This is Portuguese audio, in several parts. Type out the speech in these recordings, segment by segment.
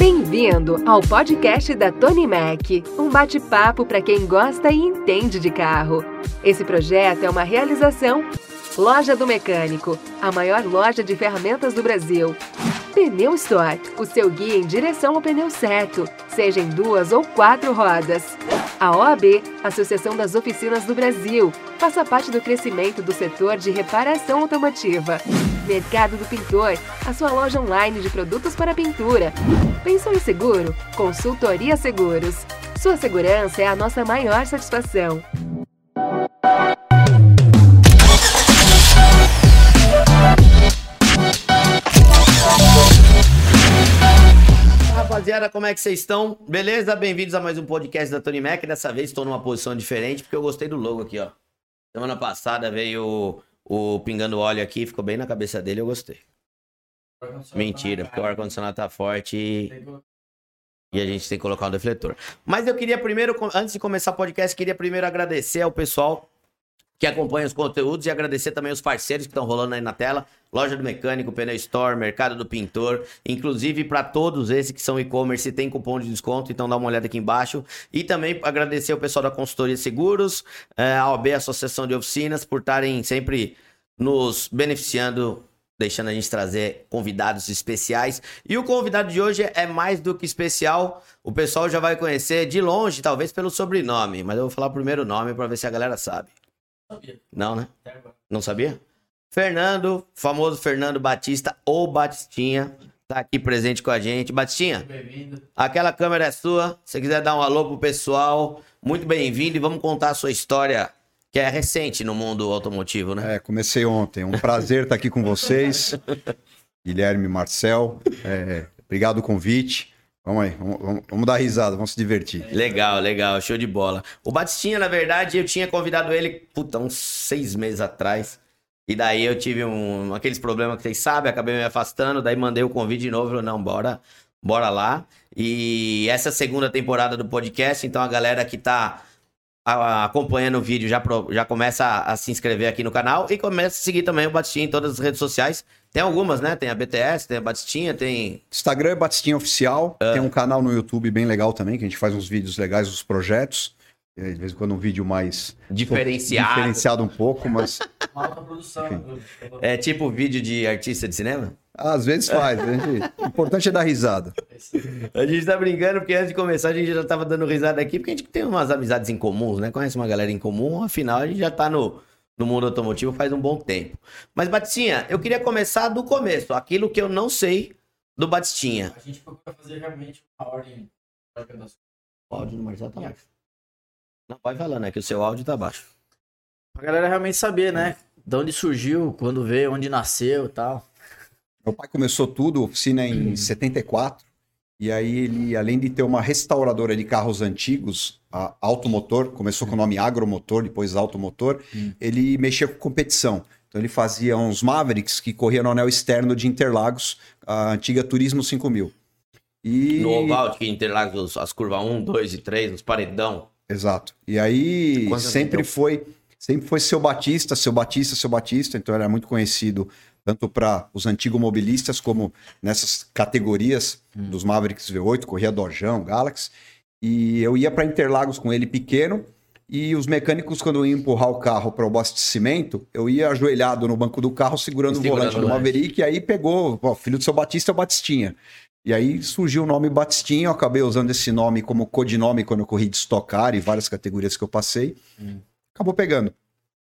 Bem-vindo ao podcast da Tony Mac, um bate-papo para quem gosta e entende de carro. Esse projeto é uma realização Loja do Mecânico, a maior loja de ferramentas do Brasil. Pneu Store, o seu guia em direção ao pneu certo, seja em duas ou quatro rodas. A OAB, Associação das Oficinas do Brasil, faça parte do crescimento do setor de reparação automotiva. Mercado do Pintor, a sua loja online de produtos para pintura. Pensou em seguro? Consultoria Seguros. Sua segurança é a nossa maior satisfação. Rapaziada, como é que vocês estão? Beleza? Bem-vindos a mais um podcast da Tony Mac. Dessa vez estou numa posição diferente porque eu gostei do logo aqui, ó. Semana passada veio o, o pingando óleo aqui, ficou bem na cabeça dele, eu gostei. Mentira, porque o ar-condicionado tá forte e, e a gente tem que colocar um defletor. Mas eu queria primeiro, antes de começar o podcast, queria primeiro agradecer ao pessoal que acompanha os conteúdos e agradecer também os parceiros que estão rolando aí na tela. Loja do Mecânico, Pneu Store, Mercado do Pintor, inclusive para todos esses que são e-commerce tem cupom de desconto, então dá uma olhada aqui embaixo. E também agradecer o pessoal da Consultoria Seguros, eh, a OB Associação de Oficinas, por estarem sempre nos beneficiando, deixando a gente trazer convidados especiais. E o convidado de hoje é mais do que especial, o pessoal já vai conhecer de longe, talvez pelo sobrenome, mas eu vou falar o primeiro nome para ver se a galera sabe. Sabia. Não, né? Não sabia? Fernando, famoso Fernando Batista ou Batistinha, tá aqui presente com a gente. Batistinha, Bem-vindo. aquela câmera é sua. Se quiser dar um alô pro pessoal, muito bem-vindo e vamos contar a sua história, que é recente no mundo automotivo, né? É, comecei ontem. Um prazer estar aqui com vocês. Guilherme Marcel. é, obrigado o convite. Vamos aí, vamos, vamos- dar risada, vamos se divertir. Legal, legal, show de bola. O Batistinha, na verdade, eu tinha convidado ele, puta, uns seis meses atrás. E daí eu tive um, aqueles problemas que vocês sabem, acabei me afastando, daí mandei o convite de novo, falei, não, bora, bora lá. E essa segunda temporada do podcast, então a galera que tá a- acompanhando o vídeo já, já começa a, a se inscrever aqui no canal e começa a seguir também o Batistinha em todas as redes sociais. Tem algumas, né? Tem a BTS, tem a Batistinha, tem Instagram é Batistinha Oficial. É. Tem um canal no YouTube bem legal também, que a gente faz uns vídeos legais dos projetos. É, De vez em quando um vídeo mais diferenciado. diferenciado um pouco, mas Uma alta produção. do- É tipo vídeo de artista de cinema? às vezes faz. né, gente? O importante é dar risada. A gente tá brincando porque antes de começar a gente já tava dando risada aqui, porque a gente tem umas amizades em comuns, né? Conhece uma galera em comum, afinal a gente já tá no, no mundo automotivo faz um bom tempo. Mas, Batistinha, eu queria começar do começo, aquilo que eu não sei do Batistinha. A gente procura fazer realmente uma ordem lógica das O áudio do Marcelo tá baixo. Não, vai falando, é que o seu áudio tá baixo. Pra galera realmente saber, né? De onde surgiu, quando veio, onde nasceu e tal. Meu pai começou tudo, oficina em 74. E aí ele, além de ter uma restauradora de carros antigos, a Automotor, começou com o nome Agromotor, depois Automotor, ele mexia com competição. Então ele fazia uns Mavericks que corriam no anel externo de Interlagos, a antiga Turismo 5000. E... No oval, que Interlagos, as curvas 1, 2 e 3, os paredão. Exato. E aí sempre tem? foi, sempre foi seu Batista, seu Batista, seu Batista, então ele era muito conhecido tanto para os antigos mobilistas como nessas categorias dos Mavericks V8, corria Dojão, Galaxy. E eu ia para Interlagos com ele pequeno e os mecânicos quando iam empurrar o carro para o abastecimento, eu ia ajoelhado no banco do carro segurando o volante do. Maverick e aí pegou, ó, filho do seu Batista é o Batistinha. E aí surgiu o nome Batistinha, eu acabei usando esse nome como codinome quando eu corri de Stock Car e várias categorias que eu passei. Acabou pegando.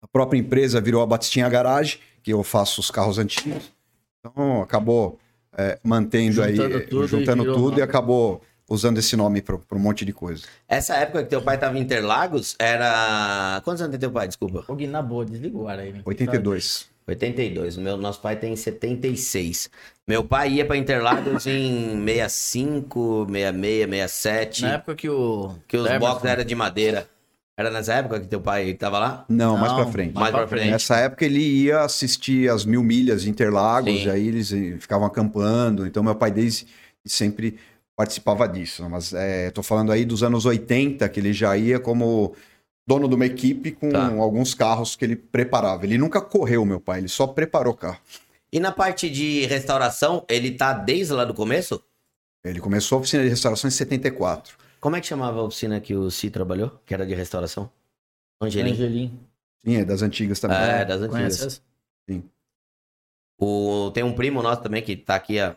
A própria empresa virou a Batistinha Garage, que eu faço os carros antigos. Então acabou é, mantendo aí, Juntando é, tudo e juntando virou tudo e acabou usando esse nome para um monte de coisa. Essa época que teu pai tava em Interlagos, era... Quantos anos tem teu pai, desculpa? Ô, Gui, na boa, desliga o ar aí. né? 82. 82. O meu, nosso pai tem 76. Meu pai ia pra Interlagos em 65, 66, 67. Na época que o. Que os boxes eram de madeira. Era nessa época que teu pai tava lá? Não, mais Não, para frente. Mais pra frente. Nessa época ele ia assistir as mil milhas de Interlagos, Sim. aí eles eh, ficavam acampando. Então meu pai desde sempre participava disso. Mas é, tô falando aí dos anos 80, que ele já ia como dono de uma equipe com Tá. alguns carros que ele preparava. Ele nunca correu, meu pai, ele só preparou carro. E na parte de restauração, ele tá desde lá do começo? Ele começou a oficina de restauração em 74. Como é que chamava a oficina que o Si trabalhou? Que era de restauração? Angelim. Angelim. Sim, é das antigas também. É, das antigas. essa? O, tem um primo nosso também que tá aqui há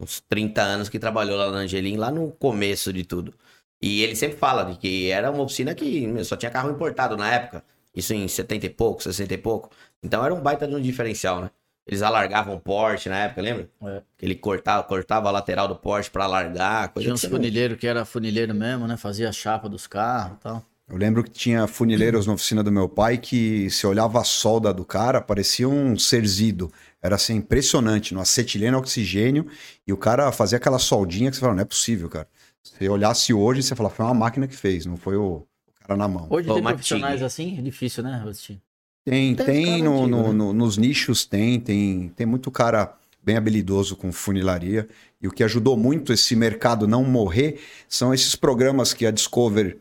uns 30 anos que trabalhou lá na Angelim, lá no começo de tudo. E ele sempre fala de que era uma oficina que meu, só tinha carro importado na época. Isso em 70 e pouco, 60 e pouco. Então era um baita de um diferencial, né? Eles alargavam o Porsche na época, lembra? É. Que ele cortava, cortava a lateral do Porsche pra alargar, coisa Tinha que uns funileiros que era funileiro mesmo, né? Fazia a chapa dos carros e tal. Eu lembro que tinha funileiros na oficina do meu pai que se olhava a solda do cara, parecia um serzido. Era assim, impressionante, no acetileno oxigênio, e o cara fazia aquela soldinha que você falava, não é possível, cara. Se você olhasse hoje, você falava, foi uma máquina que fez, não foi o, o cara na mão. Hoje Ô, tem profissionais assim, é difícil, né, Agostinho? Tem, Tem tem, no- antigo, no- né? no- nos nichos tem, tem, tem muito cara bem habilidoso com funilaria. E o que ajudou muito esse mercado não morrer são esses programas que a Discover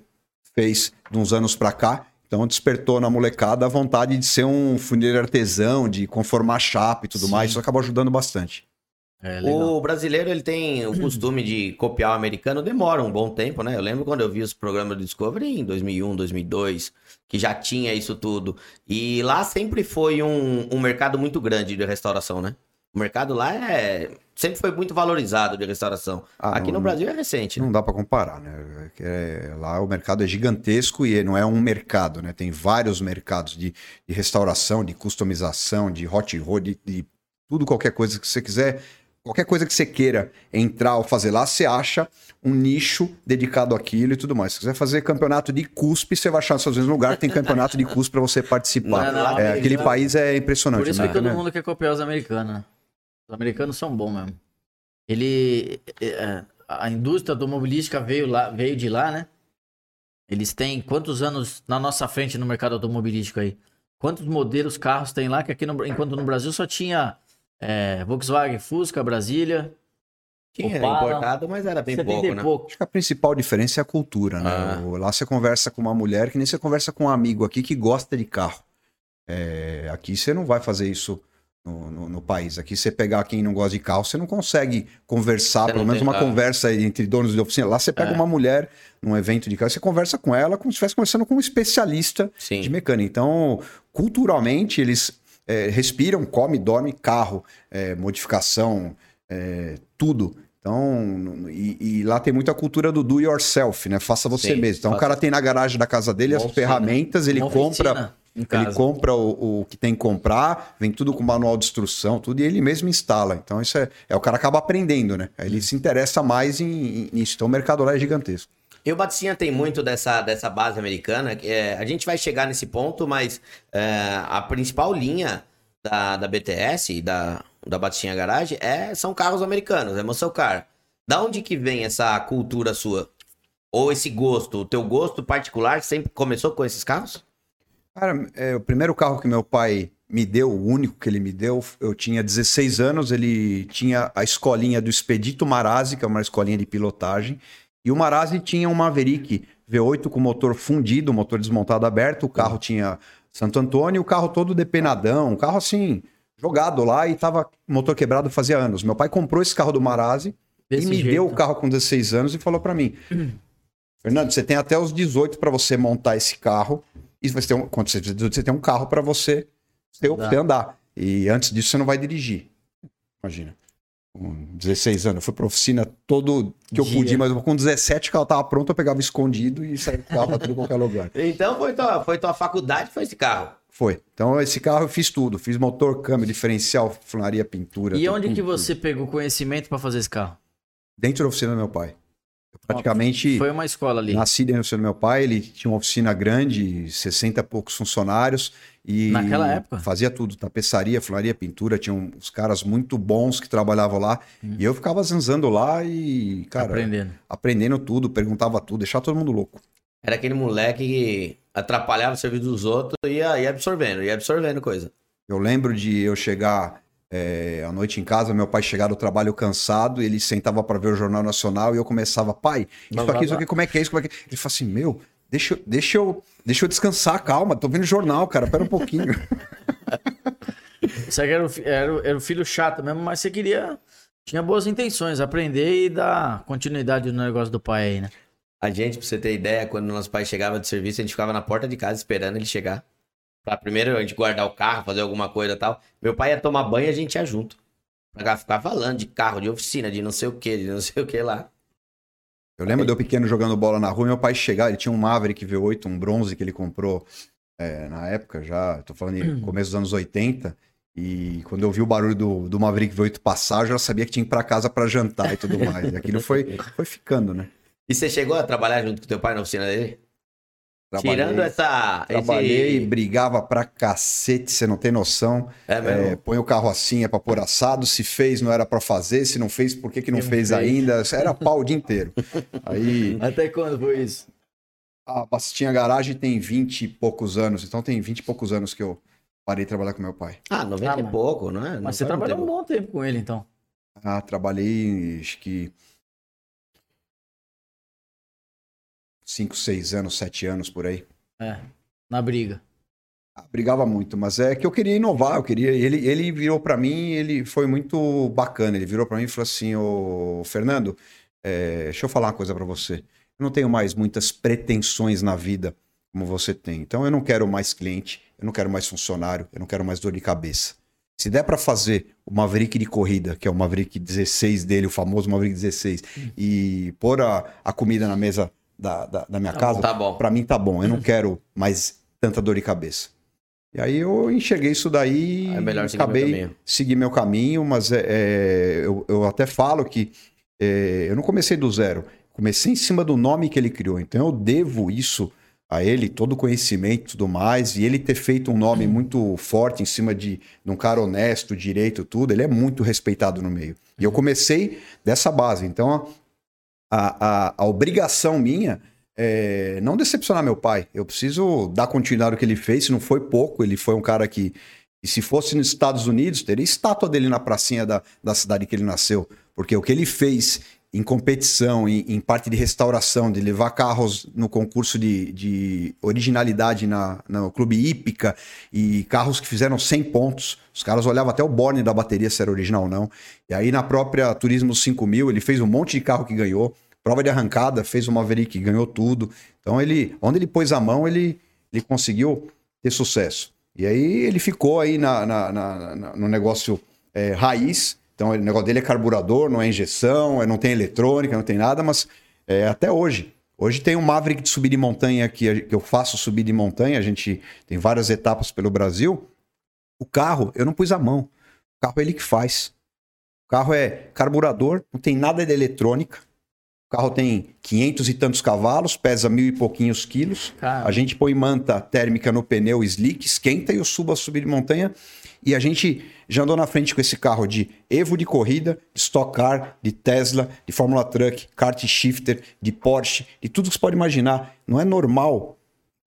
fez de uns anos pra cá. Então despertou na molecada a vontade de ser um funileiro artesão, de conformar chapa e tudo Sim. mais. Isso acabou ajudando bastante. É. O brasileiro ele tem o costume de copiar o americano, demora um bom tempo, né? Eu lembro quando eu vi os programas do Discovery em 2001, 2002, que já tinha isso tudo. E lá sempre foi um, um mercado muito grande de restauração, né? O mercado lá é sempre foi muito valorizado de restauração. Ah, Aqui não- no Brasil é recente, né? Não dá pra comparar, né? É, lá o mercado é gigantesco e não é um mercado, né? Tem vários mercados de, de restauração, de customização, de hot rod, de, de tudo, qualquer coisa que você quiser, qualquer coisa que você queira entrar ou fazer lá, você acha um nicho dedicado àquilo e tudo mais. Se quiser fazer campeonato de cuspe, você vai achar nos Estados Unidos um lugar que tem campeonato de cuspe para você participar. Não, não, É, aquele país é impressionante. Por isso né? que todo mundo quer copiar os americanos, né? Os americanos são bons mesmo. Ele. é, A indústria automobilística veio, lá, veio de lá, né? Eles têm quantos anos na nossa frente no mercado automobilístico aí? Quantos modelos carros tem lá? Que aqui no, enquanto no Brasil só tinha é, Volkswagen, Fusca, Brasília. Tinha Opala, importado, mas era bem 70 pouco, né? pouco. Acho que a principal diferença é a cultura, né? Ah. Lá você conversa com uma mulher que nem você conversa com um amigo aqui que gosta de carro. É, aqui você não vai fazer isso no, no- no país. Aqui você pegar quem não gosta de carro, você não consegue conversar, Você pelo menos tem- uma ah. conversa entre donos de oficina. Lá você pega É. uma mulher num evento de carro, você conversa com ela como se estivesse conversando com um especialista Sim. de mecânica. Então, culturalmente, eles é, respiram, comem, dormem, carro, é, modificação, é, tudo. Então, e, e lá tem muita cultura do do yourself, né? Faça você Sim, mesmo. Então, o faça- cara tem na garagem da casa dele as oficina. ferramentas, ele Uma compra, ele compra o, o que tem que comprar, vem tudo com manual de instrução, tudo, e ele mesmo instala. Então, isso é, é o cara acaba aprendendo, né? Ele se interessa mais em, em- nisso. Então, o mercado lá é gigantesco. E o Baticinha tem muito dessa, dessa base americana. é, a gente vai chegar nesse ponto, mas é, a principal linha da, da BTS da, da Baticinha Garage é, são carros americanos, é muscle car. Da onde que vem essa cultura sua? Ou esse gosto? O teu gosto particular sempre começou com esses carros? Cara, é, o primeiro carro que meu pai me deu, o único que ele me deu, eu tinha 16 anos, ele tinha a escolinha do Expedito Marazzi, que é uma escolinha de pilotagem, e o Marazzi tinha um Maverick V8 com motor fundido, motor desmontado aberto, o carro tinha Santo Antônio, o carro todo depenadão, um carro assim, jogado lá e tava motor quebrado fazia anos. Meu pai comprou esse carro do Marazzi Desse e me jeito. deu o carro com 16 anos e falou pra mim: Fernando, você tem até os 18 para você montar esse carro. E você tem um, quando você, tem 18, você tem um carro para você, você, Andar. você andar. E antes disso você não vai dirigir. Imagina. Com 16 anos, eu fui pra oficina todo que eu Dia. podia, mas com 17 que ela tava pronta, eu pegava escondido e saía com o carro pra tudo qualquer lugar. Então foi tua, foi tua faculdade, foi esse carro. Foi. Então, esse carro eu fiz tudo. Fiz motor, câmbio, diferencial, funilaria, pintura. E tudo, onde que tudo, você pegou conhecimento pra fazer esse carro? Dentro da oficina do meu pai. Praticamente. Foi uma escola ali. Nasci dentro do meu pai, ele tinha uma oficina grande, 60 e poucos funcionários. E Naquela época? Fazia tudo, tapeçaria, funilaria, pintura, tinha uns caras muito bons que trabalhavam lá. E eu ficava zanzando lá e, cara, Aprendendo. aprendendo tudo, perguntava tudo, deixava todo mundo louco. Era aquele moleque que atrapalhava o serviço dos outros e ia, ia absorvendo, ia absorvendo coisa. Eu lembro de eu chegar é, à noite em casa, meu pai chegar do trabalho cansado, ele sentava para ver o Jornal Nacional e eu começava, pai, isso aqui, isso aqui, como é que é isso, como é que é? Ele falou assim, meu, deixa, eu- deixa, eu, deixa eu descansar, calma, tô vendo jornal, cara, pera um pouquinho. Você era o, fi- era, o- era o filho chato mesmo, mas você queria tinha boas intenções, aprender e dar continuidade no negócio do pai aí, né? A gente, pra você ter ideia, quando nosso pai chegava de serviço, a gente ficava na porta de casa esperando ele chegar. Pra primeiro a gente guardar o carro, fazer alguma coisa e tal. Meu pai ia tomar banho e a gente ia junto. Pra ficar falando de carro, de oficina, de não sei o que, de não sei o que lá. Eu lembro de eu pequeno jogando bola na rua meu pai chegar, ele tinha um Maverick V8, um bronze que ele comprou é, na época já, tô falando em começo dos anos 80. E quando eu vi o barulho do, do Maverick V8 passar, eu já sabia que tinha que ir pra casa pra jantar e tudo mais. E aquilo foi, foi ficando, né? E você chegou a trabalhar junto com teu pai na oficina dele? Tirando essa. Trabalhei, esse- brigava pra cacete, você não tem noção. É mesmo? É, põe o carro assim, é pra pôr assado. Se fez, não era pra fazer. Se não fez, por que, que não Não fez, fez. ainda? Era pau o dia inteiro. Aí Até quando foi isso? a Bastinha Garagem tem 20 e poucos anos. Então tem 20 e poucos anos que eu parei de trabalhar com meu pai. Ah, 90 Ah, e pouco, não é? Não Mas você faz muito trabalhou um bom tempo com ele, então. Ah, trabalhei, acho que 5, 6 anos, 7 anos por aí. É, na briga. Ah, brigava muito, mas é que eu queria inovar, eu queria. Ele, ele virou pra mim, ele foi muito bacana. Ele virou pra mim e falou assim: Ô Fernando, é, deixa eu falar uma coisa pra você. Eu não tenho mais muitas pretensões na vida como você tem. Então eu não quero mais cliente, eu não quero mais funcionário, eu não quero mais dor de cabeça. Se der pra fazer o Maverick de corrida, que é o Maverick 16 dele, o famoso Maverick 16, e pôr a, a comida na mesa da, da, da minha casa, Tá bom. Pra mim tá bom, eu não quero mais tanta dor de cabeça. E aí eu enxerguei isso daí É melhor e seguir meu acabei seguir meu caminho, mas é, é, eu, eu até falo que é, eu não comecei do zero, comecei em cima do nome que ele criou, então eu devo isso a ele, todo o conhecimento e tudo mais, e ele ter feito um nome muito forte em cima de, de um cara honesto, direito, tudo, ele é muito respeitado no meio. E eu comecei dessa base, então a, a, a obrigação minha é não decepcionar meu pai. Eu preciso dar continuidade ao que ele fez. Se não foi pouco, ele foi um cara que, e se fosse nos Estados Unidos, teria estátua dele na pracinha da, da cidade que ele nasceu. Porque o que ele fez em competição, em, em parte de restauração, de levar carros no concurso de, de originalidade na, no Clube Hípica e carros que fizeram 100 pontos. Os caras olhavam até o borne da bateria se era original ou não. E aí na própria Turismo 5000 ele fez um monte de carro que ganhou. Prova de arrancada, fez o Maverick, ganhou tudo. Então ele, onde ele pôs a mão, ele, ele conseguiu ter sucesso. E aí ele ficou aí na, na- na- no negócio é, raiz. Então o negócio dele é carburador, não é injeção, é- não tem eletrônica, não tem nada, mas é, até hoje. Hoje tem um Maverick de subir de montanha que, que eu faço subir de montanha. A gente tem várias etapas pelo Brasil. O carro, eu não pus a mão. O carro é ele que faz. O carro é carburador, não tem nada de eletrônica. O carro tem 500 e tantos cavalos, pesa mil e pouquinhos quilos. Cara, A gente põe manta térmica no pneu slick, esquenta e eu subo a subir de montanha. E a gente já andou na frente com esse carro de Evo de corrida, de Stock Car, de Tesla, de Fórmula Truck, kart shifter, de Porsche, de tudo que você pode imaginar. Não é normal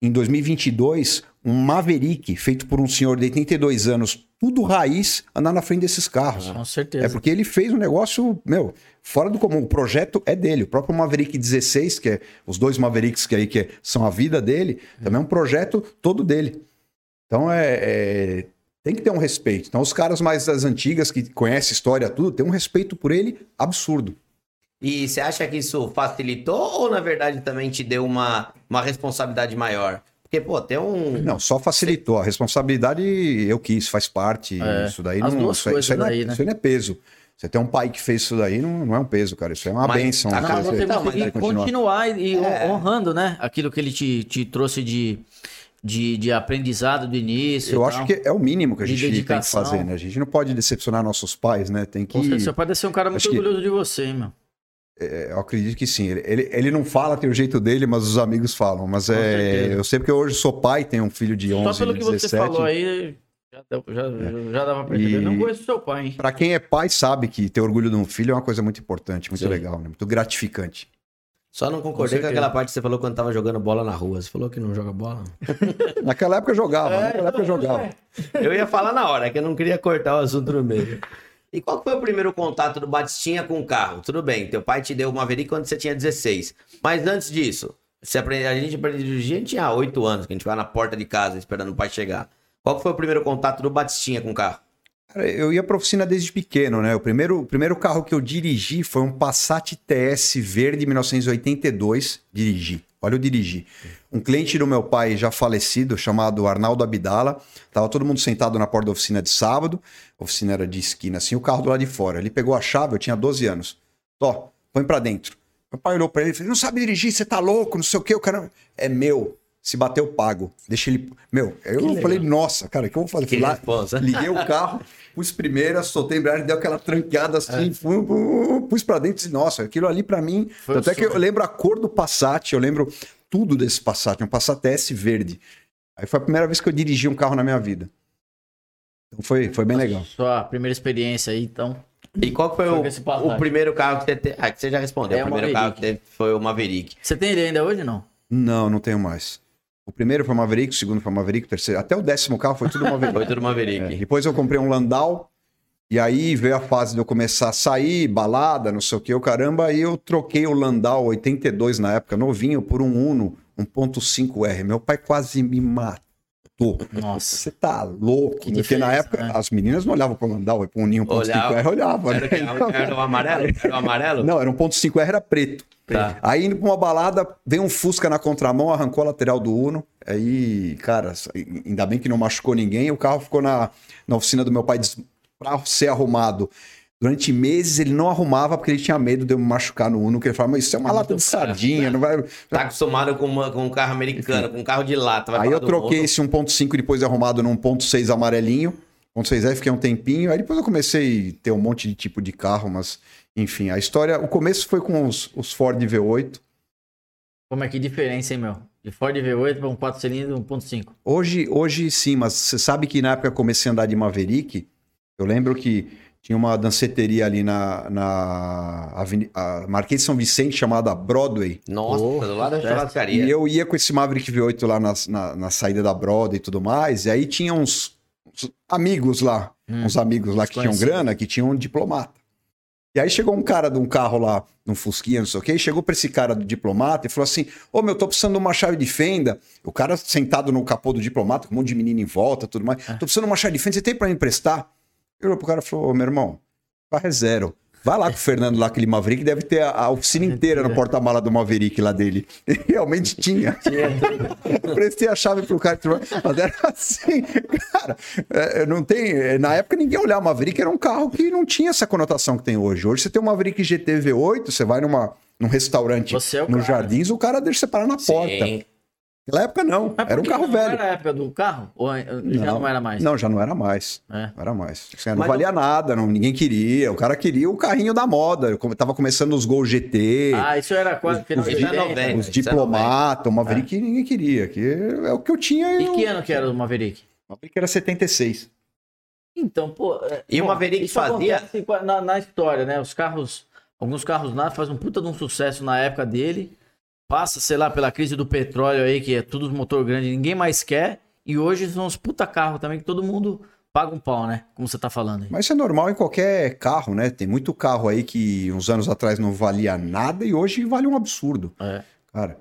em 2022 um Maverick feito por um senhor de 82 anos, tudo raiz, andar na frente desses carros. com certeza. É porque ele fez um negócio, meu, fora do comum. O projeto é dele. O próprio Maverick 16, que é os dois Mavericks que aí que são a vida dele, também é um projeto todo dele. Então é, é- tem que ter um respeito. Então os caras mais das antigas que conhecem a história tudo, tem um respeito por ele absurdo. E você acha que isso facilitou ou na verdade também te deu uma, uma responsabilidade maior? Porque, pô, tem um. Não, só facilitou. A responsabilidade eu quis, faz parte. É, Isso daí as não, duas isso, aí- coisas isso é, né? isso aí não é peso. Você tem um pai que fez isso daí, não, não é um peso, cara. Isso é uma Mas benção. tá Não, você- mas vai continuar. continuar e e É. honrando, né? Aquilo que ele te, te trouxe de, de, de aprendizado do início. Eu acho tal. que é o mínimo que a De gente tem que fazer, né? A gente não pode decepcionar nossos pais, né? Tem que. Certeza, Seu pai deve ser um cara muito acho que- orgulhoso de você, hein, meu. É, Eu acredito que sim. Ele, ele, não fala, tem o jeito dele, mas os amigos falam. Mas Com é, certeza. eu sei porque hoje sou pai, tenho um filho de 11, Só pelo que 17. você falou aí, já, já, já, já dava pra entender. E- Não conheço seu pai, hein? Pra quem é pai, sabe que ter orgulho de um filho é uma coisa muito importante, muito Sim. legal, né? muito gratificante. Só não concordei com, certeza. aquela parte que você falou quando tava jogando bola na rua. Você falou que não joga bola? Naquela época eu jogava, É, naquela época eu jogava. Eu ia falar na hora, que eu não queria cortar o assunto no meio. E qual foi o primeiro contato do Batistinha com o carro? Tudo bem, teu pai te deu uma Maverick quando você tinha 16. Mas antes disso, você aprende, a gente aprendeu a dirigir, tinha 8 anos, que a gente ficava na porta de casa esperando o pai chegar. Qual foi o primeiro contato do Batistinha com o carro? Cara, eu ia pra oficina desde pequeno, né? O primeiro, o primeiro carro que eu dirigi foi um Passat TS verde 1982. Dirigi. Olha, eu dirigi. Um cliente do meu pai já falecido, chamado Arnaldo Abdala. Tava todo mundo sentado na porta da oficina de sábado. A oficina era de esquina, assim, o carro do lado de fora. Ele pegou a chave, eu tinha 12 anos. Ó, põe pra dentro. Meu pai olhou pra ele e falou: não sabe dirigir, você tá louco, não sei o quê. O cara. É meu. Se bater, eu pago. Deixa ele. Meu, eu falei, nossa, cara, o que eu vou fazer? Fui Que lá, liguei o carro, pus primeira, soltei a embreagem, deu aquela trancada assim, fu- fu- pus pra dentro e disse, nossa, aquilo ali pra mim. Foi Tanto é o que eu lembro a cor do Passat, eu lembro tudo desse Passat, um Passat S verde. Aí foi a primeira vez que eu dirigi um carro na minha vida. Então foi, foi bem legal. Sua primeira experiência aí, então. E qual que foi, Foi o, o primeiro carro que você teve? Ah, que você já respondeu. É o o primeiro Maverick. carro que teve foi o Maverick. Você tem ele ainda hoje não? Não, não tenho mais. O primeiro foi Maverick, o segundo foi Maverick, o terceiro. Até o décimo carro foi tudo Maverick. Foi tudo Maverick. É, depois eu comprei um Landau. E aí veio a fase de eu começar a sair, balada, não sei o que, o caramba. Aí eu troquei o Landau 82 na época, novinho, por um Uno 1.5R. Meu pai quase me matou. Nossa. Você tá louco? Que Porque na época né? as meninas não olhavam pro Landau, pro Uninho 1.5R, olhavam. Era, né? o que? era o amarelo? Era o amarelo? Não, era 1.5R, era preto. Tá. Aí indo pra uma balada, veio um Fusca na contramão, arrancou a lateral do Uno. Aí, cara, ainda bem que não machucou ninguém. O carro ficou na, na oficina do meu pai pra ser arrumado. Durante meses ele não arrumava porque ele tinha medo de eu me machucar no Uno. Que ele falava, mas isso é uma lata de sardinha, não vai. Tá acostumado com, uma- com um carro americano, com um carro de lata. Aí eu troquei esse 1.5 depois de arrumado num 1.6 amarelinho. 1.6R, fiquei um tempinho. Aí depois eu comecei a ter um monte de tipo de carro, mas enfim, a história. O começo foi com os, os Ford V8. Como é que diferença, hein, meu? De Ford V8 para um 4 cilindros 1.5. Hoje, hoje sim, mas você sabe que na época eu comecei a andar de Maverick, eu lembro que tinha uma danceteria ali na, na Aveni- a Marquês de São Vicente chamada Broadway. Nossa, Oh, do lado da churrascaria. E eu ia com esse Maverick V8 lá na, na, na saída da Broadway e tudo mais, e aí tinha uns, uns amigos lá, Hum, uns amigos lá que tinham desconhecido. grana, que tinham um diplomata. E aí chegou um cara de um carro lá, num Fusquinha, não sei o quê, chegou pra esse cara do diplomata e falou assim: Ô meu, tô precisando de uma chave de fenda. O cara sentado no capô do diplomata, com um monte de menino em volta, tudo mais. Tô precisando de uma chave de fenda, você tem pra me emprestar? Ele olhou pro cara e falou: Ô meu irmão, carro é zero. Vai lá com o Fernando lá, aquele Maverick, deve ter a, a oficina inteira no porta-mala do Maverick lá dele. E realmente tinha. Prestei a chave pro cara, mas era assim, cara. é, não tem. Na época ninguém olhava o Maverick, era um carro que não tinha essa conotação que tem hoje. Hoje você tem um Maverick GT V8, você vai numa, num restaurante é nos jardins, o cara deixa você parar na porta. Naquela época não, Mas era um carro não velho. era a época do carro? Ou eh, já não, era mais? Não, já não era mais. É. Não era mais. Assim, não Mas valia nada, não, ninguém queria. O cara queria o carrinho da moda. Eu tava começando os Gol GT. Ah, isso era quase final os- 80. 90. Os é diplomata, o Maverick ninguém queria. Que é o que eu tinha. E eu- que ano que era o Maverick? O Maverick era 76. Então, pô. é, E o bom, Maverick isso fazia- Na, na história, né? Os carros. Alguns carros lá fazem um puta de um sucesso na época dele. Passa, sei lá, pela crise do petróleo aí, que é tudo motor grande, ninguém mais quer. E hoje são uns puta carros também, que todo mundo paga um pau, né? Como você tá falando aí. Mas isso é normal em qualquer carro, né? Tem muito carro aí que uns anos atrás não valia nada e hoje vale um absurdo. É. Cara,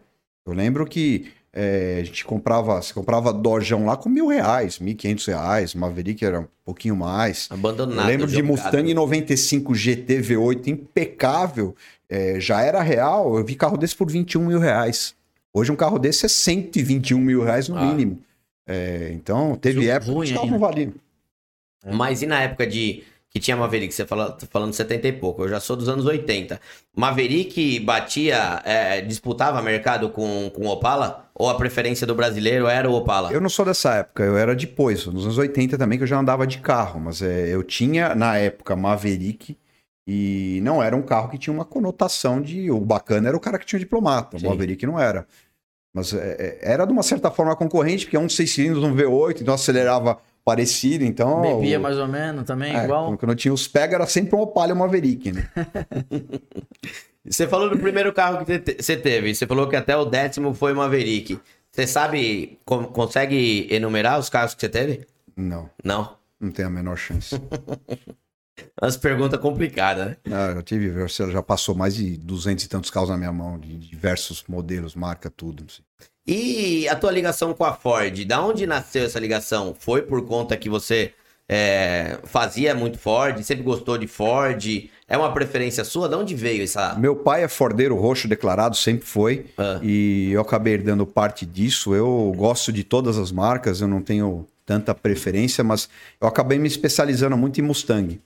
eu lembro que é, a gente comprava, você comprava Dojão lá com mil reais, mil e quinhentos reais, Maverick era um pouquinho mais. Abandonado. Eu lembro de jogado. Mustang 95 GT V8 impecável, é, já era real, eu vi carro desse por 21 mil reais. Hoje um carro desse é 121 mil reais no Ah. mínimo. É, então, teve Jogo época que os carros não valiam. Mas e na época de que tinha Maverick, você fala, tá falando 70 e pouco, eu já sou dos anos 80. Maverick batia, é, disputava mercado com, com Opala? Ou a preferência do brasileiro era o Opala? Eu não sou dessa época, eu era depois, nos anos 80 também, que eu já andava de carro, mas é, eu tinha, na época, Maverick, e não era um carro que tinha uma conotação de. O bacana era o cara que tinha diplomata, Sim. o Maverick não era. Mas é, é, era de uma certa forma concorrente, porque é um 6 cilindros, um V8, então acelerava parecido, então. Bebia o- mais ou menos também, é, igual. Quando eu tinha os Pega, era sempre um Opala e um Maverick, né? Você falou do primeiro carro que você te- você teve, você falou que até o décimo foi Maverick. Você sabe, con- consegue enumerar os carros que você teve? Não, Não. não tem a menor chance. As perguntas complicadas, né? Ah, eu tive, você já passou mais de 200 e tantos carros na minha mão, de diversos modelos, marca, tudo. Não sei. E a tua ligação com a Ford, da onde nasceu essa ligação? Foi por conta que você é, fazia muito Ford, sempre gostou de Ford. É uma preferência sua? De onde veio essa. Meu pai é fordeiro roxo declarado, sempre foi. Ah. E eu acabei dando parte disso. Eu gosto de todas as marcas, eu não tenho tanta preferência, mas eu acabei me especializando muito em Mustang.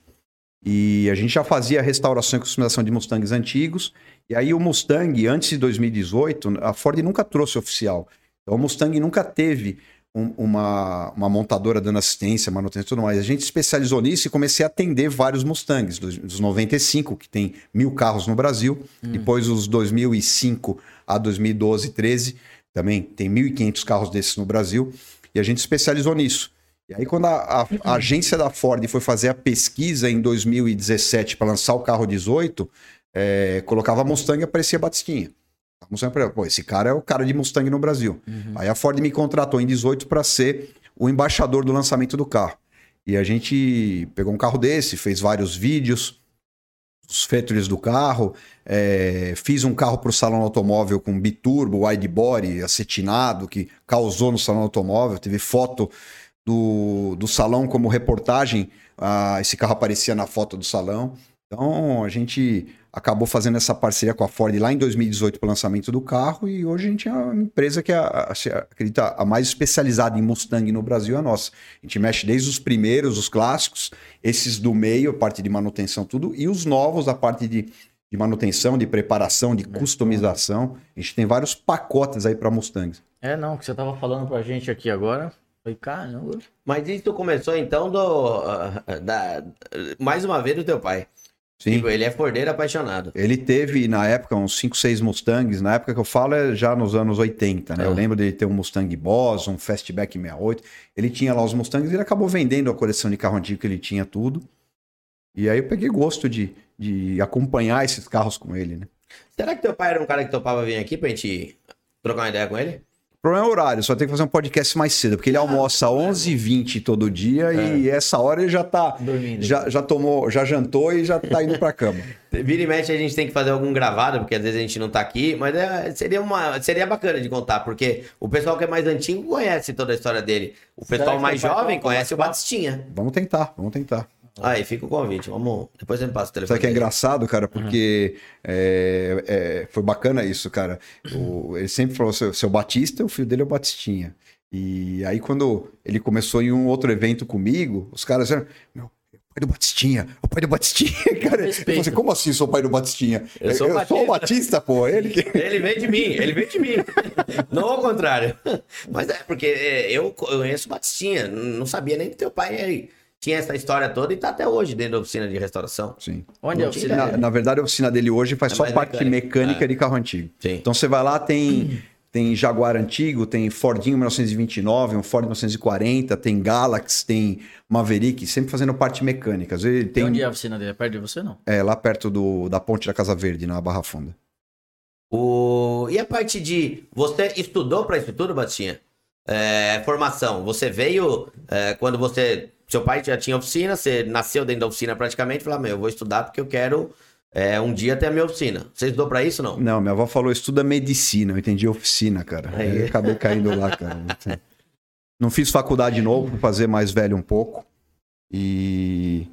E a gente já fazia restauração e customização de Mustangs antigos. E aí o Mustang, antes de 2018, a Ford nunca trouxe oficial. Então o Mustang nunca teve um- uma, uma montadora dando assistência, manutenção e tudo mais. A gente especializou nisso e comecei a atender vários Mustangs, dos, dos 95, que tem mil carros no Brasil. Depois os 2005 a 2012, 13, também tem 1.500 carros desses no Brasil. E a gente especializou nisso. E aí, quando a, a- a agência da Ford foi fazer a pesquisa em 2017 para lançar o carro 18, é, colocava Mustang e aparecia Batistinha. A Mustang, pô, esse cara é o cara de Mustang no Brasil. Aí a Ford me contratou em 18 para ser o embaixador do lançamento do carro. E a gente pegou um carro desse, fez vários vídeos, os features do carro, é, fiz um carro para o salão automóvel com biturbo, wide body, acetinado, que causou no salão automóvel. Teve foto do, do salão como reportagem. ah, esse carro aparecia na foto do salão. Então a gente acabou fazendo essa parceria com a Ford lá em 2018 para o lançamento do carro e hoje a gente é uma empresa que é, a- acredita a mais especializada em Mustang no Brasil é a nossa. A gente mexe desde os primeiros, os clássicos, esses do meio, a parte de manutenção, tudo, e os novos, a parte de, de manutenção, de preparação, de customização. A gente tem vários pacotes aí para Mustangs. É, não, que você tava falando pra gente aqui agora. Falei, caramba. Mas isso começou então do. ah, da, mais uma vez do teu pai. Sim. Tipo, ele é fordeiro apaixonado. Ele teve, na época, uns 5, 6 Mustangs. Na época que eu falo é já nos anos 80, né? Ah. Eu lembro dele ter um Mustang Boss, um Fastback 68. Ele tinha lá os Mustangs e ele acabou vendendo a coleção de carro antigo que ele tinha tudo. E aí eu peguei gosto de, de acompanhar esses carros com ele, né? Será que teu pai era um cara que topava vir aqui pra gente trocar uma ideia com ele? O problema é o horário, só tem que fazer um podcast mais cedo, porque ele almoça 11h20 todo dia e essa hora ele já tá. Dormindo. Já, já tomou, já jantou e já tá indo pra cama. Vira e mexe a gente tem que fazer algum gravado, porque às vezes a gente não tá aqui, mas é- seria, uma, seria bacana de contar, porque o pessoal que é mais antigo conhece toda a história dele. O pessoal mais jovem conhece o? Batistinha. Vamos tentar, vamos tentar. Aí fica o convite, vamos. Depois você me passa o telefone. Sabe que é engraçado, cara? Porque é, é, foi bacana isso, cara. O- ele sempre falou: seu, seu Batista, o filho dele é o Batistinha. E aí, quando ele começou em um outro evento comigo, os caras disseram: Meu, é o pai do Batistinha, é o pai do Batistinha, cara. Eu falei como assim sou o pai do Batistinha? Eu sou o o Batista, pô. Ele que. Ele vem de mim, ele vem de mim. Não ao contrário. Mas é, porque é, eu conheço o Batistinha, não sabia nem que teu pai ele tinha essa história toda e tá até hoje dentro da oficina de restauração. Sim. Onde é a oficina? Na, na verdade, a oficina dele hoje faz É só parte mecânica. mecânica, É. de carro antigo. Sim. Então você vai lá, tem, tem Jaguar antigo, tem Fordinho 1929, um Ford 1940, tem Galaxy, tem Maverick, sempre fazendo parte mecânica. Às vezes tem Onde é a oficina dele? É perto de você, não? é, lá perto do, da ponte da Casa Verde, na Barra Funda. O... E a parte de. Você estudou para isso tudo, Batinha? É, formação. Você veio é, quando você. Seu pai já tinha oficina, você nasceu dentro da oficina praticamente, falou: meu, eu vou estudar porque eu quero é, um dia ter a minha oficina. Você estudou para isso não? Não, minha avó falou, estuda medicina, eu entendi oficina, cara. Aí. Acabei caindo lá, cara. Não fiz faculdade de novo, pra fazer mais velho um pouco. E.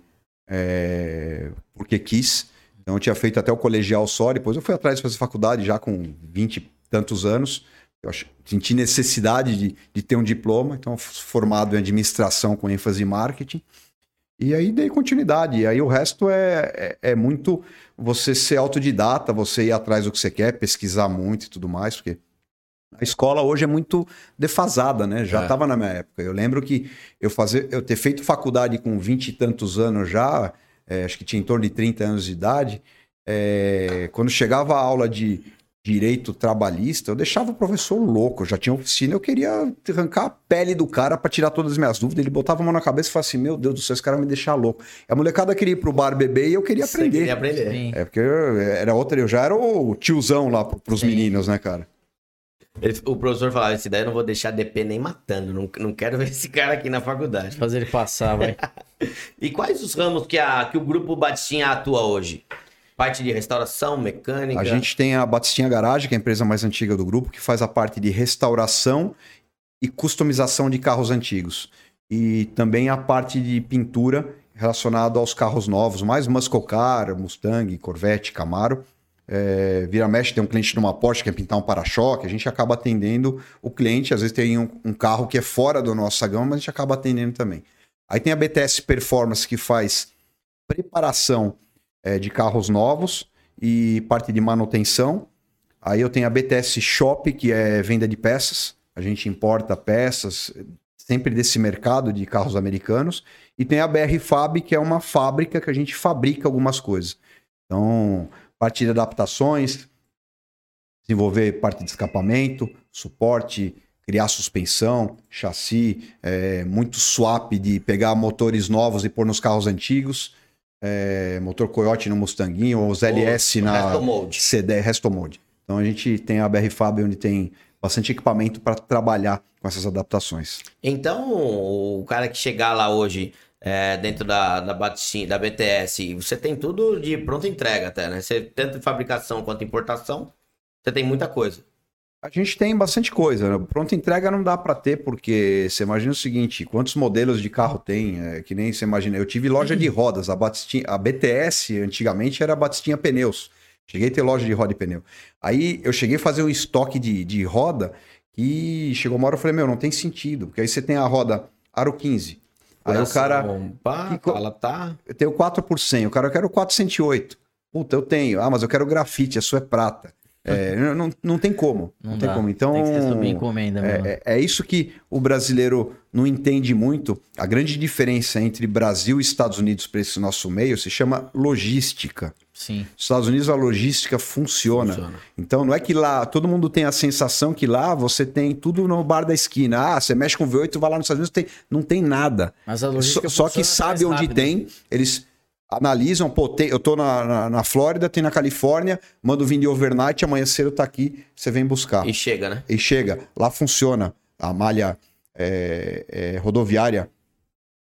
é, porque quis. Então eu tinha feito até o colegial só, depois eu fui atrás de fazer faculdade já com 20 e tantos anos. Eu senti necessidade de, de ter um diploma, então fui formado em administração com ênfase em marketing. E aí dei continuidade. E aí o resto é, é, é muito você ser autodidata, você ir atrás do que você quer, pesquisar muito e tudo mais, porque a escola hoje é muito defasada, né? Já É. estava na minha época. Eu lembro que eu fazer, eu ter feito faculdade com 20 e tantos anos já, é, acho que tinha em torno de 30 anos de idade, é, quando chegava a aula de direito trabalhista, eu deixava o professor louco. Eu já tinha oficina, eu queria arrancar a pele do cara para tirar todas as minhas dúvidas. Ele botava a mão na cabeça e falava assim: Meu Deus do céu, esse cara vai me deixar louco. A molecada queria ir pro bar beber e eu queria Você aprender. queria aprender. Sim. É porque eu era outra, eu já era o tiozão lá pro, pros Sim. meninos, né, cara? Ele- o professor falava: esse daí eu não vou deixar DP nem matando, não, não quero ver esse cara aqui na faculdade. Fazer ele passar, vai. E quais os ramos que, a, que o grupo Batistinha atua hoje? Parte de restauração, mecânica. A gente tem a Batistinha Garage, que é a empresa mais antiga do grupo, que faz a parte de restauração e customização de carros antigos. e também a parte de pintura relacionada aos carros novos, mais muscle car, Mustang, Corvette, Camaro. É, vira mexe, tem um cliente numa Porsche que quer pintar um para-choque, a gente acaba atendendo o cliente, às vezes tem um, um carro que é fora do nosso gama, mas a gente acaba atendendo também. Aí tem a BTS Performance que faz preparação é, de carros novos e parte de manutenção. Aí eu tenho a BTS Shop, que é venda de peças. A gente importa peças sempre desse mercado de carros americanos. E tem a BR Fab, que é uma fábrica que a gente fabrica algumas coisas. Então, parte de adaptações, desenvolver parte de escapamento, suporte, criar suspensão, chassi, é, muito swap de pegar motores novos e pôr nos carros antigos. É, motor Coyote no Mustanguinho, ou os LS O na Resto Mode. CD Resto Mode. Então a gente tem a BR Fab onde tem bastante equipamento para trabalhar com essas adaptações. Então, o cara que chegar lá hoje é, dentro da, da, Batistin- da BTS, você tem tudo de pronta entrega até, né? Você, tanto fabricação quanto importação, você tem muita coisa. A gente tem bastante coisa. né? Pronta entrega não dá para ter, porque você imagina o seguinte: quantos modelos de carro tem? É, que nem você imagina. Eu tive loja de rodas. A, Batistinha, a BTS antigamente era a Batistinha Pneus. Cheguei a ter loja de roda e pneu. Aí eu cheguei a fazer um estoque de, de roda e chegou uma hora eu falei: Meu, não tem sentido. Porque aí você tem a roda Aro 15. Aí o cara. Pá, que ela tá. Eu tenho 4 por 100. O cara, eu quero 408. Puta, eu tenho. Ah, mas eu quero grafite, a sua é prata. É, não, não, tem como. Não, Não tem como. Então. Tem que ser sob encomenda mesmo. É, é- é isso que o brasileiro não entende muito. A grande diferença entre Brasil e Estados Unidos para esse nosso meio se chama logística. Sim. Nos Estados Unidos a logística funciona. Funciona. Então não é que lá todo mundo tem a sensação que lá você tem tudo no bar da esquina. Ah, você mexe com V8, vai lá nos Estados Unidos, tem, não tem nada. Mas a Só, logística só que funciona sabe onde rápido. tem, eles analisam, pô, tem- eu tô na, na, na Flórida, tem na Califórnia, mando vir de overnight, amanhã cedo tá aqui, você vem buscar. E chega, né? E chega, lá funciona. A malha é, é, rodoviária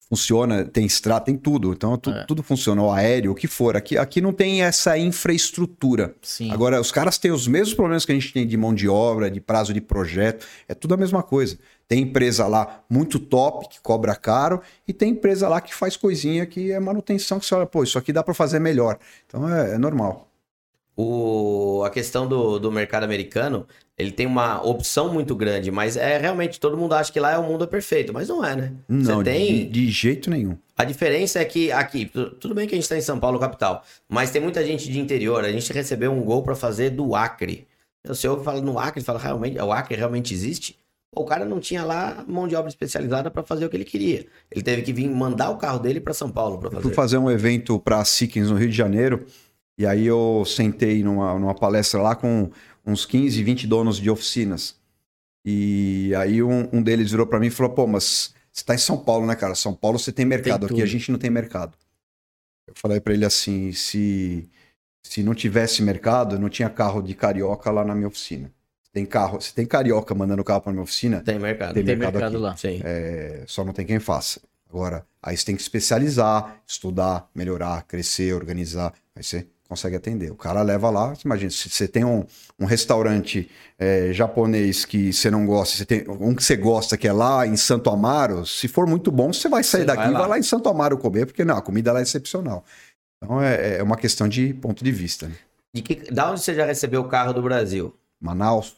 funciona, tem estrada, tem tudo. Então tu- É. tudo funciona, o aéreo, o que for. Aqui, aqui não tem essa infraestrutura. Sim. Agora, os caras têm os mesmos problemas que a gente tem de mão de obra, de prazo de projeto. É tudo a mesma coisa. Tem empresa lá muito top, que cobra caro, e tem empresa lá que faz coisinha que é manutenção, que você olha, pô, isso aqui dá para fazer melhor. Então é, é normal. O, a questão do, do mercado americano, ele tem uma opção muito grande, mas é realmente todo mundo acha que lá é o mundo perfeito, mas não é, né? Não, tem. de, de jeito nenhum. A diferença é que aqui, tu- tudo bem que a gente está em São Paulo, capital, mas tem muita gente de interior. A gente recebeu um gol para fazer do Acre. O senhor fala no Acre, fala realmente, o Acre realmente existe? O cara não tinha lá mão de obra especializada para fazer o que ele queria. Ele teve que vir mandar o carro dele para São Paulo para Eu fui fazer. fazer um evento para a no Rio de Janeiro, e aí eu sentei numa, numa palestra lá com uns 15, 20 donos de oficinas. E aí um, um deles virou para mim e falou: pô, mas você tá em São Paulo, né, cara? São Paulo você tem mercado, aqui tudo. a gente não tem mercado. Eu falei para ele assim: se, se não tivesse mercado, não tinha carro de carioca lá na minha oficina. Tem carro, se tem carioca mandando carro para minha oficina, Tem mercado. Tem Tem mercado mercado lá. Sim. é, só não tem quem faça. Agora, aí você tem que especializar, estudar, melhorar, crescer, organizar. Aí você consegue atender. O cara leva lá, você imagina, se você tem um, um restaurante é, japonês que você não gosta, você tem um que você gosta que é lá em Santo Amaro, se for muito bom, você vai sair Você daqui vai e vai lá em Santo Amaro comer, porque não, a comida lá é excepcional. Então é, é uma questão de ponto de vista. Né? De que, da onde você já recebeu o carro do Brasil? Manaus,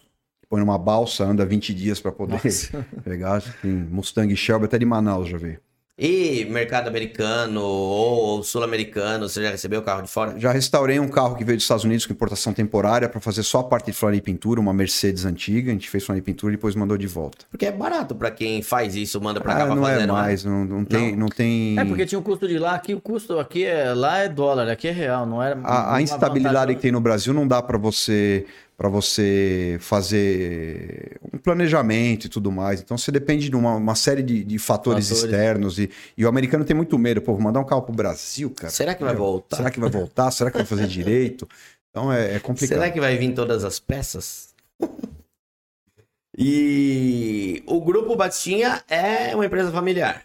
põe numa balsa, anda 20 dias para poder Nossa. pegar. Tem Mustang Shelby até de Manaus, já veio. E mercado americano ou sul-americano, você já recebeu o carro de fora? Já restaurei um carro que veio dos Estados Unidos com importação temporária para fazer só a parte de flora e pintura, uma Mercedes antiga. A gente fez flora e pintura e depois mandou de volta. Porque é barato pra quem faz isso, manda pra cá Ah, pra não fazer, é não mais, não, não tem, não tem. É porque tinha o custo de lá, aqui o custo aqui é lá é dólar, aqui é real, não era a, a instabilidade vantagem- que tem no Brasil não dá para você para você fazer um planejamento e tudo mais. Então você depende de uma, uma série de, de fatores, Fatores. externos e, e o americano tem muito medo. Pô, vou mandar um carro pro Brasil, cara. Será que vai Meu, voltar? Será que vai voltar? Será que vai fazer direito? Então é, é complicado. Será que vai vir todas as peças? e o Grupo Batistinha é uma empresa familiar.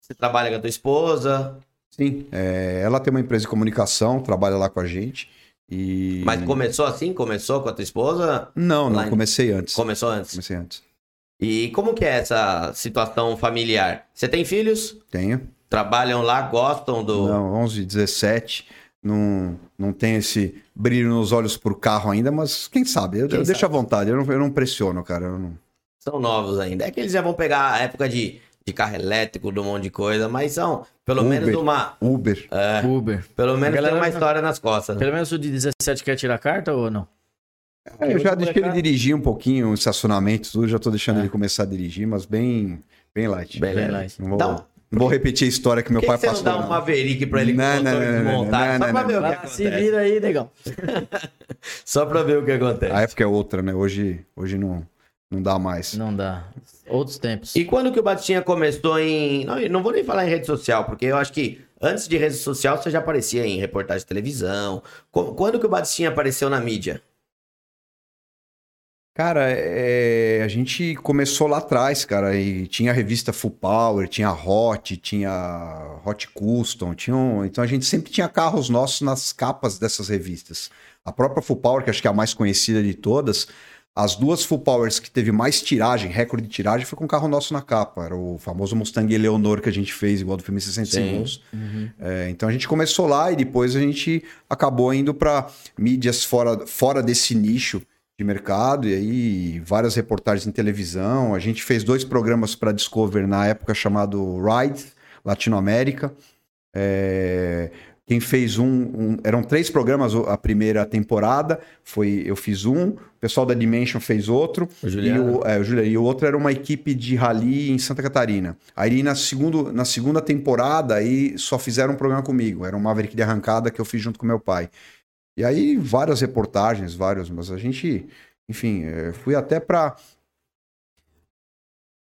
Você trabalha com a tua esposa, Sim, é, ela tem uma empresa de comunicação, trabalha lá com a gente. E... mas começou assim? Começou com a tua esposa? Não, não, Online. comecei antes. Começou antes? Comecei antes. E como que é essa situação familiar? Você tem filhos? Tenho. Trabalham lá, gostam do. Não, 11, 17. Não, não tem esse brilho nos olhos por carro ainda, mas quem sabe? Eu, Quem eu deixo sabe? à vontade, eu não, eu não pressiono, cara. eu não- São novos ainda. É que eles já vão pegar a época de, de carro elétrico, de um monte de coisa, mas são pelo Uber. menos uma. Uber. é, Uber. pelo menos galera tem uma não- história nas costas. né? Pelo menos o de 17 quer tirar carta ou não? É, eu já deixei ele dirigir um pouquinho, o estacionamento, tudo, já tô deixando ele começar a dirigir, mas bem, bem light. Bem Bem light. Não vou, Então, não vou repetir a história que meu que, pai que você não passou. dá um não. Maverick pra ele Não, o não, motor não, não, não, Só não, pra não, ver o que acontece. se vira aí, negão. Só pra ver o que acontece. A época é outra, né? Hoje, hoje não, não dá mais. Não dá. Outros tempos. E quando que o Batistinha começou em. Não, não vou nem falar em rede social, porque eu acho que antes de rede social você já aparecia em reportagem de televisão. Qu- Quando que o Batistinha apareceu na mídia? Cara, é, a gente começou lá atrás, cara, e tinha a revista Full Power, tinha a Hot, tinha Hot Custom, tinha um- então a gente sempre tinha carros nossos nas capas dessas revistas. A própria Full Power, que acho que é a mais conhecida de todas, as duas Full Powers que teve mais tiragem, recorde de tiragem, foi com um carro nosso na capa. Era o famoso Mustang Eleonor que a gente fez, igual do filme 60 Sim. Segundos. É, então a gente começou lá e depois a gente acabou indo para mídias fora, fora desse nicho de mercado e aí várias reportagens em televisão. A gente fez dois programas para Discover na época chamado Ride Latinoamérica. É, quem fez um, um- eram três programas a primeira temporada, foi eu fiz um, o pessoal da Dimension fez outro O e Juliano? o, é, o Juliano, e o outro era uma equipe de rally em Santa Catarina. Aí na, segundo, na segunda temporada aí só fizeram um programa comigo. Era um Maverick de arrancada que eu fiz junto com meu pai. E aí várias reportagens, vários, mas a gente, enfim, é, fui até para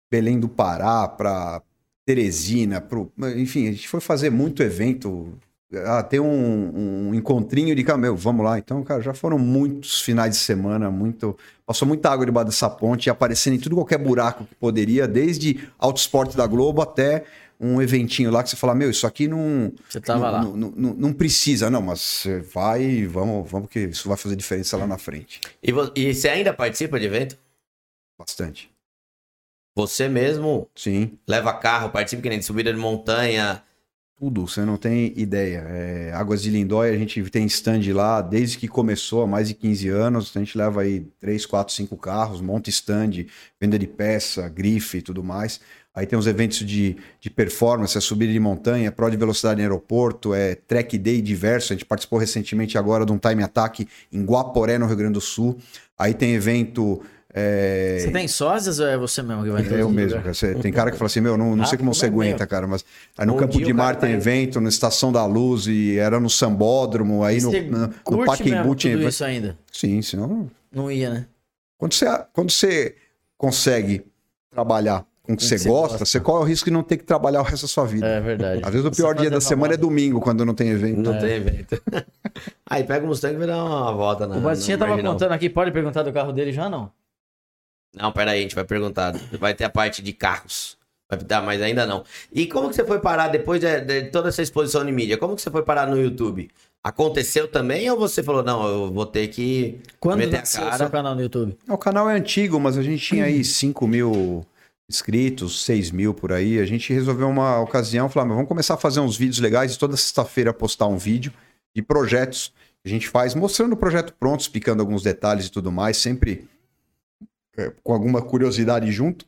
Belém do Pará, para Teresina, pro, enfim, a gente foi fazer muito evento. Ah, tem um, um encontrinho de meu, vamos lá. Então, cara, já foram muitos finais de semana, muito. Passou muita água debaixo dessa ponte, aparecendo em tudo qualquer buraco que poderia, desde Auto Esporte da Globo até um eventinho lá que você fala, meu, isso aqui não. Você tava não, lá. Não, não- não- precisa, não, mas você vai e vamos, vamos, que isso vai fazer diferença lá na frente. E, e você ainda participa de evento? Bastante. Você mesmo Sim. leva carro, participa que nem de subida de montanha. Tudo, você não tem ideia. É, Águas de Lindóia, a gente tem stand lá desde que começou, há mais de 15 anos. A gente leva aí 3, 4, 5 carros, monta stand, venda de peça, grife e tudo mais. Aí tem os eventos de, de performance, é subida de montanha, prova de velocidade em aeroporto, é track day diverso. A gente participou recentemente agora de um time attack em Guaporé, no Rio Grande do Sul. Aí tem evento. É, Você tem sósias ou é você mesmo que vai ter? é eu mesmo. cara. Tem cara que fala assim, meu, não, não sei Ah, como você é aguenta, cara, mas aí no Um Campo dia de Mar tem vai- evento, na Estação da Luz, e era no Sambódromo, aí no, na- no curte Pacaembu mesmo tinha tudo evento. isso ainda? Sim, senão... Não ia, né? Quando você, quando você consegue trabalhar com o que você você gosta, gosta. você corre o risco de não ter que trabalhar o resto da sua vida. É verdade. Às vezes o Você pior dia da semana é famosa. domingo, quando não tem evento. Não É. tem evento. Aí pega o Mustang e vai dar uma volta na. O Batistinha na tava marginal. contando aqui, pode perguntar do carro dele já não? Não, peraí, a gente vai perguntar. Vai ter a parte de carros. Vai dar, mas ainda não. E como que você foi parar depois de, de toda essa exposição de mídia? Como que você foi parar no YouTube? Aconteceu também ou você falou, não, eu vou ter que Quando meter a cara? seu canal no YouTube? O canal é antigo, mas a gente tinha aí 5 mil inscritos, 6 mil por aí. A gente resolveu uma ocasião, falar, "Mas vamos começar a fazer uns vídeos legais e toda sexta-feira postar um vídeo de projetos que a gente faz, mostrando o projeto pronto, explicando alguns detalhes e tudo mais, sempre é, com alguma curiosidade junto.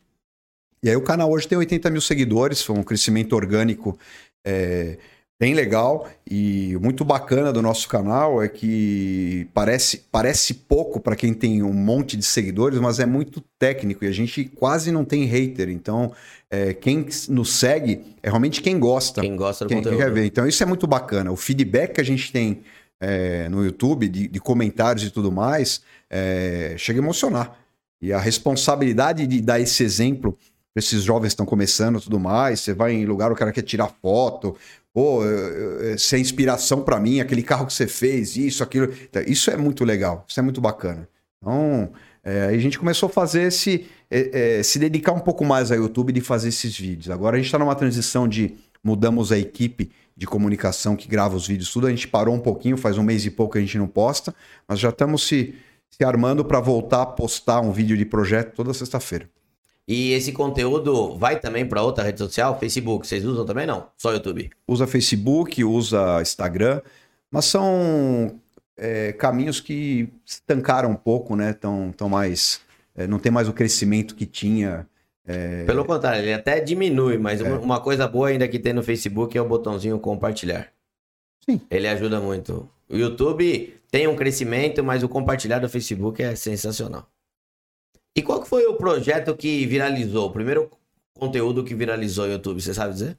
E aí o canal hoje tem 80 mil seguidores, foi um crescimento orgânico é, bem legal e muito bacana do nosso canal é que parece, parece pouco para quem tem um monte de seguidores, mas é muito técnico e a gente quase não tem hater. Então, é, quem nos segue é realmente quem gosta, Quem gosta do quem, quem conteúdo. quer ver. Então, isso é muito bacana. O feedback que a gente tem é, no YouTube, de, de comentários e tudo mais, é, chega a emocionar. E a responsabilidade de dar esse exemplo esses jovens estão começando tudo mais, você vai em lugar, o cara quer tirar foto, eh, eh, você é inspiração para mim, aquele carro que você fez, isso, aquilo. Então, Isso é muito legal, isso é muito bacana. Então, aí a gente começou a fazer esse. eh, eh, se dedicar um pouco mais ao YouTube de fazer esses vídeos. Agora a gente está numa transição de mudamos a equipe de comunicação que grava os vídeos, tudo. A gente parou um pouquinho, faz um mês e pouco que a gente não posta, mas já estamos se, se armando para voltar a postar um vídeo de projeto toda sexta-feira. E esse conteúdo vai também pra outra rede social? Facebook, vocês usam também não? Só YouTube? Usa Facebook, usa Instagram, mas são é, caminhos que se estancaram um pouco, né? Tão, tão mais. é, não tem mais o crescimento que tinha. É. Pelo contrário, ele até diminui, mas uma- uma coisa boa ainda que tem no Facebook é o botãozinho compartilhar. Sim. Ele ajuda muito. O YouTube tem um crescimento, mas o compartilhar do Facebook é sensacional. E qual que foi o projeto que viralizou? O primeiro conteúdo que viralizou no YouTube, você sabe dizer?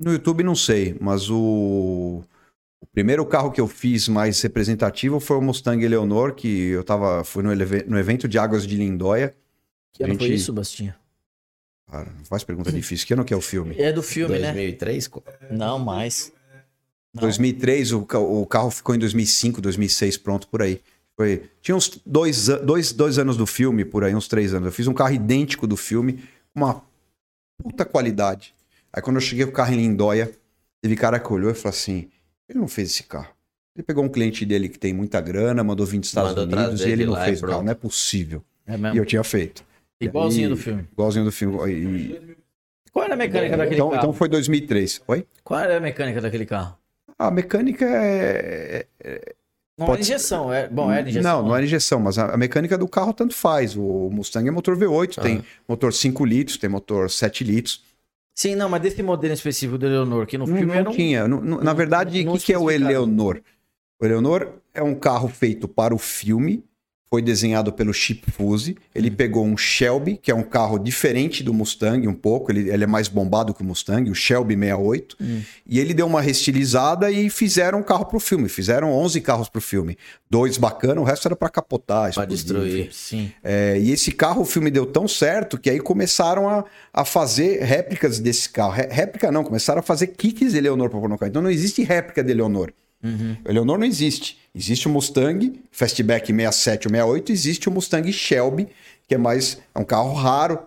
No YouTube não sei, mas o, o primeiro carro que eu fiz mais representativo foi o Mustang Eleonor, que eu tava, fui no, eleve- no evento de águas de Lindóia. Que ano foi Gente- isso, Bastinha? Cara, não faz pergunta difícil. Que ano que é o filme? É do filme, né? 2003? co- Não, mais. Não. 2003, o, o carro ficou em 2005, 2006, pronto, por aí. Foi, tinha uns dois, dois, dois anos do filme, por aí, uns três anos. Eu fiz um carro idêntico do filme, uma puta qualidade. Aí quando eu cheguei com o carro em Lindóia, teve cara que olhou e falou assim, ele não fez esse carro. Ele pegou um cliente dele que tem muita grana, mandou vir dos Estados Mandou Unidos e ele não e fez o carro. Não é possível. É E mesmo. eu tinha feito. Igualzinho E- do filme. Igualzinho do filme. E- Qual era a mecânica daquele então, carro? então foi 2003. Oi? Qual era a mecânica daquele carro? A mecânica é, Não Pode era ser- injeção, é... Bom, era injeção. Não, não era injeção, mas a, mecânica do carro tanto faz. O Mustang é motor V8, tem Ah. motor 5 litros, tem motor 7 litros. Sim, não, mas desse modelo específico do Eleonor, que no Não, filme não era um... tinha. Não- não- na não- verdade, o não que, que é o. Eleonor? O Eleonor é um carro feito para o filme, foi desenhado pelo Chip Fuse. Ele pegou um Shelby, que é um carro diferente do Mustang um pouco, ele, ele é mais bombado que o Mustang, o Shelby 68. Hum. E ele deu uma restilizada e fizeram um carro para o filme. Fizeram 11 carros para o filme. Dois bacana, o resto era para capotar, explodir, destruir. Sim. é, e esse carro, o filme deu tão certo que aí começaram a, a fazer réplicas desse carro. Ré- réplica não, começaram a fazer kits de Eleonor para carro. Então não existe réplica de Eleonor. Uhum. O Eleonor não existe. Existe o Mustang Fastback 67 ou 68, existe o Mustang Shelby, que é mais é um carro raro,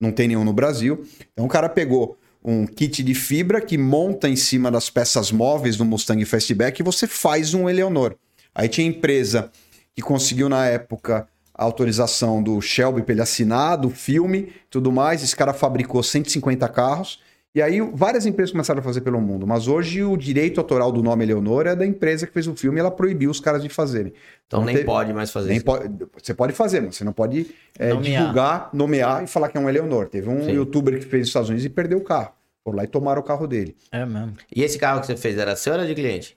não tem nenhum no Brasil. Então o cara pegou um kit de fibra que monta em cima das peças móveis do Mustang Fastback e você faz um Eleonor. Aí tinha empresa que conseguiu na época a autorização do Shelby para ele assinar, do filme, tudo mais. Esse cara fabricou 150 carros. E aí várias empresas começaram a fazer pelo mundo. Mas hoje o direito autoral do nome Eleonor é da empresa que fez o filme e ela proibiu os caras de fazerem. Então Não nem teve- pode mais fazer Nem isso. pode, você pode fazer, mas você não pode é, Nomear. divulgar, nomear e falar que é um Eleonor. Teve um Sim. youtuber que fez nos Estados Unidos e perdeu o carro. Foram lá e tomaram o carro dele, É mesmo. E esse carro que você fez era seu ou era de cliente?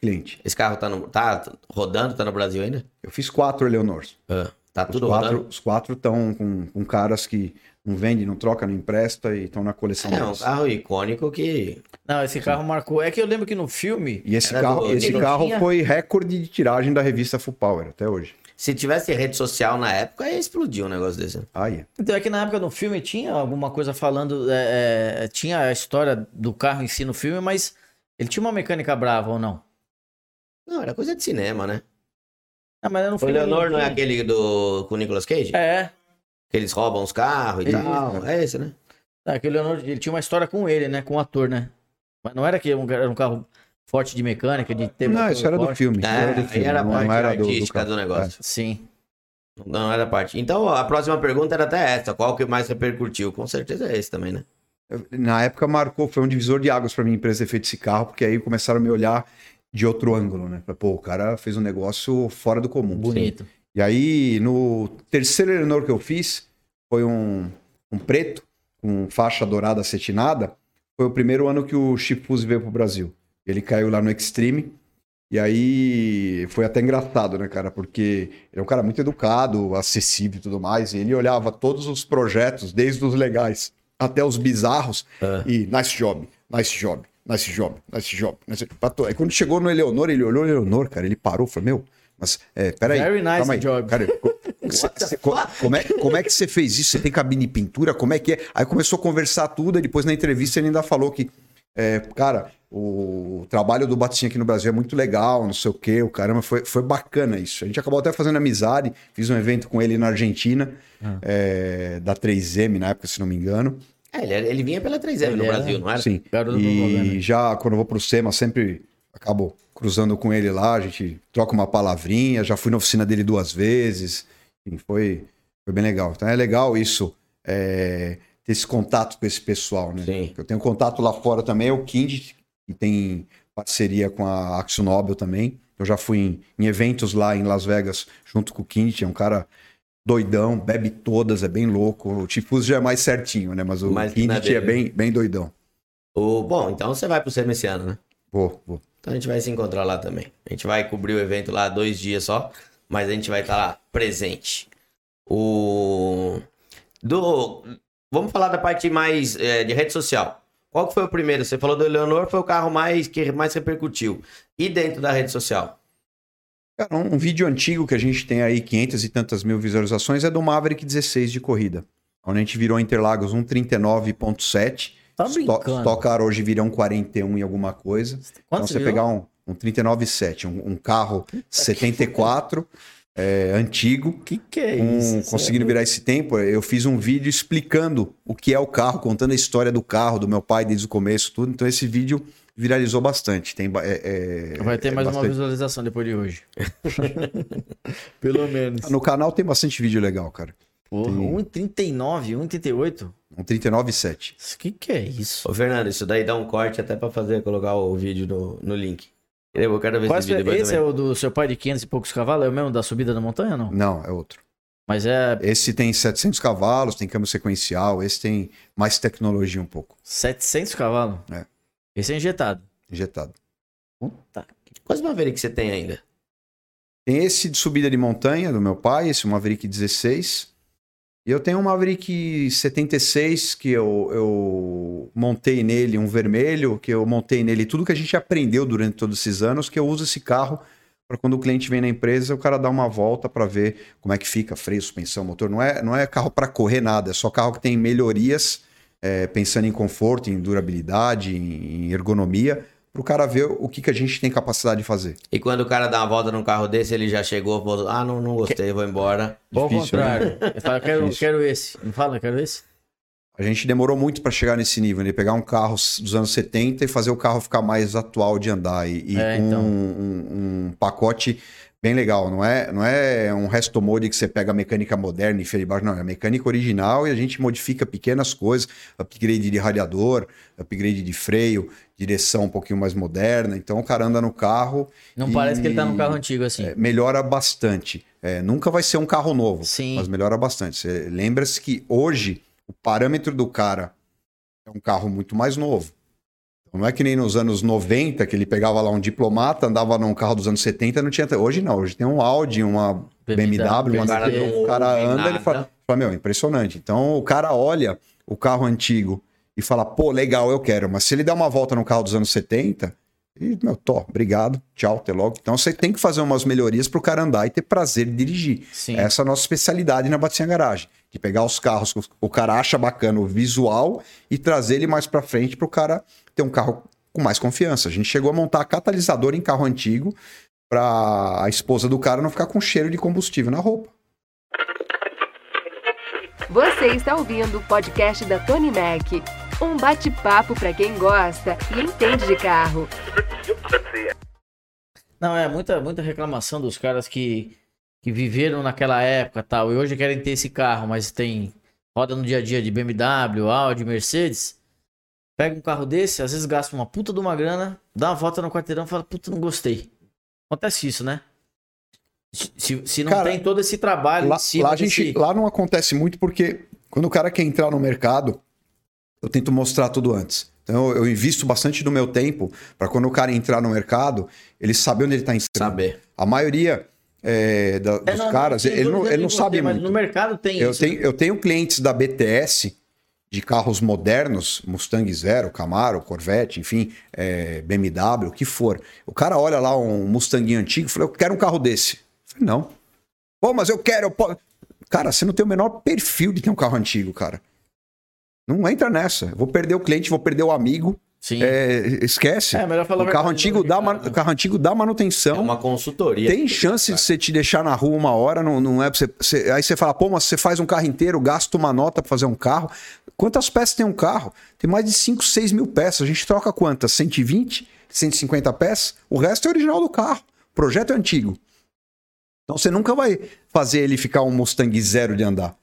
cliente. Esse carro tá, no, tá rodando, tá no Brasil ainda? Eu fiz quatro Eleonors. Ah, tá Os tudo quatro, rodando? os quatro estão com, com caras que não vendem, não troca, não empresta e estão na coleção É um deles. carro icônico que. Não, esse carro marcou. É que eu lembro que no filme. E esse carro, do- esse ele carro tinha- foi recorde de tiragem da revista Full Power até hoje. Se tivesse rede social na época, ia explodir um negócio desse. Aí. Então é que na época do filme tinha alguma coisa falando. é, é, tinha a história do carro em si no filme, mas ele tinha uma mecânica brava ou não? Não, era coisa de cinema, né? Ah, mas era no O. Leonor não é aquele do com o Nicolas Cage? É. Que eles roubam os carros e Isso. tal. É esse, né? É, que o Leonor ele tinha uma história com ele, né? Com o ator, né? Mas não era que um- era um carro forte de mecânica, de ter. Não, isso era do forte? filme. isso É, era do aí filme. era a não, parte não era do, do artística do, carro. negócio. Sim. Não era a parte. Então, a próxima pergunta era até essa. Qual que mais repercutiu? Com certeza é esse também, né? É. Na época marcou, foi um divisor de águas para minha empresa ter feito esse carro, porque aí começaram a me olhar de outro ângulo, né? Pô, o cara fez um negócio fora do comum. Bonito. E aí, no terceiro Eleanor que eu fiz, foi um, um preto, com faixa dourada acetinada. Foi o primeiro ano que o Chip Fuse veio pro Brasil. Ele caiu lá no Extreme. E aí foi até engraçado, né, cara? Porque ele é um cara muito educado, acessível e tudo mais. E ele olhava todos os projetos, desde os legais até os bizarros, Ah. e nice job, nice job, nice job, nice job. Nice... to- Aí quando chegou no Eleonor, ele olhou o Eleonor, cara, ele parou, falou, meu, mas é, peraí. Very nice calma aí, job. Cara, co- cê- cê- co- como, é, como é que você fez isso? Você tem cabine e pintura? Como é que é? Aí começou a conversar tudo, e depois na entrevista ele ainda falou que, é, cara, o trabalho do Batinha aqui no Brasil é muito legal, não sei o quê, o caramba, foi, foi bacana isso. A gente acabou até fazendo amizade, fiz um evento com ele na Argentina, Ah. é, da 3M na época, se não me engano. É, ele, era- ele vinha pela 3M Ele no era- Brasil, não era? Sim. Do E programa. já quando eu vou pro SEMA, sempre acabo cruzando com ele lá, a gente troca uma palavrinha, já fui na oficina dele duas vezes. Enfim, foi, Foi bem legal. Então é legal isso, é, ter esse contato com esse pessoal, né? Sim. Eu tenho contato lá fora também, é o Kind, que tem parceria com a Axo Nobel também. Eu já fui em, em eventos lá em Las Vegas junto com o Kind, é um cara doidão, bebe todas, é bem louco. O Tifus já é mais certinho, né? Mas o Mais Kind na é bem, bem doidão. O, bom, então você vai pro CERN esse ano, né? Vou, vou. Então a gente vai se encontrar lá também. A gente vai cobrir o evento lá dois dias só, mas a gente vai estar lá presente. O do vamos falar da parte mais é, de rede social. Qual que foi o primeiro? Você falou do Eleonor, foi o carro mais que mais repercutiu. E dentro da rede social? Cara, um, um vídeo antigo que a gente tem aí, 500 e tantas mil visualizações, é do Maverick 16 de corrida. Onde a gente virou Interlagos um 39.7. Tá brincando. Stock Car hoje virou um 41 e alguma coisa. Então Quanto você você pegar um, um 39.7, um, um carro 74, é, antigo, Que que é isso? Conseguindo virar esse tempo, eu fiz um vídeo explicando o que é o carro, contando a história do carro, do meu pai desde o começo, tudo. Então esse vídeo viralizou bastante. Tem, é- é- Vai ter é mais uma bastante- visualização depois de hoje. Pelo menos. No canal tem bastante vídeo legal, cara. Porra, Tem- 1,39, 1,38? Um 39.7. O que que é isso? Ô Fernando, isso daí dá um corte até pra fazer colocar o vídeo no, no link. Eu quero ver esse vídeo esse é o do seu pai de 500 e poucos cavalos? É o mesmo da subida da montanha ou não? Não, é outro. Mas é Esse tem 700 cavalos, tem câmbio sequencial, esse tem mais tecnologia um pouco, 700 cavalos. É. Esse é injetado. injetado. Puta. Quais Maverick você tem ainda? Tem esse de subida de montanha do meu pai, esse Maverick 16. E eu tenho um Maverick 76 que eu, eu montei nele, um vermelho, que eu montei nele tudo que a gente aprendeu durante todos esses anos, que eu uso esse carro para quando o cliente vem na empresa, o cara dá uma volta para ver como é que fica, freio, suspensão, motor. Não é, não é carro para correr nada, é só carro que tem melhorias, é, pensando em conforto, em durabilidade, em, ergonomia, para o cara ver o que, que a gente tem capacidade de fazer. E quando o cara dá uma volta num carro desse, ele já chegou, falou, ah, não, não gostei, vou embora. Ao Difícil, né? contrário. Ele fala, quero, Difícil. quero esse. Não fala, quero esse? A gente demorou muito para chegar nesse nível, né? Pegar um carro dos anos 70 e fazer o carro ficar mais atual de andar. E, e É, com então. um, um pacote bem legal. Não é, não é um resto mode que você pega a mecânica moderna e fez de baixo. Não, é a mecânica original e a gente modifica pequenas coisas. Upgrade de radiador, upgrade de freio, direção um pouquinho mais moderna. Então o cara anda no carro. Não e- parece que ele tá num carro antigo assim. é, melhora bastante. É, nunca vai ser um carro novo, Sim. mas melhora bastante. Lembra-se que hoje o parâmetro do cara é um carro muito mais novo. Não é que nem nos anos 90, que ele pegava lá um diplomata, andava num carro dos anos 70, não tinha. Hoje não, hoje tem um Audi, uma BMW, uma O cara o cara anda, ele fala, fala, meu, impressionante. Então o cara olha o carro antigo e fala, pô, legal, eu quero. Mas se ele der uma volta no carro dos anos 70, e, meu, tô, obrigado, tchau, até logo. Então você tem que fazer umas melhorias pro cara andar e ter prazer de dirigir. Sim. Essa é a nossa especialidade na Batinha Garagem. De pegar os carros que o cara acha bacana o visual e trazer ele mais pra frente pro cara ter um carro com mais confiança. A gente chegou a montar catalisador em carro antigo pra a esposa do cara não ficar com cheiro de combustível na roupa. Você está ouvindo o podcast da Tony Mac. Um bate-papo para quem gosta e entende de carro. Não, é muita, muita reclamação dos caras que, que viveram naquela época tal, e hoje querem ter esse carro, mas tem roda no dia a dia de BMW, Audi, Mercedes. Pega um carro desse, às vezes gasta uma puta de uma grana, dá uma volta no quarteirão e fala, puta, não gostei. Acontece isso, né? Se, se- não Cara, tem todo esse trabalho Lá, lá a gente, desse- lá não acontece muito porque quando o cara quer entrar no mercado, eu tento mostrar tudo antes. Então eu, invisto bastante do meu tempo para quando o cara entrar no mercado, ele saber onde ele está inscrito. Saber. A maioria é, da- É, dos não, caras, não, ele, não, ele não sabe muito. no mercado tem Eu isso. tenho, eu tenho clientes da BTS de carros modernos, Mustang Zero, Camaro, Corvette, enfim, é, BMW, o que for. O cara olha lá um Mustanguinho antigo e fala, eu quero um carro desse. Eu falei, não. Pô, mas eu quero. Eu po-" Cara, você não tem o menor perfil de ter um carro antigo, cara. Não entra nessa. Eu vou perder o cliente, vou perder o amigo. Sim. É, esquece. É, melhor falar o carro antigo né, dá, man- carro antigo dá É manutenção. uma consultoria. Tem chance de você te deixar na rua uma hora, não, não é pra você, você- Aí você fala, pô, mas você faz um carro inteiro, gasta uma nota pra fazer um carro. Quantas peças tem um carro? Tem mais de 5, 6 mil peças. A gente troca quantas? 120? 150 peças? O resto é original do carro. O projeto é antigo. Então você nunca vai fazer ele ficar um Mustang zero de andar.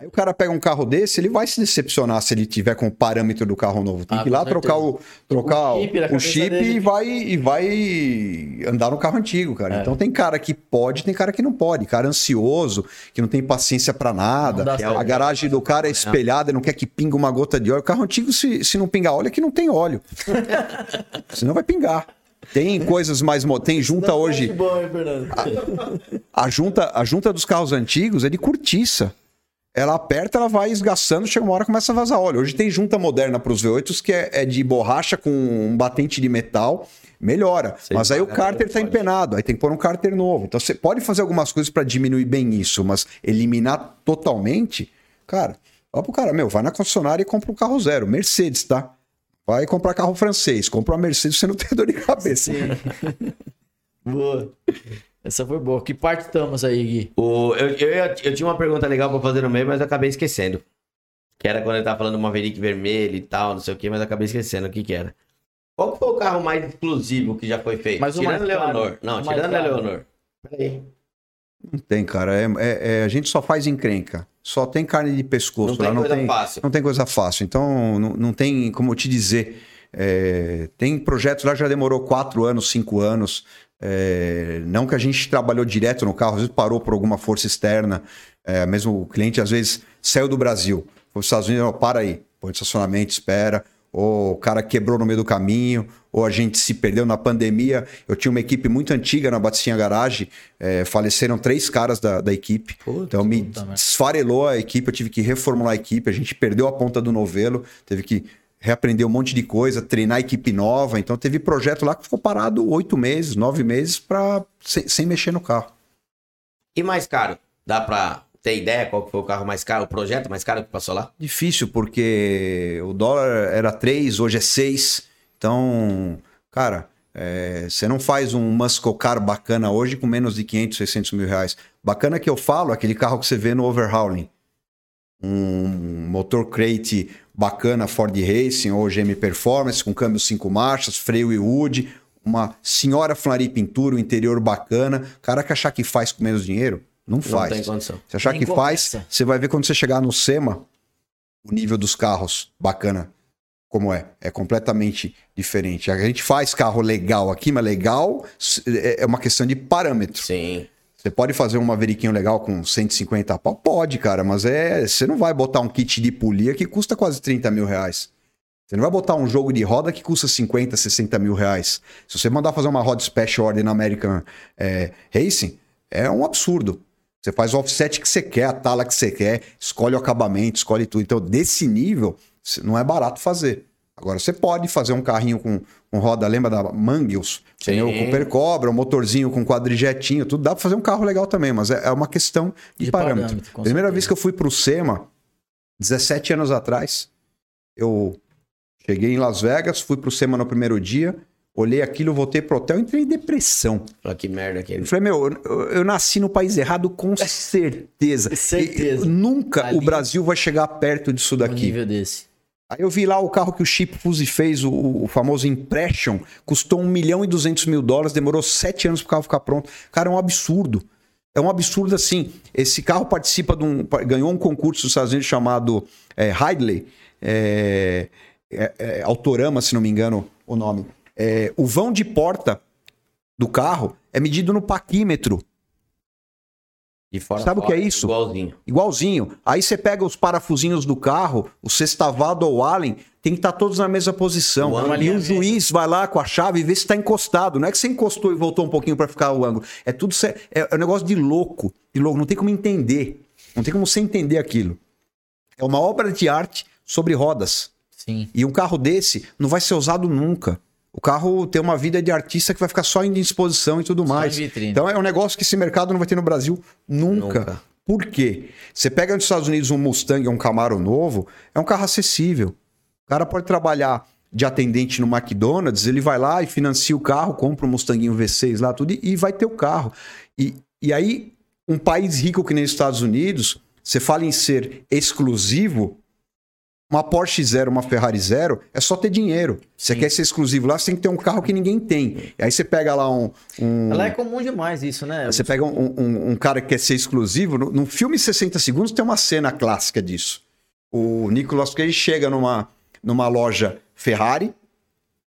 Aí o cara pega um carro desse, ele vai se decepcionar se ele tiver com o parâmetro do carro novo. Tem Ah, que ir lá certeza. trocar o, trocar O o chip da chip, e, vai, e vai andar no carro antigo, cara. É. Então tem cara que pode, tem cara que não pode. Cara ansioso, que não tem paciência pra nada. Não certo. A garagem do cara é espelhada, ele não quer que pingue uma gota de óleo. O carro antigo, se, se não pingar óleo, é que não tem óleo. Senão vai pingar. Tem coisas mais. Tem junta hoje. Bom, hein, Fernando? A junta, a junta dos carros antigos é de cortiça. Ela aperta, ela vai esgaçando, chega uma hora e começa a vazar óleo. Hoje tem junta moderna para os V8s que é, é de borracha com um batente de metal, melhora. Mas aí o cárter tá pode. empenado, aí tem que pôr um cárter novo. Então você pode fazer algumas coisas para diminuir bem isso, mas eliminar totalmente, cara, ó pro cara, meu, vai na concessionária e compra um carro zero, Mercedes, tá? Vai comprar carro francês, compra uma Mercedes, você não tem dor de cabeça. Boa. Essa foi boa. Que parte estamos aí, Gui? O, eu, eu, eu, tinha uma pergunta legal pra fazer no meio, mas eu acabei esquecendo. Que era quando ele tava falando do Maverick vermelho e tal, não sei o que, mas eu acabei esquecendo o que que era. Qual que foi o carro mais exclusivo que já foi feito? Mas o tirando caro. Leonor. Não, O tirando a caro. Leonor. Peraí. Não tem, cara. É, é- é- a gente só faz encrenca. Só tem carne de pescoço. Não tem lá, não coisa tem, fácil. Não tem coisa fácil. Então, não, não tem como eu te dizer. É, tem projetos lá que já demorou quatro anos, cinco anos. É, não que a gente trabalhou direto no carro, às vezes parou por alguma força externa. É, mesmo o cliente, às vezes, saiu do Brasil. Foi para os Estados Unidos, ó, para aí, põe de estacionamento, espera. Ou o cara quebrou no meio do caminho, ou a gente se perdeu na pandemia. Eu tinha uma equipe muito antiga na Baticinha Garage, é, faleceram três caras da, da equipe. então me puta desfarelou a equipe, eu tive que reformular a equipe, a gente perdeu a ponta do novelo, teve que reaprender um monte de coisa, treinar equipe nova. Então teve projeto lá que ficou parado oito meses, nove meses pra, sem, sem mexer no carro. E mais caro? Dá pra ter ideia qual foi o carro mais caro, o projeto mais caro que passou lá? Difícil, porque o dólar era 3, hoje é 6. Então, cara, é, você não faz um muscle car bacana hoje com menos de 500, 600 mil reais. Bacana que eu falo, aquele carro que você vê no overhauling. Um motor crate bacana Ford Racing ou GM Performance com câmbio 5 marchas, freio e wood, uma senhora Flari Pintura, um interior bacana. Cara que achar que faz com menos dinheiro, não faz. Não tem condição. Se achar Nem que faz, começa. você vai ver quando você chegar no SEMA, o nível dos carros bacana como é. É completamente diferente. A gente faz carro legal aqui, mas legal é é uma questão de parâmetro. Sim. Você pode fazer um Maveriquinho legal com 150 pau? Pode, cara, mas é. Você não vai botar um kit de polia que custa quase 30 mil reais. Você não vai botar um jogo de roda que custa 50, 60 mil reais. Se você mandar fazer uma roda Special Order na American é, Racing, é um absurdo. Você faz o offset que você quer, a tala que você quer, escolhe o acabamento, escolhe tudo. Então, desse nível, não é barato fazer. Agora, você pode fazer um carrinho com, com roda, lembra da Mangius? Pneu Sim. Cooper Cobra, um motorzinho com quadrijetinho, tudo dá pra fazer um carro legal também, mas é, é uma questão de, De parâmetro. parâmetro, com Primeira certeza. vez que eu fui pro SEMA, 17 anos atrás, eu cheguei em Las Vegas, fui pro SEMA no primeiro dia, olhei aquilo, voltei pro hotel, entrei em depressão. Olha que merda que falei, meu, eu, eu nasci no país errado com certeza. Certeza. E- nunca Ali- o Brasil vai chegar perto disso Um daqui. nível desse. Aí eu vi lá o carro que o Chip Fuse fez, o, o famoso Impression, custou 1 milhão e 200 mil dólares, demorou 7 anos pro carro ficar pronto. Cara, é um absurdo. É um absurdo assim. Esse carro participa de um. ganhou um concurso dos Estados Unidos chamado é, Hidley, é, é, é, Autorama, se não me engano o nome. É, o vão de porta do carro é medido no paquímetro. Fora Sabe o que fora, é isso? Igualzinho. Igualzinho. Aí você pega os parafusinhos do carro, o sextavado ou o Allen, tem que estar todos na mesma posição. O e o alinhamento. juiz vai lá com a chave e vê se está encostado. Não é que você encostou e voltou um pouquinho para ficar o ângulo. É tudo é, é um negócio de louco, de louco. Não tem como entender. Não tem como você entender aquilo. É uma obra de arte sobre rodas. Sim. E um carro desse não vai ser usado nunca. O carro tem uma vida de artista que vai ficar só em exposição e tudo Só mais. Então é um negócio que esse mercado não vai ter no Brasil nunca. Nunca. Por quê? Você pega nos Estados Unidos um Mustang, um Camaro novo, é um carro acessível. O cara pode trabalhar de atendente no McDonald's, ele vai lá e financia o carro, compra um Mustanguinho V6 lá, tudo, e, e vai ter o carro. E, e aí, um país rico que nem os Estados Unidos, você fala em ser exclusivo, Uma Porsche zero, uma Ferrari zero, é só ter dinheiro. Você Sim. quer ser exclusivo lá, você tem que ter um carro que ninguém tem. E aí você pega lá um. um- Ela é comum demais isso, né? Você pega um, um- um cara que quer ser exclusivo. No, no filme 60 Segundos tem uma cena clássica disso. O Nicolas Cage chega numa, numa loja Ferrari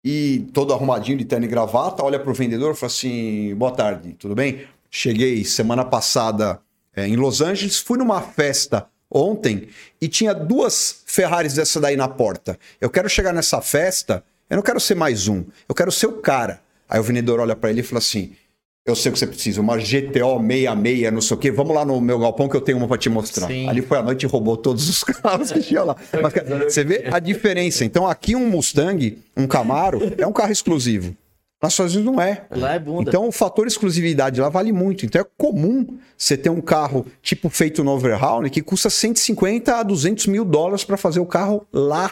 e todo arrumadinho de terno e gravata, olha pro vendedor e fala assim: boa tarde, tudo bem? Cheguei semana passada é, em Los Angeles, fui numa festa ontem e tinha duas Ferraris dessa daí na porta. Eu quero chegar nessa festa, eu não quero ser mais um, eu quero ser o cara. Aí o vendedor olha pra ele e fala assim: eu sei o que você precisa, uma GTO 66, não sei o quê. Vamos lá no meu galpão que eu tenho uma pra te mostrar. Sim. Ali foi a noite e roubou todos os carros que tinha lá. Mas, você vê a diferença. Então, aqui um Mustang, um Camaro, é um carro exclusivo. Estados Unidos não é. Lá é bunda. Então, o fator exclusividade lá vale muito. Então, é comum você ter um carro tipo feito no overhaul que custa 150 a 200 mil dólares para fazer o carro lá.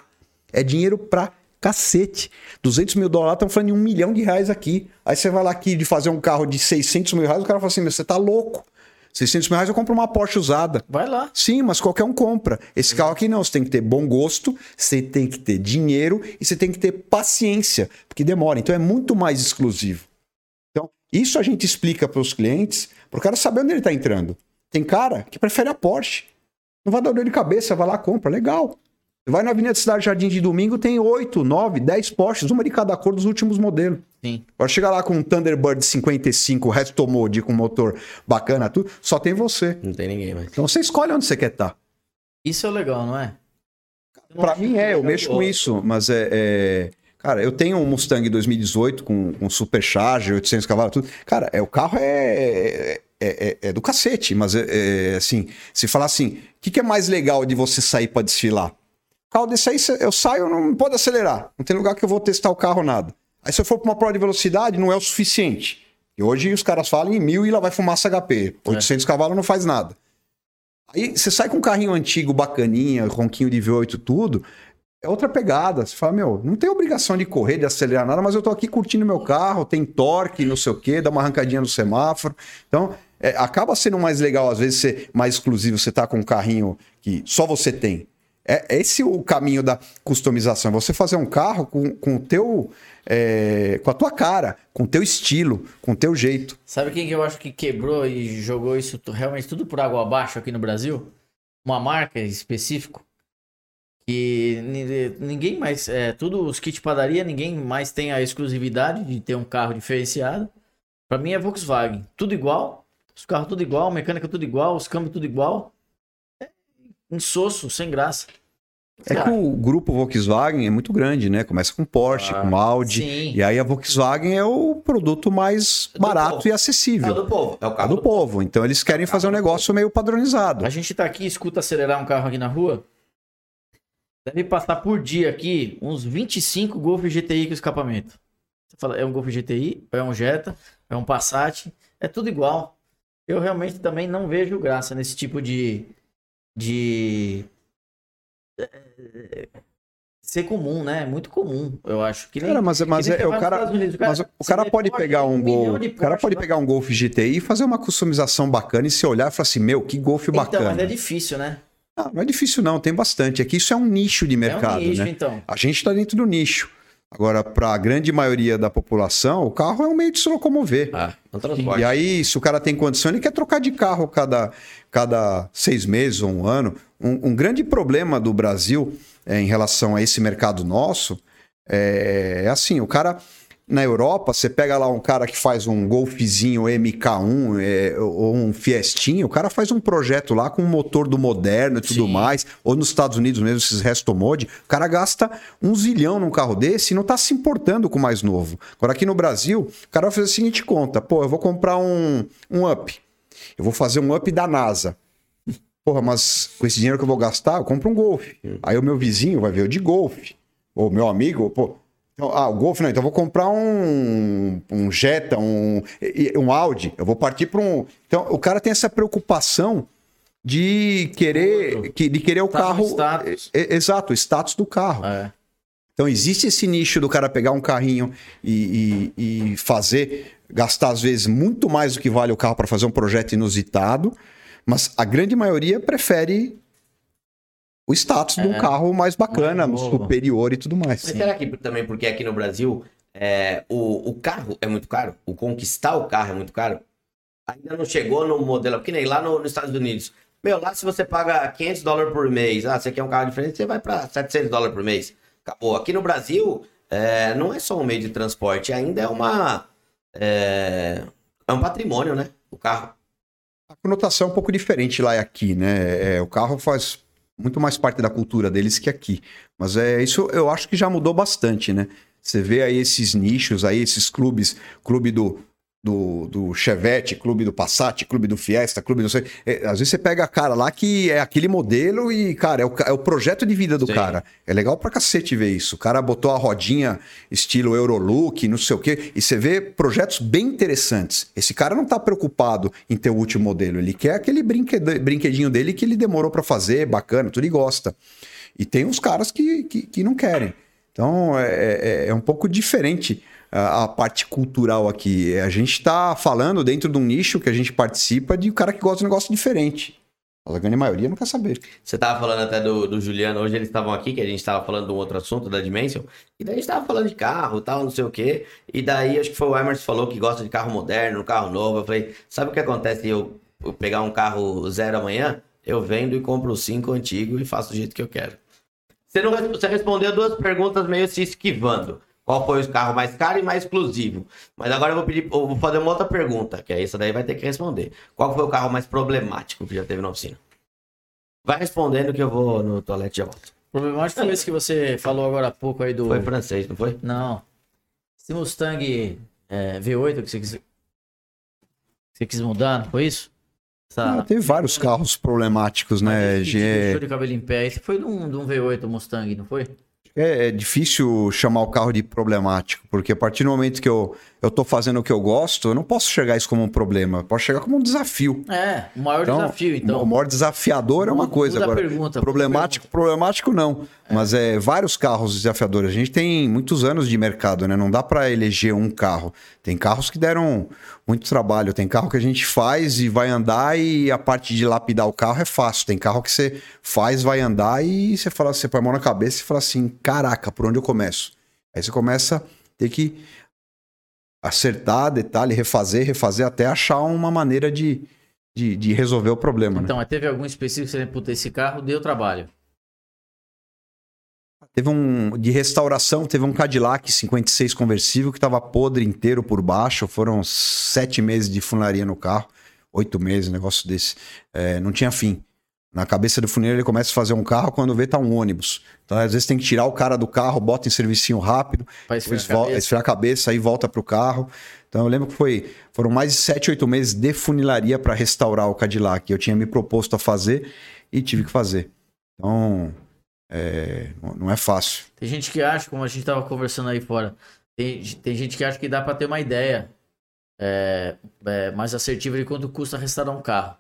É dinheiro pra cacete. 200 mil dólares, estão falando em um milhão de reais aqui. Aí você vai lá aqui de fazer um carro de 600 mil reais, o cara fala assim, "Meu, você tá louco. 600 mil reais eu compro uma Porsche usada. Vai lá. Sim, mas qualquer um compra. Esse carro aqui não, você tem que ter bom gosto, você tem que ter dinheiro e você tem que ter paciência, porque demora. Então é muito mais exclusivo. Então, isso a gente explica para os clientes, para o cara saber onde ele está entrando. Tem cara que prefere a Porsche. Não vai dar dor de cabeça, vai lá, compra, legal. Vai na Avenida Cidade Jardim de domingo, tem 8, 9, 10 Porsches, uma de cada cor dos últimos modelos. Sim. Agora chega lá com um Thunderbird 55 Resto Mode com motor bacana, tudo, só tem você. Não tem ninguém mais. Então você escolhe onde você quer estar. Isso é legal, não é? Pra mim é, eu mexo com isso, mas é, é- Cara, eu tenho um Mustang 2018 com, com Supercharger, 800 cavalos, tudo. Cara, é, o carro é, é, é- é do cacete, mas é, é, assim, se falar assim, o que, que é mais legal de você sair pra desfilar? Carro desse aí, eu saio, não pode acelerar. Não tem lugar que eu vou testar o carro, nada. Aí se eu for pra uma prova de velocidade, não é o suficiente. E hoje os caras falam em mil e lá vai fumaça HP. 800 cavalos não faz nada. Aí você sai com um carrinho antigo, bacaninha, ronquinho de V8, tudo. É outra pegada. Você fala, meu, não tem obrigação de correr, de acelerar nada, mas eu tô aqui curtindo meu carro, tem torque, não sei o quê, dá uma arrancadinha no semáforo. Então, é, acaba sendo mais legal, às vezes, ser mais exclusivo, você tá com um carrinho que só você tem. É esse o caminho da customização. Você fazer um carro com, com o teu. é, com a tua cara, com o teu estilo, com o teu jeito. Sabe quem que eu acho que quebrou e jogou isso realmente tudo por água abaixo aqui no Brasil? Uma marca específico. Que ni- ninguém mais. É, tudo os kits padaria, ninguém mais tem a exclusividade de ter um carro diferenciado. Pra mim é Volkswagen. Tudo igual. Os carros tudo igual, mecânica tudo igual, os câmbios tudo igual. É insosso, sem graça. É que o grupo Volkswagen é muito grande, né? Começa com Porsche, Ah, com Audi. Sim. E aí a Volkswagen é o produto mais do barato povo. e É o acessível. do povo. É o É carro do povo. Então eles querem fazer um negócio meio padronizado. A gente tá aqui, escuta acelerar um carro aqui na rua. Deve passar por dia aqui uns 25 Golf GTI com escapamento. Você fala, é um Golf GTI, é um Jetta, é um Passat, é tudo igual. Eu realmente também não vejo graça nesse tipo de. de. Ser comum, né? É muito comum, eu acho. Que nem- Cara, mas, mas nem é, você o cara, Unidos, mas o cara pode Porsche, pegar um Gol, de o cara Porsche pode lá. pegar um Golf GTI e fazer uma customização bacana e se olhar e falar assim, meu, que Golf Então, bacana. mas é difícil, né? Ah, não é difícil não, tem bastante. Aqui isso é um nicho de mercado, é um nicho, né? então. A gente está dentro do nicho. Agora, para a grande maioria da população, o carro é um meio de se locomover. Ah, um transporte. E aí, se o cara tem condição, ele quer trocar de carro cada, cada seis meses ou um ano. Um, um grande problema do Brasil é, em relação a esse mercado nosso é, é assim: o cara. Na Europa, você pega lá um cara que faz um Golfzinho MK1 é, ou um Fiestinha, o cara faz um projeto lá com um motor do moderno e tudo Sim. mais, ou nos Estados Unidos mesmo, esses resto mode, o cara gasta um zilhão num carro desse e não tá se importando com o mais novo. Agora aqui no Brasil, o cara vai fazer a seguinte conta: pô, eu vou comprar um, um up, eu vou fazer um up da NASA. Porra, mas com esse dinheiro que eu vou gastar, eu compro um Golf. Aí o meu vizinho vai ver o de Golf. Ou meu amigo, pô. Então, ah, o Golf não, então eu vou comprar um, um Jetta, um, um Audi. Eu vou partir para um. Então, o cara tem essa preocupação de querer, que- de querer o Tá carro. status. Exato, o status do carro. É. Então existe esse nicho do cara pegar um carrinho e, e- e fazer, gastar às vezes muito mais do que vale o carro para fazer um projeto inusitado, mas a grande maioria prefere o status de um carro mais bacana, mais superior e tudo mais. Mas será que também porque aqui no Brasil é, o, o carro é muito caro? O conquistar o carro é muito caro? Ainda não chegou no modelo, porque nem lá no- nos Estados Unidos. Meu, lá se você paga 500 dólares por mês, ah, você quer um carro diferente, você vai para 700 dólares por mês. Acabou. Aqui no Brasil, é, não é só um meio de transporte, ainda é uma. É, é um patrimônio, né? O carro. A conotação é um pouco diferente lá e aqui, né? É, o carro faz muito mais parte da cultura deles que aqui. Mas é isso eu acho que já mudou bastante, né? Você vê aí esses nichos aí, esses clubes, clube do, do, do Chevette, clube do Passat, clube do Fiesta, clube do... sei- é, às vezes você pega a cara lá que é aquele modelo e, cara, é o, é o projeto de vida do Sim. cara. É legal pra cacete ver isso. O cara botou a rodinha estilo Eurolook, não sei o quê, e você vê projetos bem interessantes. Esse cara não tá preocupado em ter o último modelo, ele quer aquele brinqued- brinquedinho dele que ele demorou pra fazer, bacana, tudo e gosta. E tem uns caras que, que, que não querem. Então é, é- é um pouco diferente a, parte cultural aqui. A gente está falando dentro de um nicho que a gente participa de um cara que gosta de um negócio diferente. A grande maioria não quer saber. Você tava falando até do, do Juliano, hoje eles estavam aqui, que a gente tava falando de um outro assunto, da Dimension, e daí a gente tava falando de carro tal, não sei o quê, e daí acho que foi o Emerson falou que gosta de carro moderno, carro novo, eu falei, sabe o que acontece eu, eu pegar um carro zero amanhã? Eu vendo e compro cinco antigo e faço do jeito que eu quero. Você, não, você respondeu duas perguntas meio se esquivando. Qual foi o carro mais caro e mais exclusivo? Mas agora eu vou pedir, eu vou fazer uma outra pergunta, que é essa daí vai ter que responder. Qual foi o carro mais problemático que já teve na oficina? Vai respondendo que eu vou no toalete e já volto. Problemático foi esse que você falou agora há pouco aí do. Foi francês, não foi? Não. Esse Mustang é, V8 que você quis. Você quis mudar, não foi isso? Essa- Ah, teve vários carros problemáticos, né? G- deixou de cabelo em pé. Esse foi de um, de um V8 Mustang, não foi? É, é difícil chamar o carro de problemático, porque a partir do momento que eu, eu tô fazendo o que eu gosto, eu não posso chegar isso como um problema, posso chegar como um desafio. É, o maior desafio, então. O maior desafiador é uma coisa. Agora, pergunta, problemático, problemático não. Mas é vários carros desafiadores. A gente tem muitos anos de mercado, né? Não dá para eleger um carro. Tem carros que deram muito trabalho. Tem carro que a gente faz e vai andar e a parte de lapidar o carro é fácil. Tem carro que você faz, vai andar e você fala, você põe a mão na cabeça e fala assim: caraca, por onde eu começo? Aí você começa a ter que acertar, detalhe, refazer, refazer até achar uma maneira de, de, de resolver o problema. né? Então, mas teve algum específico que você puta, esse carro deu trabalho. Teve um de restauração, teve um Cadillac 56 conversível que estava podre inteiro por baixo. Foram sete meses de funilaria no carro, oito meses, um negócio desse. É, não tinha fim. Na cabeça do funileiro ele começa a fazer um carro, quando vê tá um ônibus. Então às vezes tem que tirar o cara do carro, bota em servicinho rápido, esfriar a esfriar a cabeça, aí volta pro carro. Então eu lembro que foi, foram mais de sete, oito meses de funilaria para restaurar o Cadillac. Eu tinha me proposto a fazer e tive que fazer. Então é, não- é fácil. Tem gente que acha, como a gente tava conversando aí fora, tem, tem gente que acha que dá pra ter uma ideia é, é, mais assertiva de quanto custa restaurar um carro.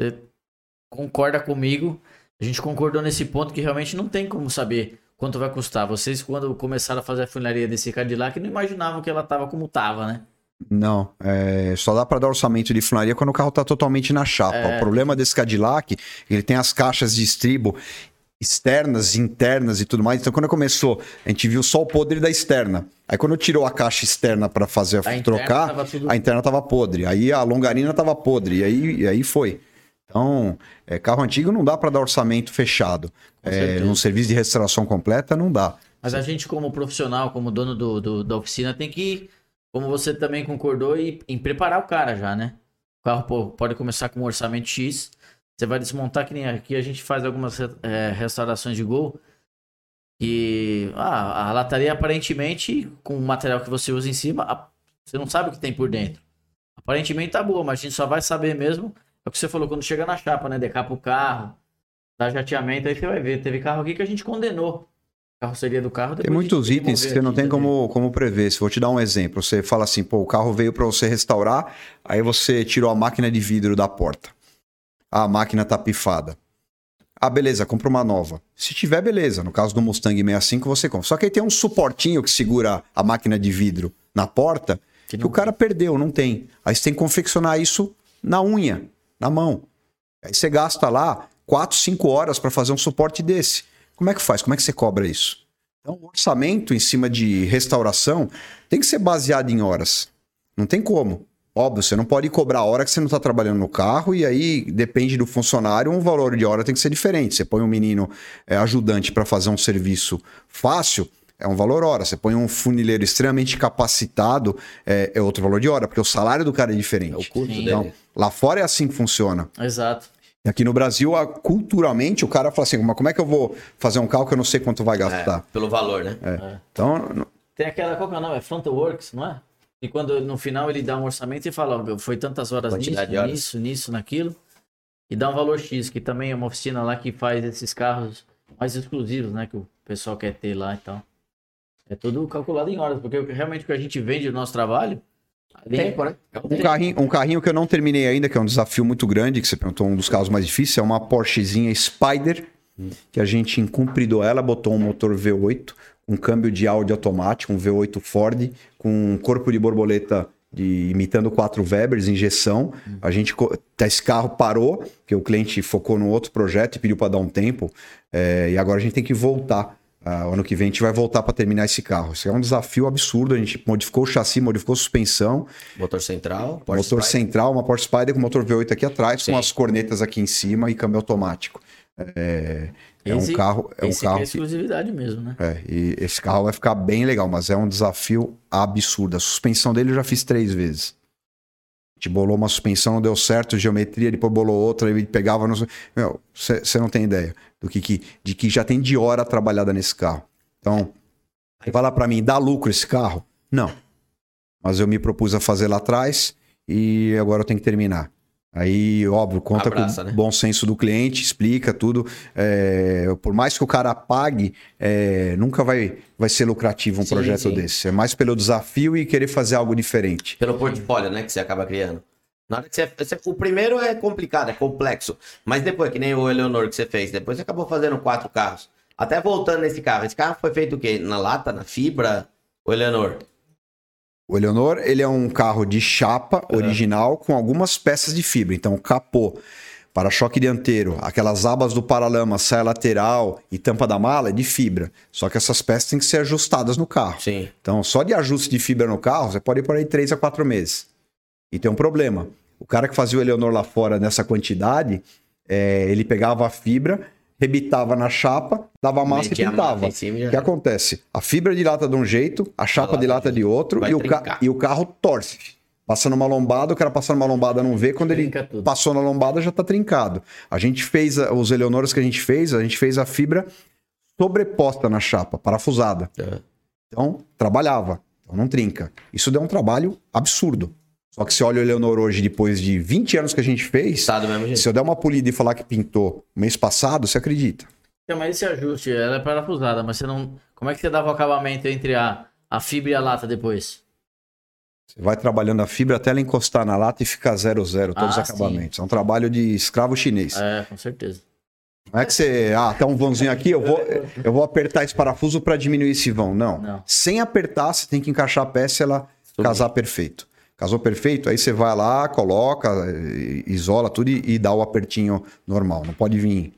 Você concorda comigo? A gente concordou nesse ponto que realmente não tem como saber quanto vai custar. Vocês, quando começaram a fazer a funilaria desse Cadillac, não imaginavam que ela tava como tava, né? Não, é, só dá para dar orçamento de funilaria quando o carro tá totalmente na chapa. É. O problema desse Cadillac, ele tem as caixas de estribo externas, internas e tudo mais. Então quando começou, a gente viu só o podre da externa. Aí quando tirou a caixa externa para fazer A trocar, tudo- a interna tava podre. Aí a longarina tava podre. E aí, e aí foi. Então, é, carro antigo não dá para dar orçamento fechado. É, num serviço de restauração completa não dá. Mas a gente, como profissional, como dono do, do- da oficina, tem que, como você também concordou, e, em preparar o cara já, né? O carro pô, pode começar com um orçamento X. Você vai desmontar, que nem aqui a gente faz algumas eh, restaurações de gol. E ah, a lataria, aparentemente, com o material que você usa em cima, a- você não sabe o que tem por dentro. Aparentemente tá boa, mas a gente só vai saber mesmo. É o que você falou, quando chega na chapa, né? Decapa o carro, dá jateamento, aí você vai ver. Teve carro aqui que a gente condenou. A carroceria do carro. Tem muitos itens que você não tem como, como prever. Se vou te dar um exemplo, você fala assim, pô, o carro veio para você restaurar, aí você tirou a máquina de vidro da porta. Ah, a máquina tá pifada. Ah, beleza, compra uma nova. Se tiver, beleza. No caso do Mustang 65, você compra. Só que aí tem um suportinho que segura a máquina de vidro na porta Que que, o cara perdeu, não tem. Aí você tem que confeccionar isso na unha, na mão. Aí você gasta lá 4, 5 horas para fazer um suporte desse. Como é que faz? Como é que você cobra isso? Então, o orçamento em cima de restauração tem que ser baseado em horas. Não tem como. Óbvio, você não pode cobrar a hora que você não está trabalhando no carro e aí depende do funcionário, um valor de hora tem que ser diferente. Você põe um menino é, ajudante para fazer um serviço fácil, é um valor hora. Você põe um funileiro extremamente capacitado, é, é outro valor de hora, porque o salário do cara é diferente. É o custo Sim. Então, dele. Lá fora é assim que funciona. Exato. E aqui no Brasil, a- culturalmente, o cara fala assim: mas como é que eu vou fazer um carro que eu não sei quanto vai É, gastar? pelo valor, né? Então, n- Tem aquela, qual que é o nome? É Frontworks, não é? E quando no final ele dá um orçamento e fala, ó, foi tantas horas nisso, horas. nisso, nisso, naquilo. E dá um valor X, que também é uma oficina lá que faz esses carros mais exclusivos, né? Que o pessoal quer ter lá e tal. É tudo calculado em horas, porque realmente o que a gente vende do nosso trabalho. Tempo, né? É um Um carrinho, um carrinho que eu não terminei ainda, que é um desafio muito grande, que você perguntou, um dos carros mais difíceis, é uma Porschezinha Spider, que a gente encumpridou ela, botou um motor V8, um câmbio de áudio automático, um V8 Ford, com um corpo de borboleta de, imitando 4 Webers, injeção. A gente, co- esse carro parou, porque o cliente focou no outro projeto e pediu para dar um tempo, é, e agora a gente tem que voltar. Ah, ano que vem a gente vai voltar para terminar esse carro. Isso é um desafio absurdo. A gente modificou o chassi, modificou a suspensão, Motor central, Porsche motor Spider. central, uma Porsche Spider com motor V8 aqui atrás, Sim. com as cornetas aqui em cima e câmbio automático. É, é Esse- um carro, é um esse carro é que, exclusividade mesmo, né? é, e esse carro vai ficar bem legal, mas é um desafio absurdo. A suspensão dele eu já fiz três vezes. Gente bolou uma suspensão, não deu certo, geometria, depois bolou outra, ele pegava no. Meu, você não tem ideia do que, que, de que já tem de hora trabalhada nesse carro. Então, lá pra mim, dá lucro esse carro? Não. Mas eu me propus a fazer lá atrás e agora eu tenho que terminar. Aí, óbvio, conta Abraça, com né? o bom senso do cliente, explica tudo. É, por mais que o cara pague, é, nunca vai, vai ser lucrativo um Sim, projeto sim. desse. É mais pelo desafio e querer fazer algo diferente. Pelo portfólio, né? Que você acaba criando. Na hora que você, você- o primeiro é complicado, é complexo. Mas depois, que nem o Eleonor que você fez, depois você acabou fazendo quatro carros. Até voltando nesse carro. Esse carro foi feito o quê? Na lata, na fibra? O Eleonor? O Eleonor, ele é um carro de chapa original com algumas peças de fibra. Então, capô, para-choque dianteiro, aquelas abas do paralama, saia lateral e tampa da mala é de fibra. Só que essas peças têm que ser ajustadas no carro. Sim. Então, só de ajuste de fibra no carro, você pode ir por aí 3 a 4 meses. E tem um problema. O cara que fazia o Eleonor lá fora nessa quantidade, é, ele pegava a fibra, rebitava na chapa, dava massa Metia e a pintava. O que acontece? A fibra dilata de um jeito, a chapa lata dilata de de outro e o, e o carro torce. Passando uma lombada, o cara passando uma lombada não vê, quando ele Trinca tudo. passou na lombada já tá trincado. A gente fez, a- os Eleonoras que a gente fez, a gente fez a fibra sobreposta na chapa, parafusada. É. Então, trabalhava. Então, não trinca. Isso deu um trabalho absurdo. Só que se olha o Eleonor hoje, depois de 20 anos que a gente fez, Tá do mesmo jeito. se eu der uma polida e falar que pintou mês passado, você acredita. Então, mas esse ajuste, ela é parafusada, mas você não. Como é que você dava o acabamento entre a, a fibra e a lata depois? Você vai trabalhando a fibra até ela encostar na lata e ficar zero zero todos Ah, os acabamentos. É um trabalho de escravo chinês. É, com certeza. Não é que você, ah, tá um vãozinho aqui, eu vou, eu vou apertar esse parafuso para diminuir esse vão. Não. Não. Sem apertar, você tem que encaixar a peça e ela casar perfeito. Casou perfeito, aí você vai lá, coloca, isola tudo e, e dá o apertinho normal. Não pode vir.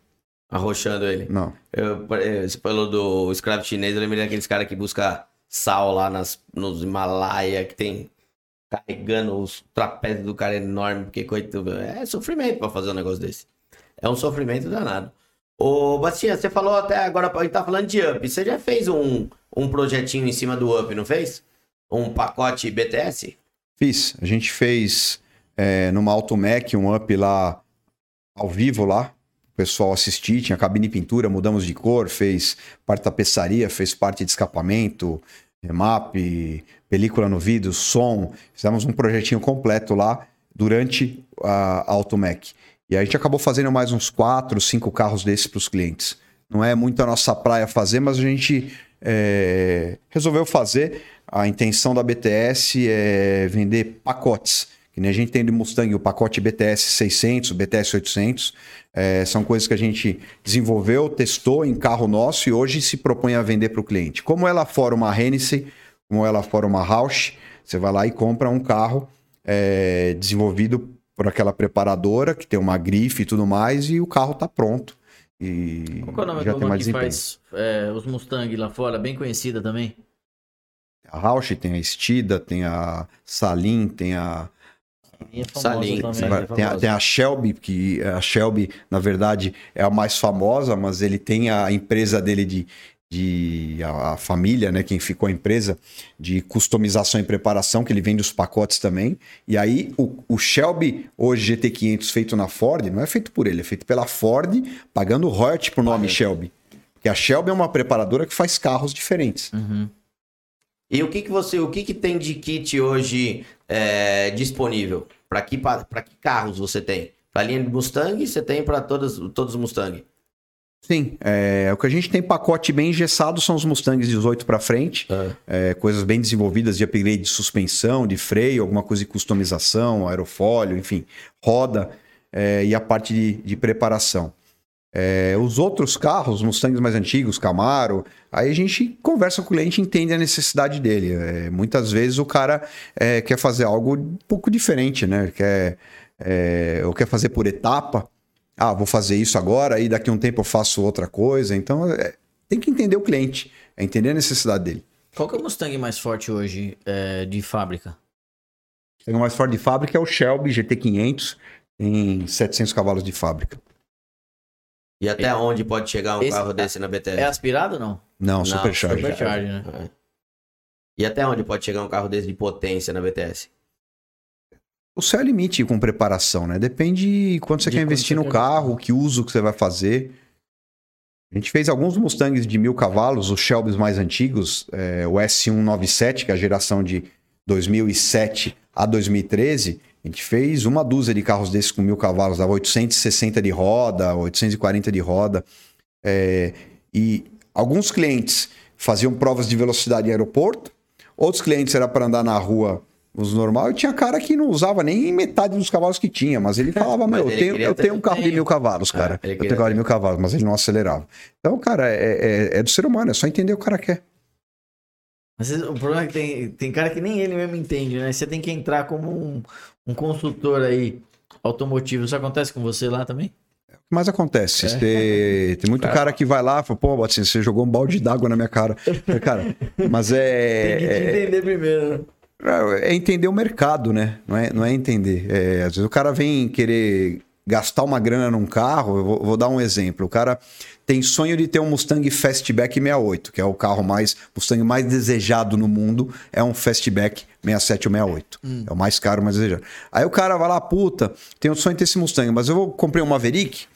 Arrochando ele. Não. Eu, eh, você falou do escravo chinês, eu lembrei daqueles caras que busca sal lá nas, nos Himalaia, que tem carregando os trapézios do cara enorme, porque coitado, é sofrimento pra fazer um negócio desse. É um sofrimento danado. Ô, Bastinha, você falou até agora, a gente tá falando de Up. Você já fez um, um projetinho em cima do Up, não fez? Um pacote BTS? Fiz. A gente fez é, numa Automec um up lá ao vivo lá. O pessoal assistir, tinha cabine pintura, mudamos de cor, fez parte da tapeçaria, fez parte de escapamento, remap, película no vidro, som. Fizemos um projetinho completo lá durante a a Automec. E a gente acabou fazendo mais uns quatro, cinco carros desses para os clientes. Não é muito a nossa praia fazer, mas a gente é, resolveu fazer. A intenção da BTS é vender pacotes. Que nem a gente tem de Mustang o pacote BTS 600, BTS 800. É, são coisas que a gente desenvolveu, testou em carro nosso e hoje se propõe a vender para o cliente. Como ela fora uma Hennessy, como ela fora uma Roush, você vai lá e compra um carro é, desenvolvido por aquela preparadora que tem uma grife e tudo mais, e o carro tá pronto. E Qual é o nome já da tem mais que desempenho. faz é, os Mustang lá fora, bem conhecida também? A Rausch tem a Stida, tem a Salim, tem a, é Salim, também. É tem, a, tem a Shelby, que a Shelby, na verdade, é a mais famosa, mas ele tem a empresa dele de. de a, a família, né? Quem ficou a empresa de customização e preparação, que ele vende os pacotes também. E aí, o, o Shelby, hoje GT500, feito na Ford, não é feito por ele, é feito pela Ford, pagando royalty pro nome Shelby. Porque a Shelby é uma preparadora que faz carros diferentes. Uhum. E o que que você, o que que tem de kit hoje é, disponível? Para que, pra que carros você tem? Pra linha de Mustang, você tem para todos os Mustang. Sim, é, o que a gente tem pacote bem engessado são os Mustangs 18 para frente, é, coisas bem desenvolvidas de upgrade de suspensão, de freio, alguma coisa de customização, aerofólio, enfim, roda é, e a parte de, de preparação. É, os outros carros, Mustangs mais antigos, Camaro, aí a gente conversa com o cliente e entende a necessidade dele. É, muitas vezes o cara é, quer fazer algo um pouco diferente, né? Quer, é, ou quer fazer por etapa. Ah, vou fazer isso agora e daqui a um tempo eu faço outra coisa. Então, é, tem que entender o cliente, é entender a necessidade dele. Qual que é o Mustang mais forte hoje de fábrica? O mais forte de fábrica é o Shelby GT500, tem 700 cavalos de fábrica. E até onde pode chegar um Esse- carro desse na BTS? É aspirado ou não? Não, Não. Supercharger, né? É. E até onde pode chegar um carro desse de potência na BTS? O céu é limite com preparação, né? Depende quanto você De quer investir no quer carro, que uso que você vai fazer. A gente fez alguns Mustangs de mil cavalos, os Shelbys mais antigos, é, o S197, que é a geração de 2007 a 2013. A gente fez uma dúzia de carros desses com mil cavalos, dava 860 de roda, 840 de roda. É, e alguns clientes faziam provas de velocidade em aeroporto, outros clientes era para andar na rua os normal, e tinha cara que não usava nem metade dos cavalos que tinha, mas ele falava, Mas meu, eu ele tenho, queria eu tenho um carro de Tenho. mil cavalos, cara. ele eu tenho um carro de mil cavalos, mas ele não acelerava. Então, cara, é, é- é do ser humano, é só entender o que o cara quer. Vezes, o problema é que tem, tem cara que nem ele mesmo entende, né? Você tem que entrar como um, um consultor aí automotivo. Isso acontece com você lá também? O que mais acontece? Você- tem muito cara que vai lá e fala, pô, Batinho, você jogou um balde d'água na minha cara. Cara, mas é. Tem que te é- entender primeiro, né? É entender o mercado, né? Não é, não é entender. É, às vezes o cara vem querer gastar uma grana num carro. Eu vou, vou dar um exemplo. O cara tem sonho de ter um Mustang Fastback 68, que é o carro mais Mustang mais desejado no mundo. É um Fastback 67 ou 68. É o mais caro, mais desejado. Aí o cara vai lá, puta, tenho o sonho de ter esse Mustang, mas eu vou comprei um Maverick.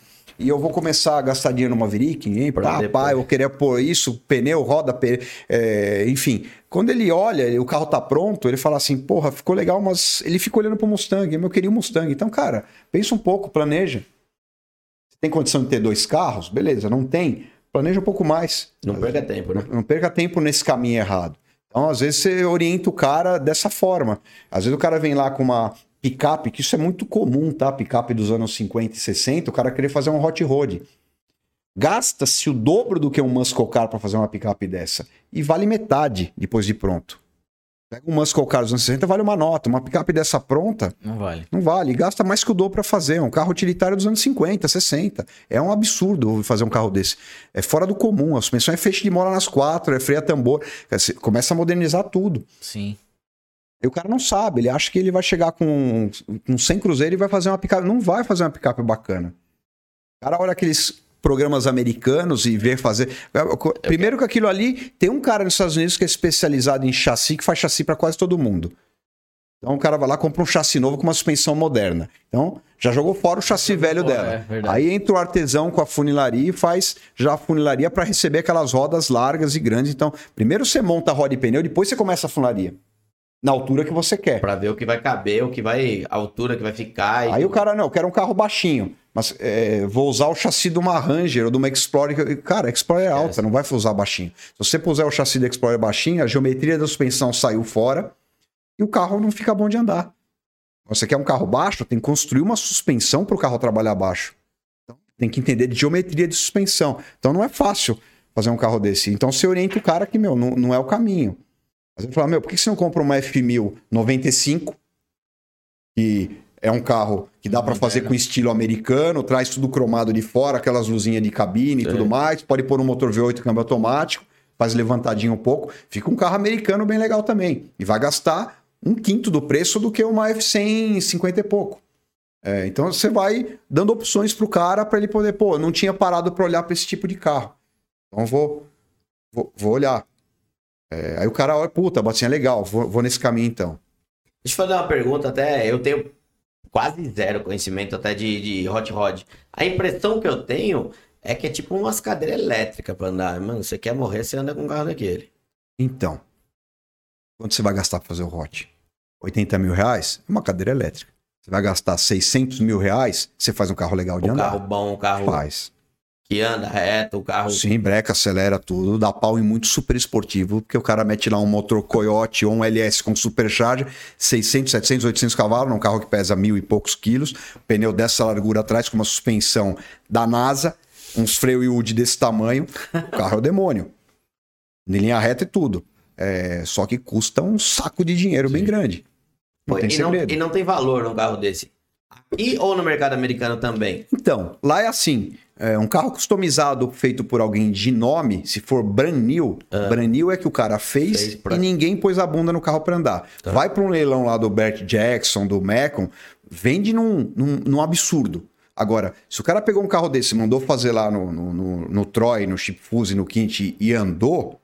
E eu vou começar a gastar dinheiro no Maverick, hein? Pra Pá, eu vou querer pôr isso, pneu, roda, pe- é, enfim. Quando ele olha, o carro tá pronto, ele fala assim, porra, ficou legal, mas ele fica olhando pro Mustang, eu queria um Mustang. Então, cara, pensa um pouco, planeja. Tem condição de ter dois carros? Beleza, não tem? Planeja um pouco mais. Não perca tempo, né? Não, não perca tempo nesse caminho errado. Então, às vezes, você orienta o cara dessa forma. Às vezes o cara vem lá com uma picape, que isso é muito comum, tá? Picape dos anos 50 e 60, o cara querer fazer um hot road. Gasta-se o dobro do que um Muscle Car para fazer uma picape dessa. E vale metade depois de pronto. Pega um Muscle Car dos anos 60, vale uma nota. Uma picape dessa pronta, Não vale. não vale. Gasta mais que o dobro para fazer. É um carro utilitário dos anos 50, 60. É um absurdo fazer um carro desse. É fora do comum. A suspensão é feixe de mola nas quatro, é freio a tambor. Você Começa a modernizar tudo. Sim. E o cara não sabe. Ele acha que ele vai chegar com, com 100 cruzeiro e vai fazer uma picape. Não vai fazer uma picape bacana. O cara olha aqueles programas americanos e vê fazer. Primeiro que aquilo ali, tem um cara nos Estados Unidos que é especializado em chassi, que faz chassi para quase todo mundo. Então o cara vai lá compra um chassi novo com uma suspensão moderna. Então já jogou fora o chassi velho dela. é. Aí entra o artesão com a funilaria e faz já a funilaria para receber aquelas rodas largas e grandes. Então, primeiro você monta a roda e pneu, depois você começa a funilaria. Na altura que você quer. Pra ver o que vai caber, o que vai. a altura que vai ficar. e Aí o cara, não, eu quero um carro baixinho. Mas é, vou usar o chassi de uma Ranger ou de uma Explorer. Cara, Explorer é alta, não vai usar baixinho. Se você puser o chassi da Explorer baixinho, a geometria da suspensão saiu fora e o carro não fica bom de andar. Você quer um carro baixo, tem que construir uma suspensão para o carro trabalhar baixo. Então, tem que entender de geometria de suspensão. Então não é fácil fazer um carro desse. Então você orienta o cara que, meu, não, não é o caminho. Mas ele fala, meu, por que você não compra uma F1000 95 que é um carro que dá pra fazer com estilo americano, traz tudo cromado de fora, aquelas luzinhas de cabine e tudo mais. Pode pôr um motor V8 câmbio automático, faz levantadinho um pouco. Fica um carro americano bem legal também. E vai gastar um quinto do preço do que uma F100 50 e pouco. É, então você vai dando opções pro cara para ele poder, pô, eu não tinha parado para olhar para esse tipo de carro. Então vou, vou, vou olhar. É, aí o cara olha, puta, batinha legal, vou, vou nesse caminho então. Deixa eu fazer uma pergunta, até eu tenho quase zero conhecimento até de, de hot rod. A impressão que eu tenho é que é tipo umas cadeiras elétricas pra andar. Mano, você quer morrer, você anda com um carro daquele. Então, quanto você vai gastar para fazer o hot? 80 mil reais? É uma cadeira elétrica. Você vai gastar 600 mil reais? Você faz um carro legal de Um andar? carro bom, um carro Faz. Que anda reto, um carro. Sim, breca, acelera tudo, dá pau em muito super esportivo, porque o cara mete lá um motor Coyote ou um LS com supercharger, 600, 700, 800 cavalos, num carro que pesa mil e poucos quilos, pneu dessa largura atrás com uma suspensão da NASA, uns freio Yudi desse tamanho, o carro é o demônio. Em linha reta e tudo. É, só que custa um saco de dinheiro bem grande. Não Pô, tem e, não, e não tem valor num carro desse. E ou no mercado americano também. Então, lá é assim: é, um carro customizado feito por alguém de nome, se for brand new, brand new é que o cara fez, Fez pra- e ninguém pôs a bunda no carro para andar. Vai para um leilão lá do Bert Jackson, do Macon, vende num, num, num absurdo. Agora, se o cara pegou um carro desse, mandou fazer lá no, no, no, no Troy, no Chip Fuse, no Quint e andou,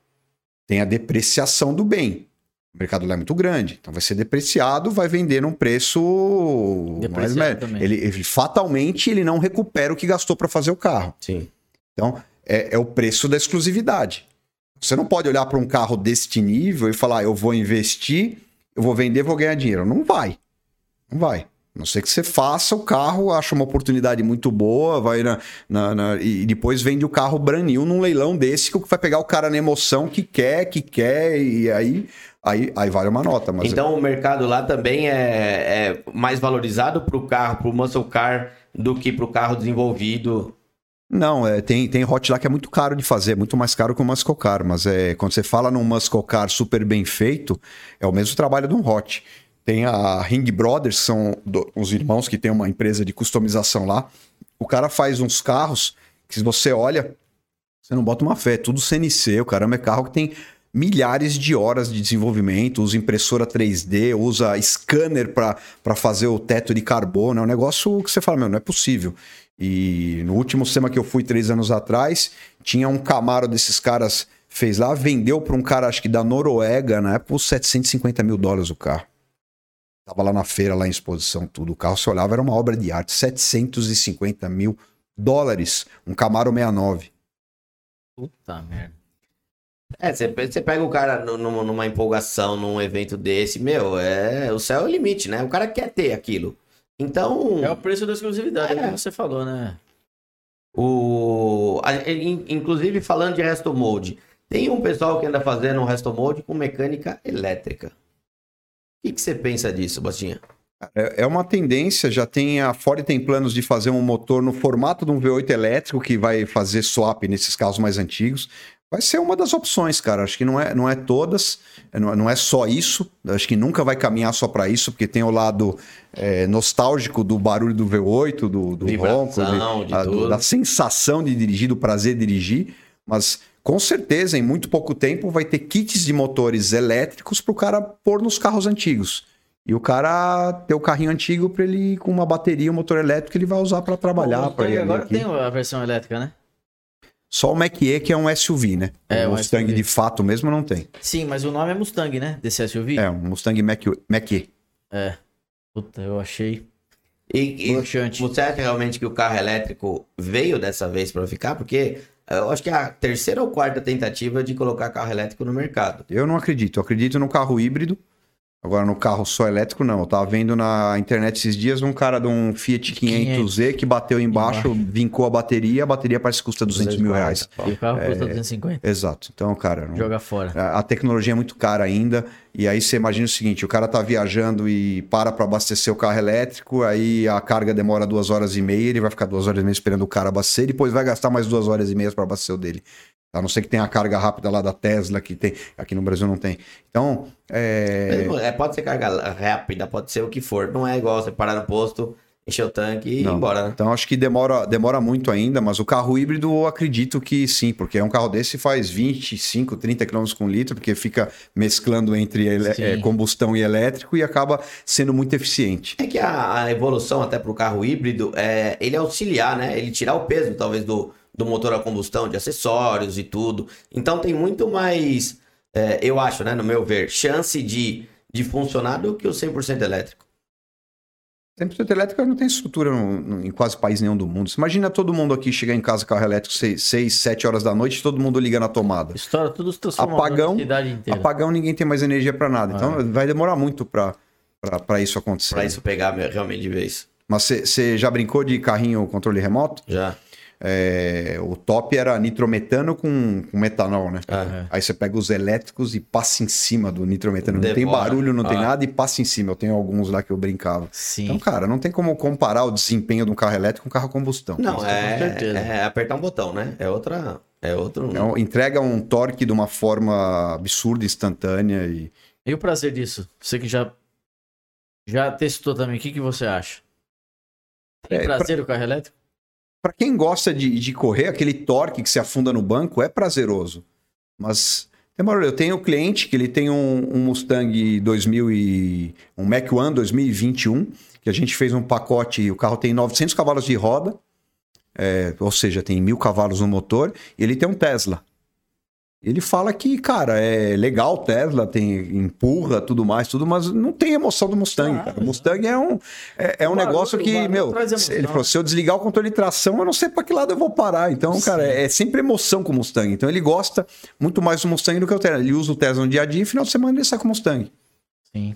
tem a depreciação do bem. O mercado lá é muito grande, então vai ser depreciado, vai vender num preço mais médio. Ele, ele- fatalmente ele não recupera o que gastou para fazer o carro. Sim. Então é, é o preço da exclusividade. Você não pode olhar para um carro deste nível e falar, eu vou investir, eu vou vender, vou ganhar dinheiro. Não vai. Não vai. A não ser que você faça o carro, acha uma oportunidade muito boa, vai na, na- na- e depois vende o carro brand new num leilão desse que vai pegar o cara na emoção que quer, que quer, e aí, aí, aí vale uma nota. Mas Então o mercado lá também é, é mais valorizado pro carro, pro muscle car, do que pro carro desenvolvido. Não, é, tem, tem hot lá que é muito caro de fazer, é muito mais caro que o muscle car, mas é, quando você fala num muscle car super bem feito, é o mesmo trabalho de um hot. Tem a Ring Brothers, que são do- os irmãos que tem uma empresa de customização lá. O cara faz uns carros que se você olha, você não bota uma fé, é tudo CNC, o caramba é carro que tem milhares de horas de desenvolvimento, usa impressora 3D, usa scanner para fazer o teto de carbono, é um negócio que você fala, meu, não é possível. E no último SEMA que eu fui três anos atrás, tinha um Camaro desses caras, fez lá, vendeu para um cara, acho que da Noruega, na época, por 750 mil dólares o carro. Tava lá na feira, lá em exposição, tudo. O carro, se olhava, era uma obra de arte. 750 mil dólares. Um Camaro 69. Puta merda. É, você, pega o cara nu- nu- numa empolgação, num evento desse, meu, é o céu é o limite, né? O cara quer ter aquilo. Então, É o preço da exclusividade, é o que você falou, né? o, inclusive falando de resto molde, tem um pessoal que anda fazendo um resto molde com mecânica elétrica. O que, que você pensa disso, Bastinha? É é uma tendência, já tem a Ford tem planos de fazer um motor no formato de um V8 elétrico que vai fazer swap nesses carros mais antigos. Vai ser uma das opções, cara. Acho que não é, não é todas, é, não é, não é só isso. Acho que nunca vai caminhar só para isso, porque tem o lado é, nostálgico do barulho do V8, do, do ronco, Vibração, de a- do- da sensação de dirigir, do prazer de dirigir. Mas com certeza, em muito pouco tempo, vai ter kits de motores elétricos para o cara pôr nos carros antigos. E o cara ter o carrinho antigo para ele com uma bateria, um motor elétrico, ele vai usar para trabalhar. Agora aqui. tem a versão elétrica, né? Só o Mach-E, que é um SUV, né? É, o um Mustang SUV. de fato mesmo não tem. Sim, mas o nome é Mustang, né? Desse SUV? É, um Mustang Mach-E. É. Puta, eu achei E, e você acha realmente que o carro elétrico veio dessa vez para ficar? Porque eu acho que é a terceira ou quarta tentativa de colocar carro elétrico no mercado. Eu não acredito. Eu acredito no carro híbrido. Agora, no carro só elétrico, não. Eu tava vendo na internet esses dias um cara de um Fiat 500Z que bateu embaixo, vincou a bateria, a bateria parece que custa 200 mil reais. E o carro custa 250. Exato. Então, cara, não- Joga fora. a a tecnologia é muito cara ainda. E aí você imagina o seguinte: o cara tá viajando e para para abastecer o carro elétrico, aí a carga demora duas horas e meia, ele vai ficar duas horas e meia esperando o cara abastecer, e depois vai gastar mais duas horas e meia para abastecer o dele. A não ser que tenha a carga rápida lá da Tesla, que tem. Aqui no Brasil não tem. Então, é, É, pode ser carga rápida, pode ser o que for. Não é igual você parar no posto, encher o tanque e ir embora, né? Então acho que demora, demora muito ainda, mas o carro híbrido eu acredito que sim, porque é um carro desse faz 25, 30 km com litro, porque fica mesclando entre ele- eh, combustão e elétrico e acaba sendo muito eficiente. É que a, a evolução até para o carro híbrido é ele auxiliar, né? Ele tirar o peso, talvez, do, do motor a combustão, de acessórios e tudo. Então tem muito mais, é, eu acho, né, no meu ver, chance de, de funcionar do que o 100% elétrico. 100% elétrico não tem estrutura no- no- em quase país nenhum do mundo. Você imagina todo mundo aqui chegar em casa com carro elétrico 6, 7 horas da noite, todo mundo liga na tomada. Estoura tudo os Apagão, da cidade inteira. Apagão, ninguém tem mais energia para nada. Então vai demorar muito para isso acontecer. Para isso pegar me- realmente de vez. Mas você já brincou de carrinho controle remoto? Já. É, o top era nitrometano com, com metanol, né? É. Aí você pega os elétricos e passa em cima do nitrometano. Não tem barulho, não tem Ah. nada e passa em cima. Eu tenho alguns lá que eu brincava. Sim. Então, cara, não tem como comparar o desempenho de um carro elétrico com um carro a combustão. Não, com é, certeza. é apertar um botão, né? É outra. É outro. Um- entrega um torque de uma forma absurda, instantânea e E o prazer disso? Você que já, já testou também, o que, que você acha? Tem É, prazer o carro elétrico? Para quem gosta de, de correr, aquele torque que se afunda no banco é prazeroso. Mas. Eu tenho um cliente que ele tem um, um Mustang 2000 e um Mac One 2021, que a gente fez um pacote, o carro tem 900 cavalos de roda, é, ou seja, tem mil cavalos no motor, e ele tem um Tesla. Ele fala que, cara, é legal o Tesla, tem empurra, tudo mais, tudo, mas não tem emoção do Mustang, Claro, cara. O Mustang é um, é, é um barulho- negócio que, barulho meu, ele falou, né? se eu desligar o controle de tração, eu não sei para que lado eu vou parar. Então, cara, é sempre emoção com o Mustang. Então ele gosta muito mais do Mustang do que o Tesla. Ele usa o Tesla no dia a dia e final de semana ele sai com o Mustang. Sim.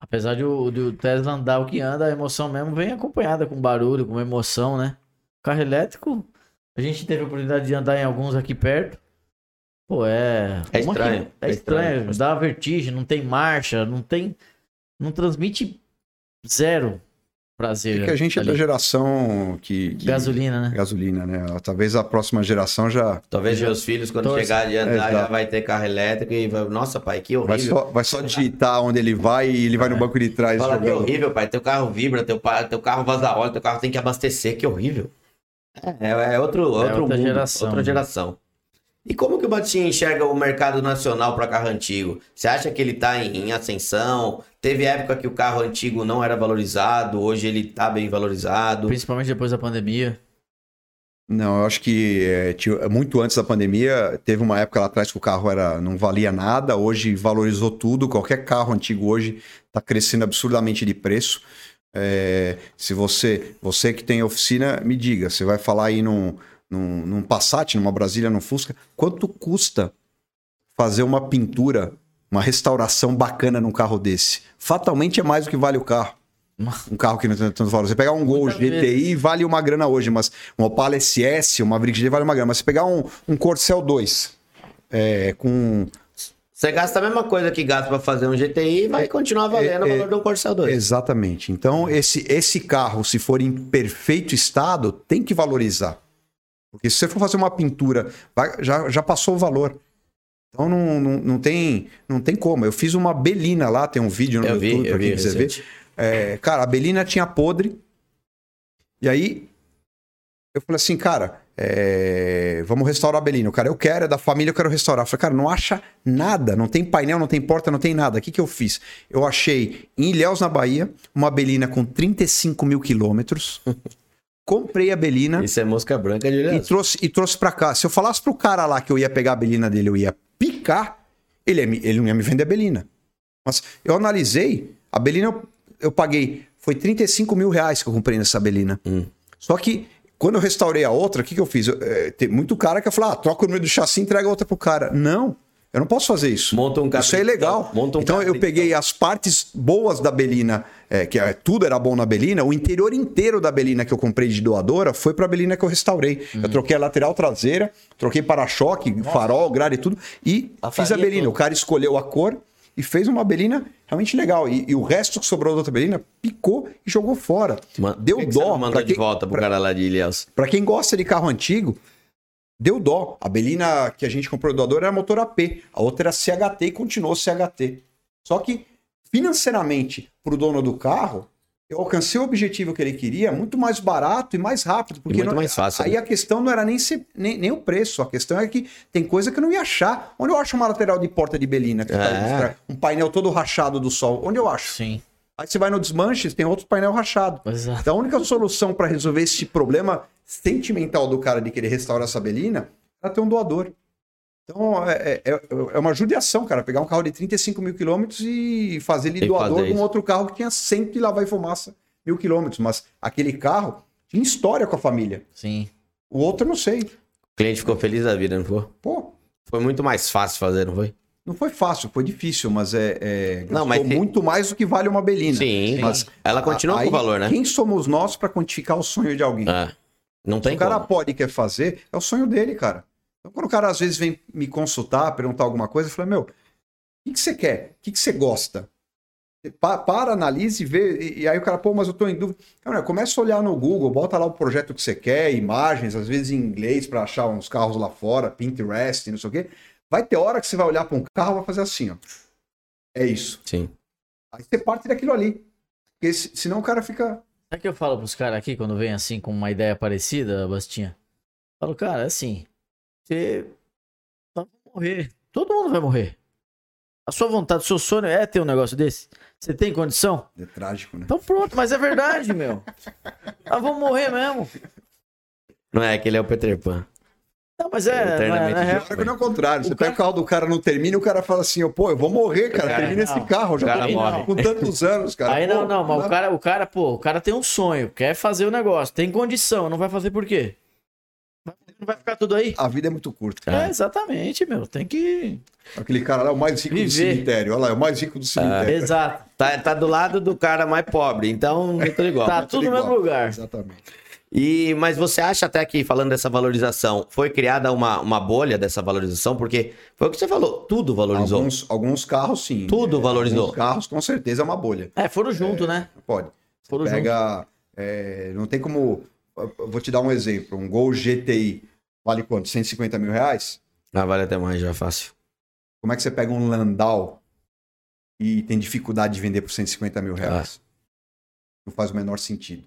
Apesar de o, de o Tesla andar o que anda, a emoção mesmo vem acompanhada com barulho, com emoção, né? Carro elétrico, a gente teve a oportunidade de andar em alguns aqui perto. Pô, é. É uma estranho, que- É é estranho, estranho. dá vertigem, não tem marcha, não tem. Não transmite zero prazer. Porque a gente é ali. da geração que. que- Gasolina, né? Gasolina, né? Talvez a próxima geração já. Talvez meus filhos, quando Torce. chegar de andar, já vai ter carro elétrico e vai. Nossa, pai, que Vai horrível. só, vai só digitar onde ele vai e ele vai no banco de trás. Fala que é jogando. horrível, pai. Teu carro vibra, teu, pa- teu carro vaza óleo, teu carro tem que abastecer, que horrível. É, é outro, é outro outra mundo, geração, outra né? geração. E como que o Batinha enxerga o mercado nacional para carro antigo? Você acha que ele tá em, em ascensão? Teve época que o carro antigo não era valorizado, hoje ele tá bem valorizado. Principalmente depois da pandemia. Não, eu acho que é, tinha- muito antes da pandemia, teve uma época lá atrás que o carro era, não valia nada, hoje valorizou tudo. Qualquer carro antigo hoje está crescendo absurdamente de preço. É, se você, você que tem oficina, me diga, você vai falar aí num, num, num Passat, numa Brasília, num Fusca, quanto custa fazer uma pintura, uma restauração bacana num carro desse? Fatalmente é mais do que vale o carro. Um carro que não tem tanto valor. Você pegar um Gol GTI vale uma grana hoje, mas um Opala SS, uma G vale uma grana. Mas se pegar um, um Corcel 2 é, com Você gasta a mesma coisa que gasta para fazer um GTI e vai continuar valendo é, o valor um Corcel 2. Exatamente. Então, esse, esse carro, se for em perfeito estado, tem que valorizar. Porque se você for fazer uma pintura, vai- já, já passou o valor. Então não, não, não, tem, não tem como. Eu fiz uma Belina lá, tem um vídeo no Eu vi, YouTube eu pra vi quem quiser ver. É, cara, a Belina tinha podre. E aí eu falei assim, cara, é, vamos restaurar a Belina. O cara, eu quero, é da família, eu quero restaurar. Eu falei, cara, não acha nada, não tem painel, não tem porta, não tem nada. O que, que eu fiz? Eu achei em Ilhéus, na Bahia, uma Belina com 35 mil quilômetros. Comprei a Belina Isso é mosca branca de e trouxe, e trouxe pra cá. Se eu falasse pro cara lá que eu ia pegar a Belina dele, eu ia picar, ele, ia me- ele não ia me vender a Belina. Mas eu analisei, a Belina eu, eu paguei, foi 35 mil reais que eu comprei nessa Belina. Hum. Só que quando eu restaurei a outra, o que, que eu fiz? Eu, eh, tem muito cara que falou, ah, troca o número do chassi e entrega a outra pro cara. Não, eu não posso fazer isso. Monta um Isso é ilegal. monta um então eu capitão. peguei as partes boas da Belina, é, que é, tudo era bom na Belina, o interior inteiro da Belina que eu comprei de doadora foi pra Belina que eu restaurei. Uhum. Eu troquei a lateral traseira, troquei para-choque, farol, grade e tudo, e A fiz a Belina. toda. O cara escolheu a cor e fez uma Belina realmente legal. E, e o resto que sobrou da outra Belina picou e jogou fora. Man- Deu Por que você dó não mandou de volta pro pra- cara lá de Ilhéus. Pra quem gosta de carro antigo, deu dó. A Belina que a gente comprou do doador era motor AP, a outra era CHT e continuou CHT. Só que financeiramente, para o dono do carro, eu alcancei o objetivo que ele queria muito mais barato e mais rápido. Porque muito não- mais fácil, Aí né? a questão não era nem, se- nem, nem o preço, a questão é que tem coisa que eu não ia achar. Onde eu acho uma lateral de porta de Belina? que tá- É. um painel todo rachado do sol? Onde eu acho? Sim. Aí você vai no desmanche, tem outro painel rachado. Exato. Então a única solução para resolver esse problema sentimental do cara de querer restaurar essa belina era ter um doador. Então é, é, é uma judiação, cara, pegar um carro de 35 mil quilômetros e fazer ele E doador fazer de um outro carro que tinha sempre lá vai fumaça mil quilômetros. Mas aquele carro tinha história com a família. Sim. O outro não sei. O cliente ficou feliz da vida, não foi? Pô, Foi muito mais fácil fazer, não foi? não foi fácil, foi difícil, mas é, é Não, mas muito mais do que vale uma belina. Sim, Mas ela continua aí, com o valor, né? Quem somos nós para quantificar o sonho de alguém? É. Não tem o cara como. pode e quer fazer, é o sonho dele, cara. Então, quando o cara às vezes vem me consultar, perguntar alguma coisa, eu falo, meu, o que, que você quer? O que, que você gosta? Pa- para, analise e vê. E, e aí o cara, pô, mas eu tô em dúvida. Cara, começa a olhar no Google, bota lá o projeto que você quer, imagens, às vezes em inglês, para achar uns carros lá fora, Pinterest, não sei o quê. Vai ter hora que você vai olhar para um carro e vai fazer assim, ó. É isso. Sim. Aí você parte daquilo ali. Porque se- senão o cara fica. Sabe o que eu falo pros caras aqui quando vem assim com uma ideia parecida, Bastinha? Falo, cara, assim, você vai morrer. Todo mundo vai morrer. A sua vontade, o seu sonho é ter um negócio desse? Você tem condição? É trágico, né? Então pronto, mas é verdade, meu. Nós vamos morrer mesmo. Não é que ele é o Peter Pan. Não, mas é. Eternamente Claro que não é o contrário. O Você cara- pega o carro do cara, não termina, e o cara fala assim, ó, pô, eu vou morrer, cara. cara- termina esse não. carro, eu já cara morre. com tantos anos, cara. Aí Pô, não, não, mas o cara, o cara, pô, o cara tem um sonho, quer fazer o negócio, tem condição, não vai fazer por quê? Não vai ficar tudo aí? A vida é muito curta. É, exatamente, meu. Tem que. Aquele cara lá é o mais rico do Viver. cemitério. Olha lá, é o mais rico do cemitério. Exato. Tá, tá do lado do cara mais pobre, então é tudo igual. Tá tudo tudo no mesmo lugar. Exatamente. E, mas você acha até que, falando dessa valorização, foi criada uma, uma bolha dessa valorização? Porque foi o que você falou, tudo valorizou. Alguns, alguns carros, sim. Tudo valorizou. Alguns carros, com certeza, é uma bolha. É, foram junto, né? Pode. Foram junto. Pega. é, não tem como. eu Vou te dar um exemplo. Um Gol GTI vale quanto? 150 mil reais? Ah, vale até mais já, fácil. Como é que você pega um Landau e tem dificuldade de vender por 150 mil reais? Não faz o menor sentido.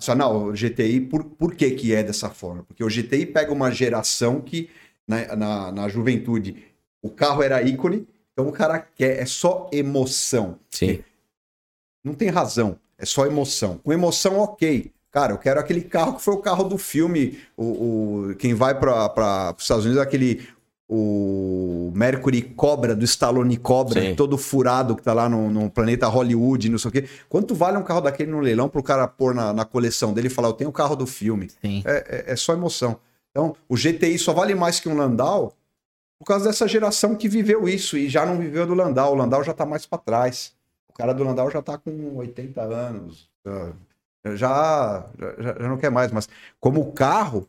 Só não, o GTI, por, por que, que é dessa forma? Porque o GTI pega uma geração que, na, na, na juventude, o carro era ícone, então o cara quer, é só emoção. Sim. Não tem razão, é só emoção. Com emoção, ok. Cara, eu quero aquele carro que foi o carro do filme. O, o- quem vai para os Estados Unidos aquele. O Mercury Cobra, do Stallone Cobra, Sim. todo furado que tá lá no, no planeta Hollywood, não sei o quê. Quanto vale um carro daquele no leilão pro cara pôr na, na coleção dele e falar, eu tenho o carro do filme? É, é- é só emoção. Então, o GTI só vale mais que um Landau por causa dessa geração que viveu isso e já não viveu do Landau. O Landau já tá mais para trás. O cara do Landau já tá com 80 anos. Já, já, já- já não quer mais. Mas como carro,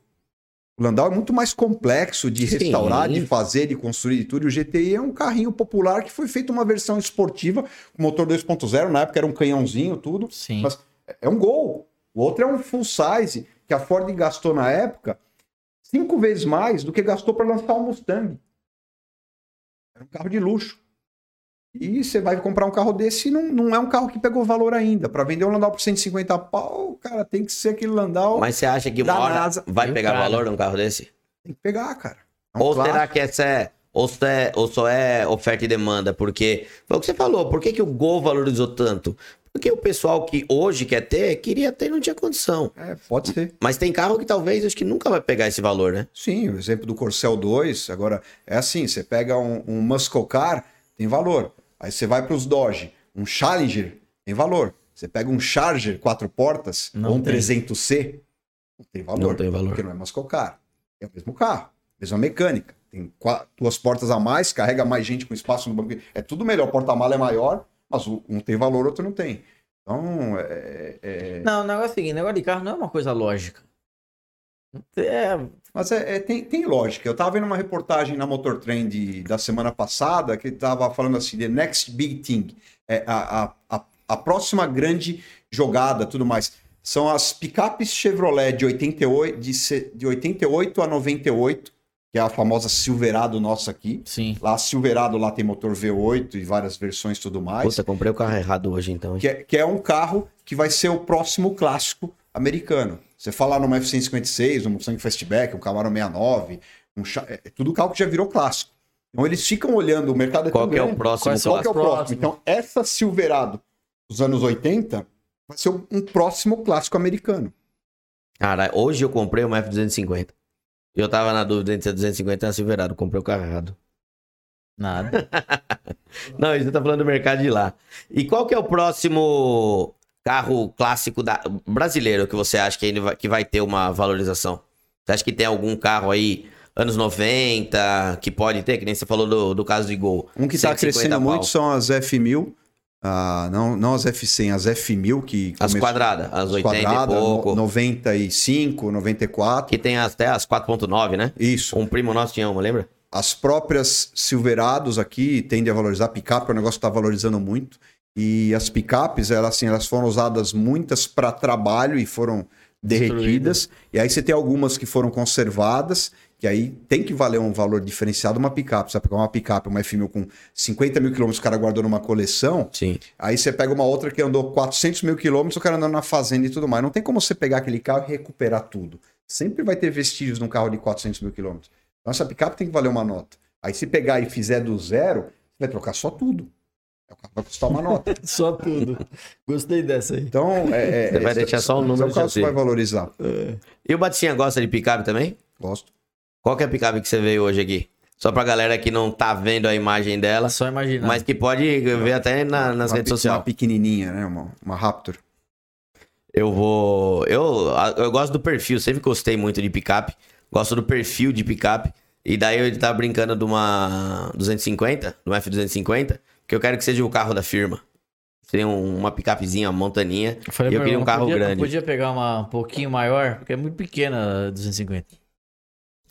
o Landau é muito mais complexo de Sim. restaurar, de fazer, de construir e tudo. E o GTI é um carrinho popular que foi feito uma versão esportiva com motor 2.0. Na época era um canhãozinho, tudo. Sim. Mas é um gol. O outro é um full size que a Ford gastou na época cinco vezes mais do que gastou para lançar o Mustang. Era um carro de luxo. E você vai comprar um carro desse e não, não é um carro que pegou valor ainda. Para vender um Landau por 150 pau, cara, tem que ser aquele Landau. Mas você acha que uma hora NASA. vai pegar cara? valor num carro desse? Tem que pegar, cara. É um Ou clássico. será que essa é. Ou só é, ou só é oferta e demanda? Porque foi o que você falou. Por que, que o Gol valorizou tanto? Porque o pessoal que hoje quer ter, queria ter e não tinha condição. É, pode ser. Mas tem carro que talvez acho que nunca vai pegar esse valor, né? Sim, o exemplo do Corcel 2, agora é assim, você pega um, um Muscle Car, tem valor. Aí você vai para os Dodge, um Challenger, tem valor. Você pega um Charger quatro portas, Não ou um tem. 300C, não tem valor. Não tem valor. Porque não é Muscle Car. É o mesmo carro, mesma mecânica. Tem duas portas a mais, carrega mais gente com espaço no banco. É tudo melhor, o porta-mala é maior, mas um tem valor, outro não tem. Então, é, é- Não, o negócio é o seguinte: negócio de carro não é uma coisa lógica. É, Mas é, é- tem, tem lógica. Eu tava vendo uma reportagem na Motor Trend da semana passada que tava falando assim, the next big thing. É a, a, a, próxima grande jogada, tudo mais. São as picapes Chevrolet de 88, de, de 88 a 98, que é a famosa Silverado nossa aqui. Sim. Lá, Silverado lá tem motor V8 e várias versões e tudo mais. Puta, comprei o carro errado hoje então. Que é, que é um carro que vai ser o próximo clássico americano. Você falar numa F-156, um Mustang Fastback, um Camaro 69, um é é tudo carro que já virou clássico. Então eles ficam olhando, o mercado é Qual é o próximo Qual que é o Próximo. Então, essa Silverado dos anos 80 vai ser um próximo clássico americano. Cara, hoje eu comprei uma F250. E eu tava na dúvida entre a 250 e a Silverado. Comprei o carro errado. Nada. Não, isso tá falando do mercado de lá. E qual que é o próximo carro clássico da... brasileiro que você acha que, ele vai, que vai ter uma valorização? Você acha que tem algum carro aí, anos 90, que pode ter? Que nem você falou do, do caso de Gol. Um que está 150 crescendo pau. muito são as F1000, ah, não, não as F100, as F1000 que As quadradas, as 80 quadrada, e pouco. no- 95, 94. Que tem até as 4.9, né? Isso. Um primo nosso tinha uma, lembra? As próprias Silverados aqui tendem a valorizar. Picape é um negócio que está valorizando muito. E as picapes, elas, assim, elas foram usadas muitas para trabalho e foram derretidas. E aí você tem algumas que foram conservadas, que aí tem que valer um valor diferenciado uma picape. Você vai pegar uma picape, uma F1000 com 50 mil quilômetros, o cara guardou numa coleção. Sim. Aí você pega uma outra que andou 400 mil quilômetros, o cara andando na fazenda e tudo mais. Não tem como você pegar aquele carro e recuperar tudo. Sempre vai ter vestígios num carro de 400 mil quilômetros. Então essa picape tem que valer uma nota. Aí se pegar e fizer do zero, você vai trocar só tudo. O carro vai custar uma nota. Só tudo. Gostei dessa aí. Então, é, é, Você vai deixar só número É o carro de que vai você. valorizar. E o Batistinha gosta de picape também? Gosto. Qual que é a picape que você veio hoje aqui? Só pra galera que não tá vendo a imagem dela, Só imaginar. mas que pode ver até na- nas uma, redes pe- Uma sociais. pequenininha, né? Uma, uma Raptor. Eu vou. Eu, eu gosto do perfil, sempre gostei muito de picape. Gosto do perfil de picape. E daí ele tá brincando de uma 250, de uma F250, que eu quero que seja o carro da firma. Tem um- uma picapezinha, uma montaninha. Eu, falei e eu queria um carro podia, grande. Podia pegar uma um pouquinho maior, porque é muito pequena a 250.